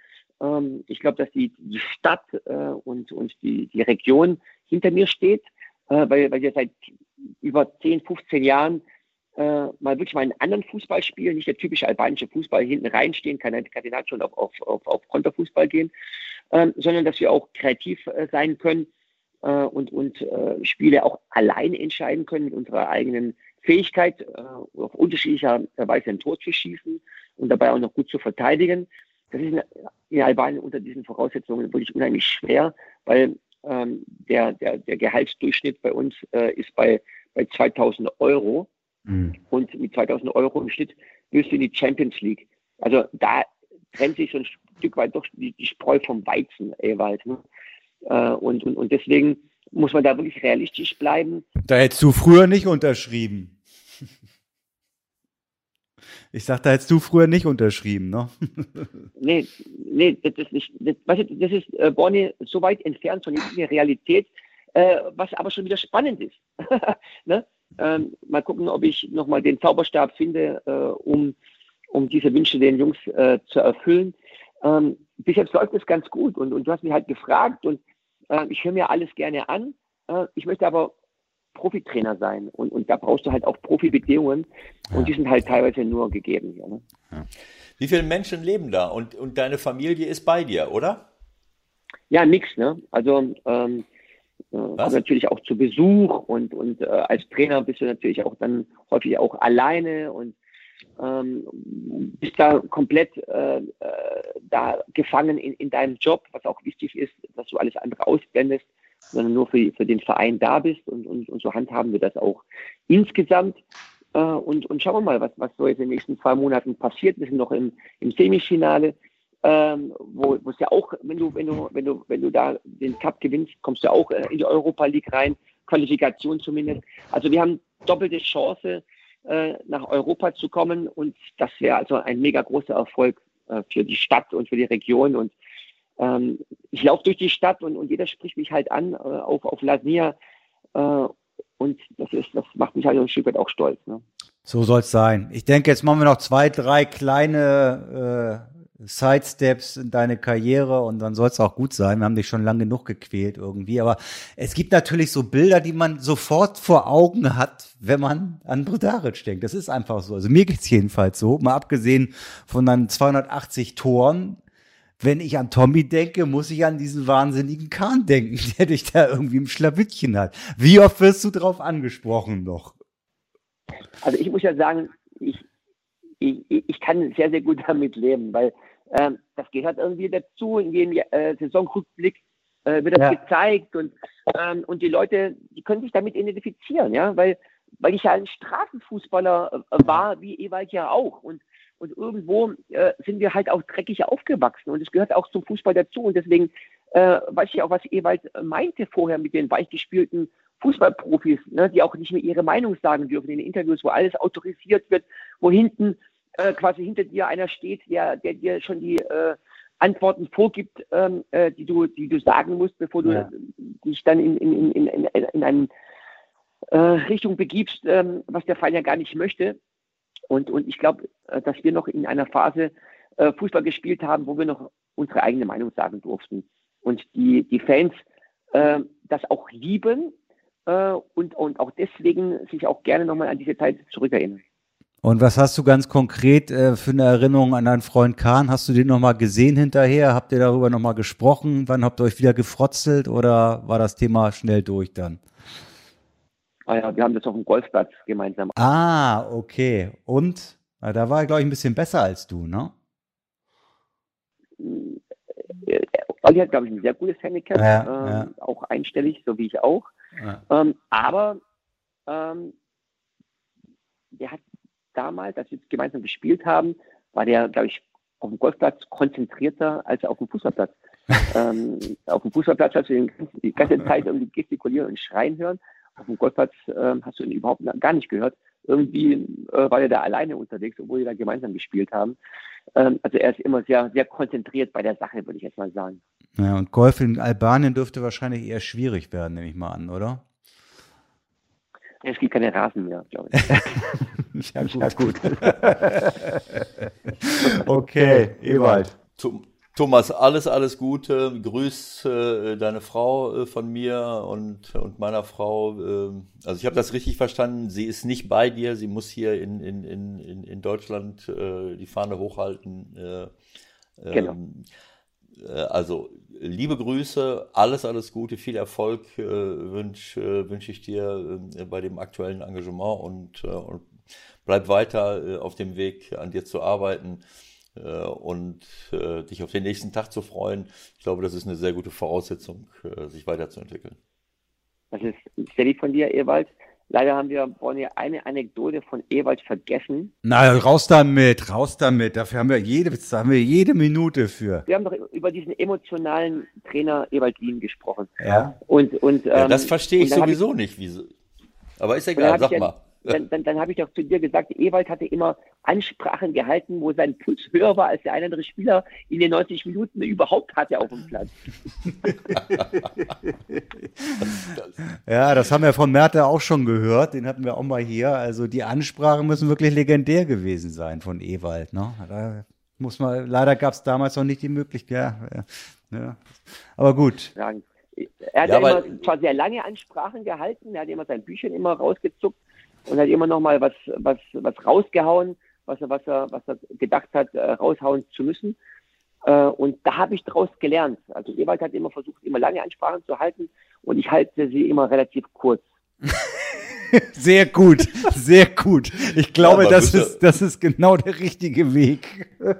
[SPEAKER 4] Ähm, ich glaube, dass die, die Stadt äh, und, und die, die Region hinter mir steht, äh, weil, weil wir seit über 10, 15 Jahren äh, mal wirklich mal einen anderen Fußball spielen, nicht der typische albanische Fußball hinten reinstehen, kann Kardinat schon auf, auf, auf, auf Konterfußball gehen, ähm, sondern dass wir auch kreativ äh, sein können äh, und, und äh, Spiele auch alleine entscheiden können mit unserer eigenen Fähigkeit, äh, auf unterschiedlicher Weise ein Tor zu schießen und dabei auch noch gut zu verteidigen. Das ist in Albanien unter diesen Voraussetzungen wirklich unheimlich schwer, weil ähm, der, der, der Gehaltsdurchschnitt bei uns äh, ist bei, bei 2000 Euro. Mhm. Und mit 2000 Euro im Schnitt wirst du in die Champions League. Also da trennt sich so ein Stück weit doch die, die Spreu vom Weizen, Ewald. Ne? Äh, und, und, und deswegen muss man da wirklich realistisch bleiben.
[SPEAKER 2] Da hättest du früher nicht unterschrieben. Ich sag, da hättest du früher nicht unterschrieben, ne?
[SPEAKER 4] nee, nee, das ist nicht, das, weißt du, das ist, äh, Bonnie, so weit entfernt von der Realität, äh, was aber schon wieder spannend ist. ne? Ähm, mal gucken, ob ich nochmal den Zauberstab finde, äh, um, um diese Wünsche den Jungs äh, zu erfüllen. Ähm, bis jetzt läuft es ganz gut und, und du hast mich halt gefragt und äh, ich höre mir alles gerne an. Äh, ich möchte aber Profitrainer sein. Und, und da brauchst du halt auch Profibedingungen und ja. die sind halt teilweise nur gegeben. Ja, ne?
[SPEAKER 3] ja. Wie viele Menschen leben da und, und deine Familie ist bei dir, oder?
[SPEAKER 4] Ja, nix, ne? Also ähm, äh, natürlich auch zu Besuch und, und äh, als Trainer bist du natürlich auch dann häufig auch alleine und ähm, bist da komplett äh, äh, da gefangen in, in deinem Job, was auch wichtig ist, dass du alles andere ausblendest sondern nur für, für den Verein da bist und, und, und so handhaben wir das auch insgesamt. Äh, und, und schauen wir mal, was, was so jetzt in den nächsten zwei Monaten passiert. Wir sind noch im, im Semifinale, ähm, wo es ja auch, wenn du, wenn du, wenn du, wenn du da den Cup gewinnst, kommst du auch äh, in die Europa League rein, Qualifikation zumindest. Also wir haben doppelte Chance, äh, nach Europa zu kommen und das wäre also ein mega großer Erfolg äh, für die Stadt und für die Region und ähm, ich laufe durch die Stadt und, und jeder spricht mich halt an äh, auf, auf Lasnia. Äh, und das ist, das macht mich halt ein Stück weit auch stolz. Ne?
[SPEAKER 2] So soll es sein. Ich denke, jetzt machen wir noch zwei, drei kleine äh, Sidesteps in deine Karriere und dann soll es auch gut sein. Wir haben dich schon lang genug gequält irgendwie. Aber es gibt natürlich so Bilder, die man sofort vor Augen hat, wenn man an Brodaric denkt. Das ist einfach so. Also mir geht's jedenfalls so. Mal abgesehen von dann 280 Toren wenn ich an Tommy denke, muss ich an diesen wahnsinnigen Kahn denken, der dich da irgendwie im Schlawittchen hat. Wie oft wirst du drauf angesprochen noch?
[SPEAKER 4] Also ich muss ja sagen, ich, ich, ich kann sehr, sehr gut damit leben, weil ähm, das gehört irgendwie dazu. In jedem äh, Saisonrückblick äh, wird das ja. gezeigt und, ähm, und die Leute, die können sich damit identifizieren, ja, weil, weil ich ja ein Straßenfußballer äh, war, wie Ewald ja auch. Und und irgendwo äh, sind wir halt auch dreckig aufgewachsen und es gehört auch zum Fußball dazu. Und deswegen äh, weiß ich auch, was Ewald meinte vorher mit den weichgespielten Fußballprofis, ne, die auch nicht mehr ihre Meinung sagen dürfen in den Interviews, wo alles autorisiert wird, wo hinten äh, quasi hinter dir einer steht, der, der dir schon die äh, Antworten vorgibt, ähm, äh, die, du, die du sagen musst, bevor du ja. dich dann in, in, in, in, in eine äh, Richtung begibst, ähm, was der Fall ja gar nicht möchte. Und, und ich glaube, äh, dass wir noch in einer Phase Fußball gespielt haben, wo wir noch unsere eigene Meinung sagen durften. Und die, die Fans das auch lieben und, und auch deswegen sich auch gerne nochmal an diese Zeit zurückerinnern.
[SPEAKER 2] Und was hast du ganz konkret äh, für eine Erinnerung an deinen Freund Kahn? Hast du den nochmal gesehen hinterher? Habt ihr darüber nochmal gesprochen? Wann habt ihr euch wieder gefrotzelt oder war das Thema schnell durch dann?
[SPEAKER 4] Ah ja, wir haben das auf dem Golfplatz gemeinsam.
[SPEAKER 2] Ah, okay. Und? Da war er, glaube ich, ein bisschen besser als du, ne?
[SPEAKER 4] Äh, Olli hat, glaube ich, ein sehr gutes Handicap, ja, ähm, ja. auch einstellig, so wie ich auch. Ja. Ähm, aber ähm, der hat damals, als wir gemeinsam gespielt haben, war der, glaube ich, auf dem Golfplatz konzentrierter als auf dem Fußballplatz. ähm, auf dem Fußballplatz hast du ihn die ganze Zeit irgendwie gestikulieren und schreien hören. Auf dem Golfplatz äh, hast du ihn überhaupt gar nicht gehört. Irgendwie äh, war er da alleine unterwegs, obwohl wir da gemeinsam gespielt haben. Ähm, also er ist immer sehr, sehr konzentriert bei der Sache, würde ich jetzt mal sagen.
[SPEAKER 2] Ja, und Golf in Albanien dürfte wahrscheinlich eher schwierig werden, nehme ich mal an, oder?
[SPEAKER 4] Es gibt keine Rasen mehr, glaube ich. ja,
[SPEAKER 2] gut. Ja, gut. okay, Ewald.
[SPEAKER 3] Thomas, alles, alles Gute. Grüß äh, deine Frau äh, von mir und, und meiner Frau. Äh, also ich habe das richtig verstanden. Sie ist nicht bei dir. Sie muss hier in, in, in, in Deutschland äh, die Fahne hochhalten. Äh, genau. Ähm, äh, also liebe Grüße, alles, alles Gute, viel Erfolg äh, wünsche äh, wünsch ich dir äh, bei dem aktuellen Engagement und, äh, und bleib weiter äh, auf dem Weg, an dir zu arbeiten und dich auf den nächsten Tag zu freuen. Ich glaube, das ist eine sehr gute Voraussetzung, sich weiterzuentwickeln.
[SPEAKER 4] Das ist sehr lieb von dir, Ewald. Leider haben wir vorhin eine Anekdote von Ewald vergessen.
[SPEAKER 2] Na, raus damit, raus damit. Dafür haben wir jede, da haben wir jede Minute für.
[SPEAKER 4] Wir haben doch über diesen emotionalen Trainer Ewald Lien gesprochen.
[SPEAKER 2] Ja.
[SPEAKER 3] Und, und, ja, das ähm, verstehe ich sowieso ich, nicht. Wieso. Aber ist egal, sag mal
[SPEAKER 4] dann, dann, dann habe ich doch zu dir gesagt, Ewald hatte immer Ansprachen gehalten, wo sein Puls höher war als der eine andere Spieler in den 90 Minuten überhaupt hatte auf dem Platz.
[SPEAKER 2] ja, das haben wir von Merte auch schon gehört, den hatten wir auch mal hier. Also die Ansprachen müssen wirklich legendär gewesen sein von Ewald. Ne? Da muss man, leider gab es damals noch nicht die Möglichkeit. Ja, ja. Aber gut.
[SPEAKER 4] er hat ja, ja immer zwar sehr lange Ansprachen gehalten, er hat immer sein Büchern immer rausgezuckt, und hat immer noch mal was, was, was rausgehauen, was er, was er, was er gedacht hat, äh, raushauen zu müssen. Äh, und da habe ich daraus gelernt. Also Ewald hat immer versucht, immer lange Ansprachen zu halten und ich halte sie immer relativ kurz.
[SPEAKER 2] Sehr gut, sehr gut. Ich glaube, ja, das, ist, das ist genau der richtige Weg.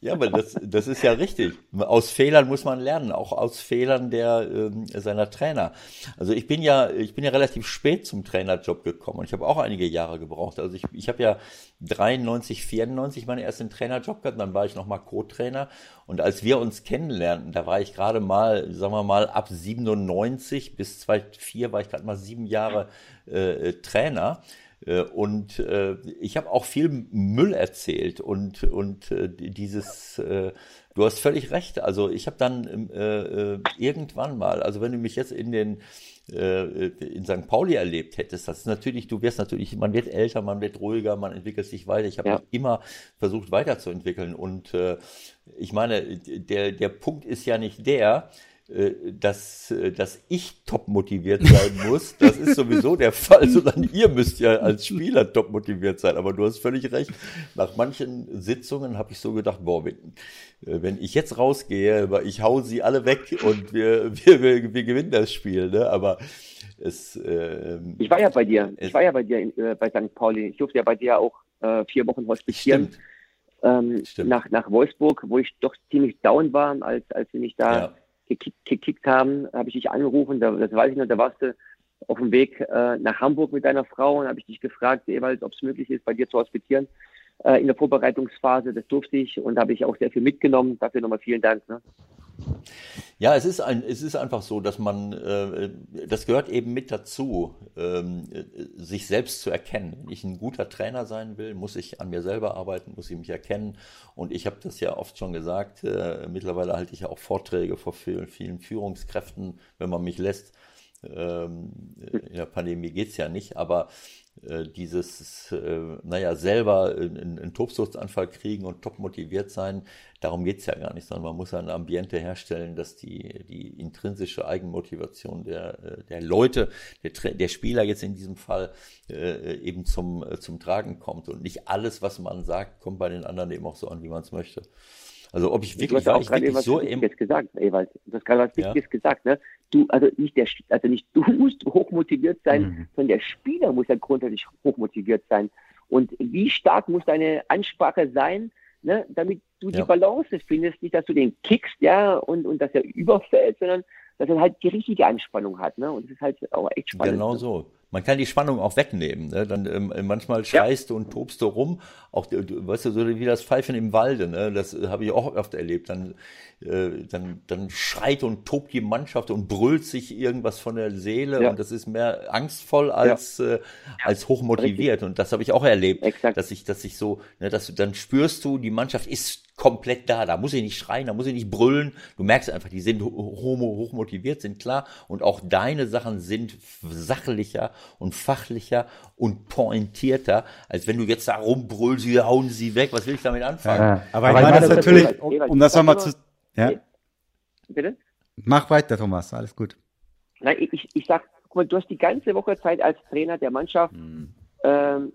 [SPEAKER 3] Ja, aber das, das ist ja richtig. Aus Fehlern muss man lernen, auch aus Fehlern der ähm, seiner Trainer. Also ich bin ja, ich bin ja relativ spät zum Trainerjob gekommen und ich habe auch einige Jahre gebraucht. Also ich, ich habe ja 93, 94 meinen ersten Trainerjob gehabt, dann war ich nochmal Co-Trainer und als wir uns kennenlernten, da war ich gerade mal, sagen wir mal, ab 97 bis 2004 war ich gerade mal sieben Jahre äh, Trainer. Äh, und äh, ich habe auch viel Müll erzählt und, und äh, dieses, du hast völlig recht. Also ich habe dann ähm, äh, äh, irgendwann mal, also wenn du mich jetzt in den in St. Pauli erlebt hättest, das ist natürlich, du wirst natürlich, man wird älter, man wird ruhiger, man entwickelt sich weiter. Ich habe ja. immer versucht weiterzuentwickeln und äh, ich meine, der, der Punkt ist ja nicht der, dass, äh, dass ich top motiviert sein muss. Das ist sowieso der Fall, sondern ihr müsst ja als Spieler top motiviert sein. Aber du hast völlig recht. Nach manchen Sitzungen habe ich so gedacht, boah, wenn, äh, wenn ich jetzt rausgehe, ich hau sie alle weg und wir, wir, wir, wir gewinnen das Spiel. Ne? Aber es,
[SPEAKER 4] äh, ich war ja bei dir. Ich war ja bei dir in, äh, bei St. Pauli. Ich durfte ja bei dir auch äh, vier Wochen hospitieren. Stimmt. Ähm, Stimmt. Nach, nach Wolfsburg, wo ich doch ziemlich down war, als, als sie mich da ja gekickt, gekickt haben, habe ich dich angerufen, da, das weiß ich noch, da warst du auf dem Weg äh, nach Hamburg mit deiner Frau und habe ich dich gefragt, Ewald, ob es möglich ist, bei dir zu hospitieren äh, in der Vorbereitungsphase. Das durfte ich und habe ich auch sehr viel mitgenommen. Dafür nochmal vielen Dank. Ne?
[SPEAKER 3] Ja, es ist ein, es ist einfach so, dass man, äh, das gehört eben mit dazu, ähm, sich selbst zu erkennen. Wenn ich ein guter Trainer sein will, muss ich an mir selber arbeiten, muss ich mich erkennen. Und ich habe das ja oft schon gesagt. Äh, mittlerweile halte ich ja auch Vorträge vor vielen, vielen Führungskräften, wenn man mich lässt Ähm, in der Pandemie geht's ja nicht, aber äh, dieses, äh, naja, selber einen, Tobsuchtsanfall kriegen und top motiviert sein, darum geht's ja gar nicht, sondern man muss ein Ambiente herstellen, dass die, die intrinsische Eigenmotivation der, äh, der Leute, der, der Spieler jetzt in diesem Fall äh, eben zum, äh, zum Tragen kommt und nicht alles, was man sagt, kommt bei den anderen eben auch so an, wie man es möchte. Also ob ich wirklich,
[SPEAKER 4] auch gerade was so Wichtiges gesagt, Ewald. Du hast gerade was Wichtiges ja. gesagt, ne? Du, also nicht der, also nicht du musst hochmotiviert sein, mhm. sondern der Spieler muss ja grundsätzlich hochmotiviert sein. Und wie stark muss deine Ansprache sein, ne, damit du ja. die Balance findest, nicht, dass du den kickst, ja, und, und dass er überfällt, sondern dass er halt die richtige Anspannung hat, ne? Und das ist halt auch echt spannend.
[SPEAKER 3] Genau
[SPEAKER 4] ne?
[SPEAKER 3] so. Man kann die Spannung auch wegnehmen. Ne? Dann ähm, manchmal schreist ja. du und tobst du rum, auch du, weißt du, so wie das Pfeifen im Walde. Ne? Das habe ich auch oft erlebt. Dann, äh, dann, dann schreit und tobt die Mannschaft und brüllt sich irgendwas von der Seele ja. und das ist mehr angstvoll als ja. äh, als hochmotiviert. Richtig. Und das habe ich auch erlebt, Exakt. dass ich, dass ich so, ne, dass du dann spürst du, die Mannschaft ist komplett da. Da muss ich nicht schreien, da muss ich nicht brüllen. Du merkst einfach, die sind homo, hochmotiviert, sind klar. Und auch deine Sachen sind sachlicher und fachlicher und pointierter, als wenn du jetzt da rumbrüllst, sie hauen sie weg. Was will ich damit anfangen? Ja,
[SPEAKER 2] aber, aber ich meine das natürlich, um, um das nochmal zu. Ja? Bitte? Mach weiter, Thomas, alles gut.
[SPEAKER 4] Nein, ich, ich sag, guck mal, du hast die ganze Woche Zeit als Trainer der Mannschaft. Hm. Ähm,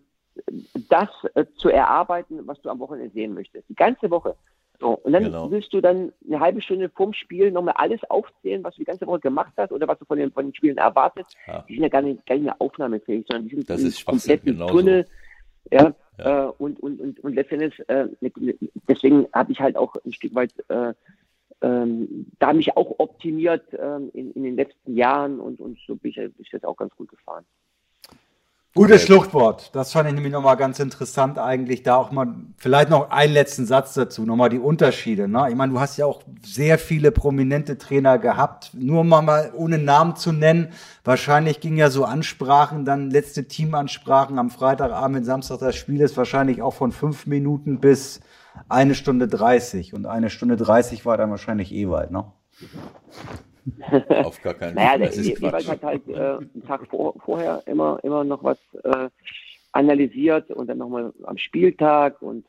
[SPEAKER 4] das äh, zu erarbeiten, was du am Wochenende sehen möchtest. Die ganze Woche. So, und dann genau. willst du dann eine halbe Stunde vorm Spiel nochmal alles aufzählen, was du die ganze Woche gemacht hast oder was du von den, von den Spielen erwartest. Ja. Die sind ja gar nicht, gar nicht mehr aufnahmefähig, sondern die sind
[SPEAKER 3] das ist
[SPEAKER 4] komplett im Tunnel. Ja, ja. Äh, und, und, und, und letztendlich, äh, deswegen habe ich halt auch ein Stück weit äh, ähm, da mich auch optimiert ähm, in, in den letzten Jahren und, und so bin ich, bin ich jetzt auch ganz gut gefahren.
[SPEAKER 2] Gutes Schluchtwort. Das fand ich nämlich nochmal ganz interessant eigentlich. Da auch mal, vielleicht noch einen letzten Satz dazu, nochmal die Unterschiede. Ne? Ich meine, du hast ja auch sehr viele prominente Trainer gehabt. Nur mal, ohne Namen zu nennen. Wahrscheinlich ging ja so Ansprachen, dann letzte Teamansprachen am Freitagabend, Samstag das Spiel ist wahrscheinlich auch von fünf Minuten bis eine Stunde dreißig. Und eine Stunde dreißig war dann wahrscheinlich Ewald, ne?
[SPEAKER 3] Auf gar keinen Fall.
[SPEAKER 4] naja, der Ewald hat halt äh, einen Tag vor, vorher immer, immer noch was äh, analysiert und dann nochmal am Spieltag und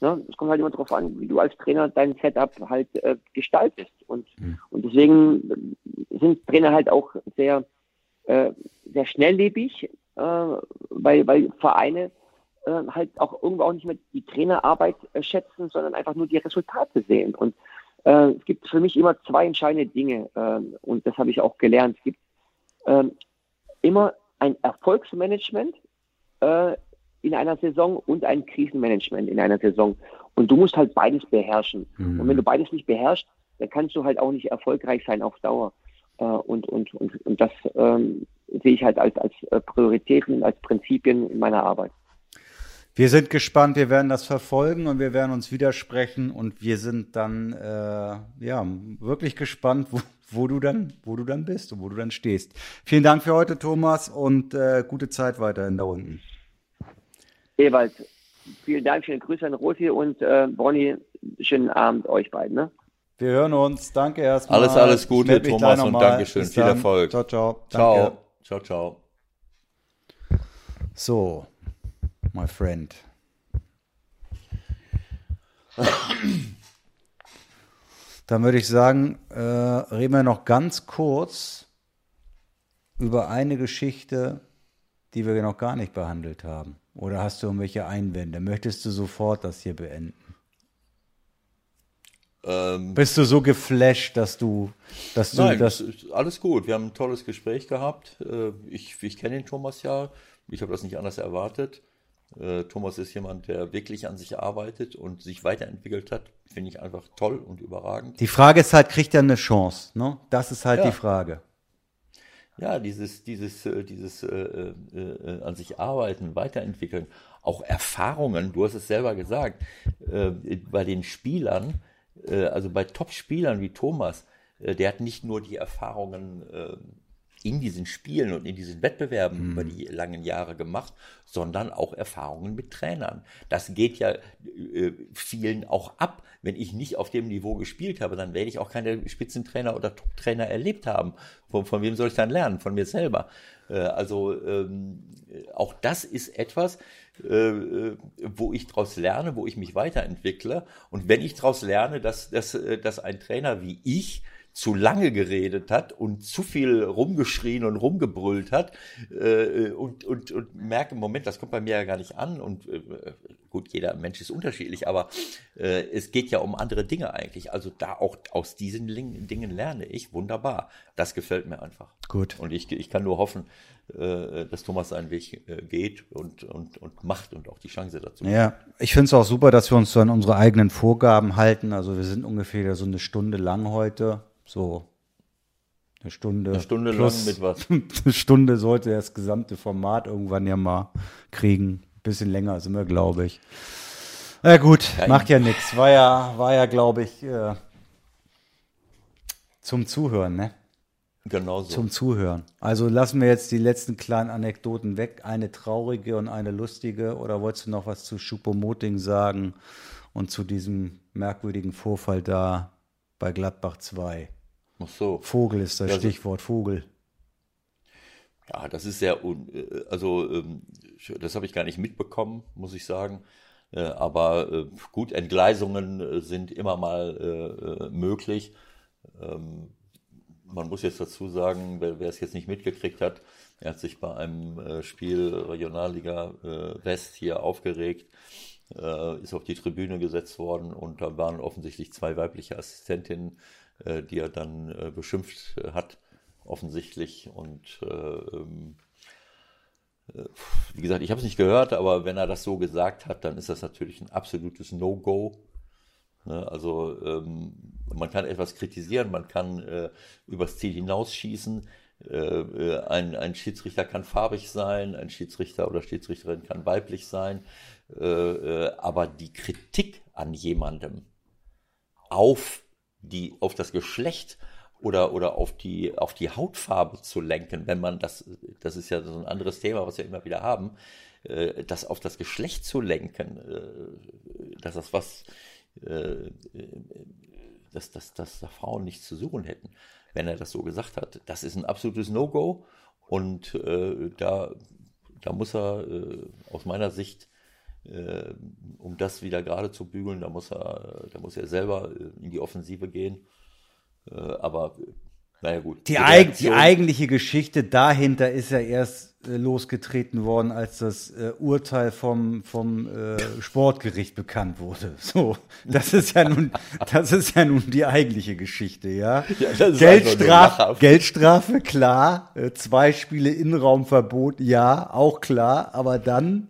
[SPEAKER 4] ne, es kommt halt immer darauf an, wie du als Trainer dein Setup halt äh, gestaltest. Und, mhm. und deswegen sind Trainer halt auch sehr, äh, sehr schnelllebig, äh, weil, weil Vereine äh, halt auch irgendwo auch nicht mehr die Trainerarbeit äh, schätzen, sondern einfach nur die Resultate sehen. Und äh, es gibt für mich immer zwei entscheidende Dinge äh, und das habe ich auch gelernt. Es gibt äh, immer ein Erfolgsmanagement äh, in einer Saison und ein Krisenmanagement in einer Saison. Und du musst halt beides beherrschen. Mhm. Und wenn du beides nicht beherrschst, dann kannst du halt auch nicht erfolgreich sein auf Dauer. Äh, und, und, und, und das ähm, sehe ich halt als, als äh, Prioritäten, als Prinzipien in meiner Arbeit.
[SPEAKER 2] Wir sind gespannt, wir werden das verfolgen und wir werden uns widersprechen und wir sind dann äh, ja wirklich gespannt, wo, wo, du dann, wo du dann bist und wo du dann stehst. Vielen Dank für heute, Thomas, und äh, gute Zeit weiterhin da unten.
[SPEAKER 4] Ewald, vielen Dank, schöne Grüße an Rosi und äh, Bonnie, schönen Abend euch beiden. Ne?
[SPEAKER 2] Wir hören uns. Danke erstmal.
[SPEAKER 3] Alles, alles Gute, Thomas, und Dankeschön. Viel Erfolg.
[SPEAKER 2] Ciao, ciao.
[SPEAKER 3] Ciao. Danke. Ciao, ciao.
[SPEAKER 2] So my friend. Dann würde ich sagen, äh, reden wir noch ganz kurz über eine Geschichte, die wir noch gar nicht behandelt haben. Oder hast du irgendwelche Einwände? Möchtest du sofort das hier beenden? Ähm, Bist du so geflasht, dass du, dass du
[SPEAKER 3] nein,
[SPEAKER 2] das
[SPEAKER 3] alles gut. Wir haben ein tolles Gespräch gehabt. Äh, ich, ich kenne den Thomas ja. Ich habe das nicht anders erwartet. Äh, Thomas ist jemand, der wirklich an sich arbeitet und sich weiterentwickelt hat. Finde ich einfach toll und überragend.
[SPEAKER 2] Die Frage ist halt, kriegt er eine Chance? Ne? Das ist halt ja. die Frage.
[SPEAKER 3] Ja, dieses, dieses, äh, dieses äh, äh, äh, an sich arbeiten, weiterentwickeln, auch Erfahrungen, du hast es selber gesagt, bei den Spielern, also bei Top-Spielern wie Thomas, der hat nicht nur die Erfahrungen in diesen Spielen und in diesen Wettbewerben mhm. über die langen Jahre gemacht, sondern auch Erfahrungen mit Trainern. Das geht ja äh, vielen auch ab. Wenn ich nicht auf dem Niveau gespielt habe, dann werde ich auch keine Spitzentrainer oder Top-Trainer erlebt haben. Von, von wem soll ich dann lernen? Von mir selber. Äh, also ähm, auch das ist etwas, äh, wo ich daraus lerne, wo ich mich weiterentwickle. Und wenn ich daraus lerne, dass, dass, äh, dass ein Trainer wie ich zu lange geredet hat und zu viel rumgeschrien und rumgebrüllt hat äh, und, und, und merke, Moment, das kommt bei mir ja gar nicht an und äh, gut, jeder Mensch ist unterschiedlich, aber äh, es geht ja um andere Dinge eigentlich. Also da auch aus diesen Dingen lerne ich wunderbar. Das gefällt mir einfach.
[SPEAKER 2] Gut.
[SPEAKER 3] Und ich, ich kann nur hoffen, äh, dass Thomas seinen Weg äh, geht und, und, und macht und auch die Chance dazu.
[SPEAKER 2] Ja, ich finde es auch super, dass wir uns so an unsere eigenen Vorgaben halten. Also wir sind ungefähr so eine Stunde lang heute. So eine Stunde.
[SPEAKER 3] Eine Stunde plus, lang mit was?
[SPEAKER 2] eine Stunde sollte das gesamte Format irgendwann ja mal kriegen. bisschen länger sind wir, glaube ich. Na gut, ja, macht ja nichts. War ja, war ja, glaube ich, äh, zum Zuhören, ne?
[SPEAKER 3] Genau so.
[SPEAKER 2] Zum Zuhören. Also lassen wir jetzt die letzten kleinen Anekdoten weg. Eine traurige und eine lustige. Oder wolltest du noch was zu Schupomoting sagen und zu diesem merkwürdigen Vorfall da bei Gladbach 2?
[SPEAKER 3] Ach so.
[SPEAKER 2] Vogel ist das ja, Stichwort, Vogel.
[SPEAKER 3] Ja, das ist sehr, äh, also ähm, das habe ich gar nicht mitbekommen, muss ich sagen. Äh, aber äh, gut, Entgleisungen sind immer mal möglich. Ähm, man muss jetzt dazu sagen, wer, es jetzt nicht mitgekriegt hat, er hat sich bei einem Spiel Regionalliga West hier aufgeregt, ist auf die Tribüne gesetzt worden und da waren offensichtlich zwei weibliche Assistentinnen äh, die er dann äh, beschimpft äh, hat, offensichtlich. Und ähm, wie gesagt, ich habe es nicht gehört, aber wenn er das so gesagt hat, dann ist das natürlich ein absolutes No-Go. Ne, also ähm, man kann etwas kritisieren, man kann äh, übers Ziel hinausschießen. Äh, ein, ein Schiedsrichter kann farbig sein, ein Schiedsrichter oder Schiedsrichterin kann weiblich sein. Äh, aber die Kritik an jemandem auf die auf das Geschlecht oder, oder auf die, auf die Hautfarbe zu lenken, wenn man das, das ist ja so ein anderes Thema, was wir immer wieder haben, äh, das auf das Geschlecht zu lenken, äh, dass das was, äh, dass, dass, dass da Frauen nichts zu suchen hätten, wenn er das so gesagt hat. Das ist ein absolutes No-Go und äh, da, da muss er äh, aus meiner Sicht äh, um das wieder gerade zu bügeln, da muss er, da muss er selber äh, in die Offensive gehen. Äh, aber naja gut.
[SPEAKER 2] Die, eig die, eigentliche Geschichte dahinter ist ja erst äh, losgetreten worden, als das äh, Urteil vom, vom äh, Sportgericht bekannt wurde. So, das ist ja nun, das ist ja nun die eigentliche Geschichte, ja. ja Geldstrafe, Geldstrafe, klar. Äh, zwei Spiele Innenraumverbot, ja, auch klar. Aber dann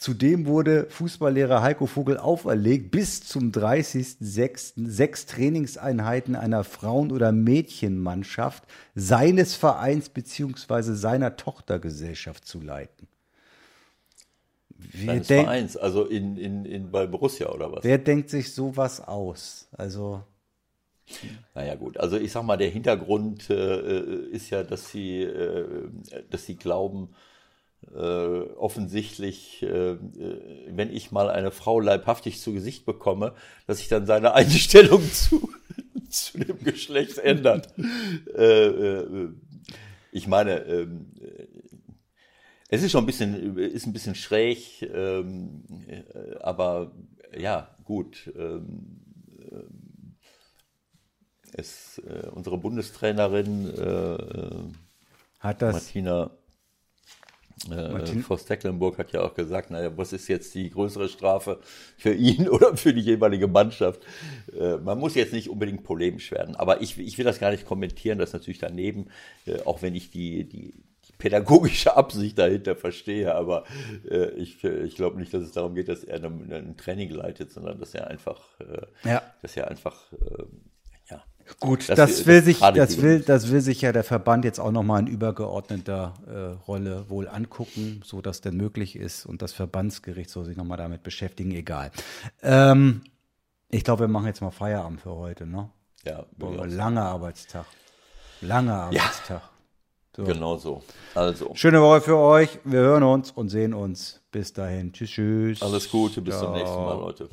[SPEAKER 2] Zudem wurde Fußballlehrer Heiko Vogel auferlegt, bis zum 30.06. sechs Trainingseinheiten einer Frauen- oder Mädchenmannschaft seines Vereins beziehungsweise seiner Tochtergesellschaft zu leiten.
[SPEAKER 3] Seines Vereins, also in, in, in, bei Borussia oder was?
[SPEAKER 2] Wer denkt sich sowas aus? Also.
[SPEAKER 3] Naja gut, also ich sag mal, der Hintergrund äh, ist ja, dass sie, äh, dass sie glauben, äh, offensichtlich, äh, äh, wenn ich mal eine Frau leibhaftig zu Gesicht bekomme, dass sich dann seine Einstellung zu, zu dem Geschlecht ändert. Äh, äh, ich meine, ähm, es ist schon ein bisschen, ist ein bisschen schräg, ähm, aber ja, gut. Ähm, es, unsere Bundestrainerin
[SPEAKER 2] hat das
[SPEAKER 3] Martina äh, Forst Tecklenburg hat ja auch gesagt, naja, was ist jetzt die größere Strafe für ihn oder für die jeweilige Mannschaft? Äh, man muss jetzt nicht unbedingt polemisch werden, aber ich, ich will das gar nicht kommentieren, das ist natürlich daneben, äh, auch wenn ich die, die, die pädagogische Absicht dahinter verstehe, aber äh, ich, ich glaube nicht, dass es darum geht, dass er ein Training leitet, sondern dass er einfach, äh, ja. dass er einfach äh,
[SPEAKER 2] Gut, das, das will sich, das will, das will sich ja der Verband jetzt auch nochmal in übergeordneter äh, Rolle wohl angucken, so dass denn möglich ist und das Verbandsgericht soll sich nochmal damit beschäftigen, egal. Ähm, ich glaube, wir machen jetzt mal Feierabend für heute, ne?
[SPEAKER 3] Ja.
[SPEAKER 2] Boah, langer Arbeitstag. Langer Arbeitstag. Ja.
[SPEAKER 3] So. Genau so. Also.
[SPEAKER 2] Schöne Woche für euch. Wir hören uns und sehen uns. Bis dahin. Tschüss, tschüss.
[SPEAKER 3] Alles Gute. Bis Ciao. zum nächsten Mal, Leute.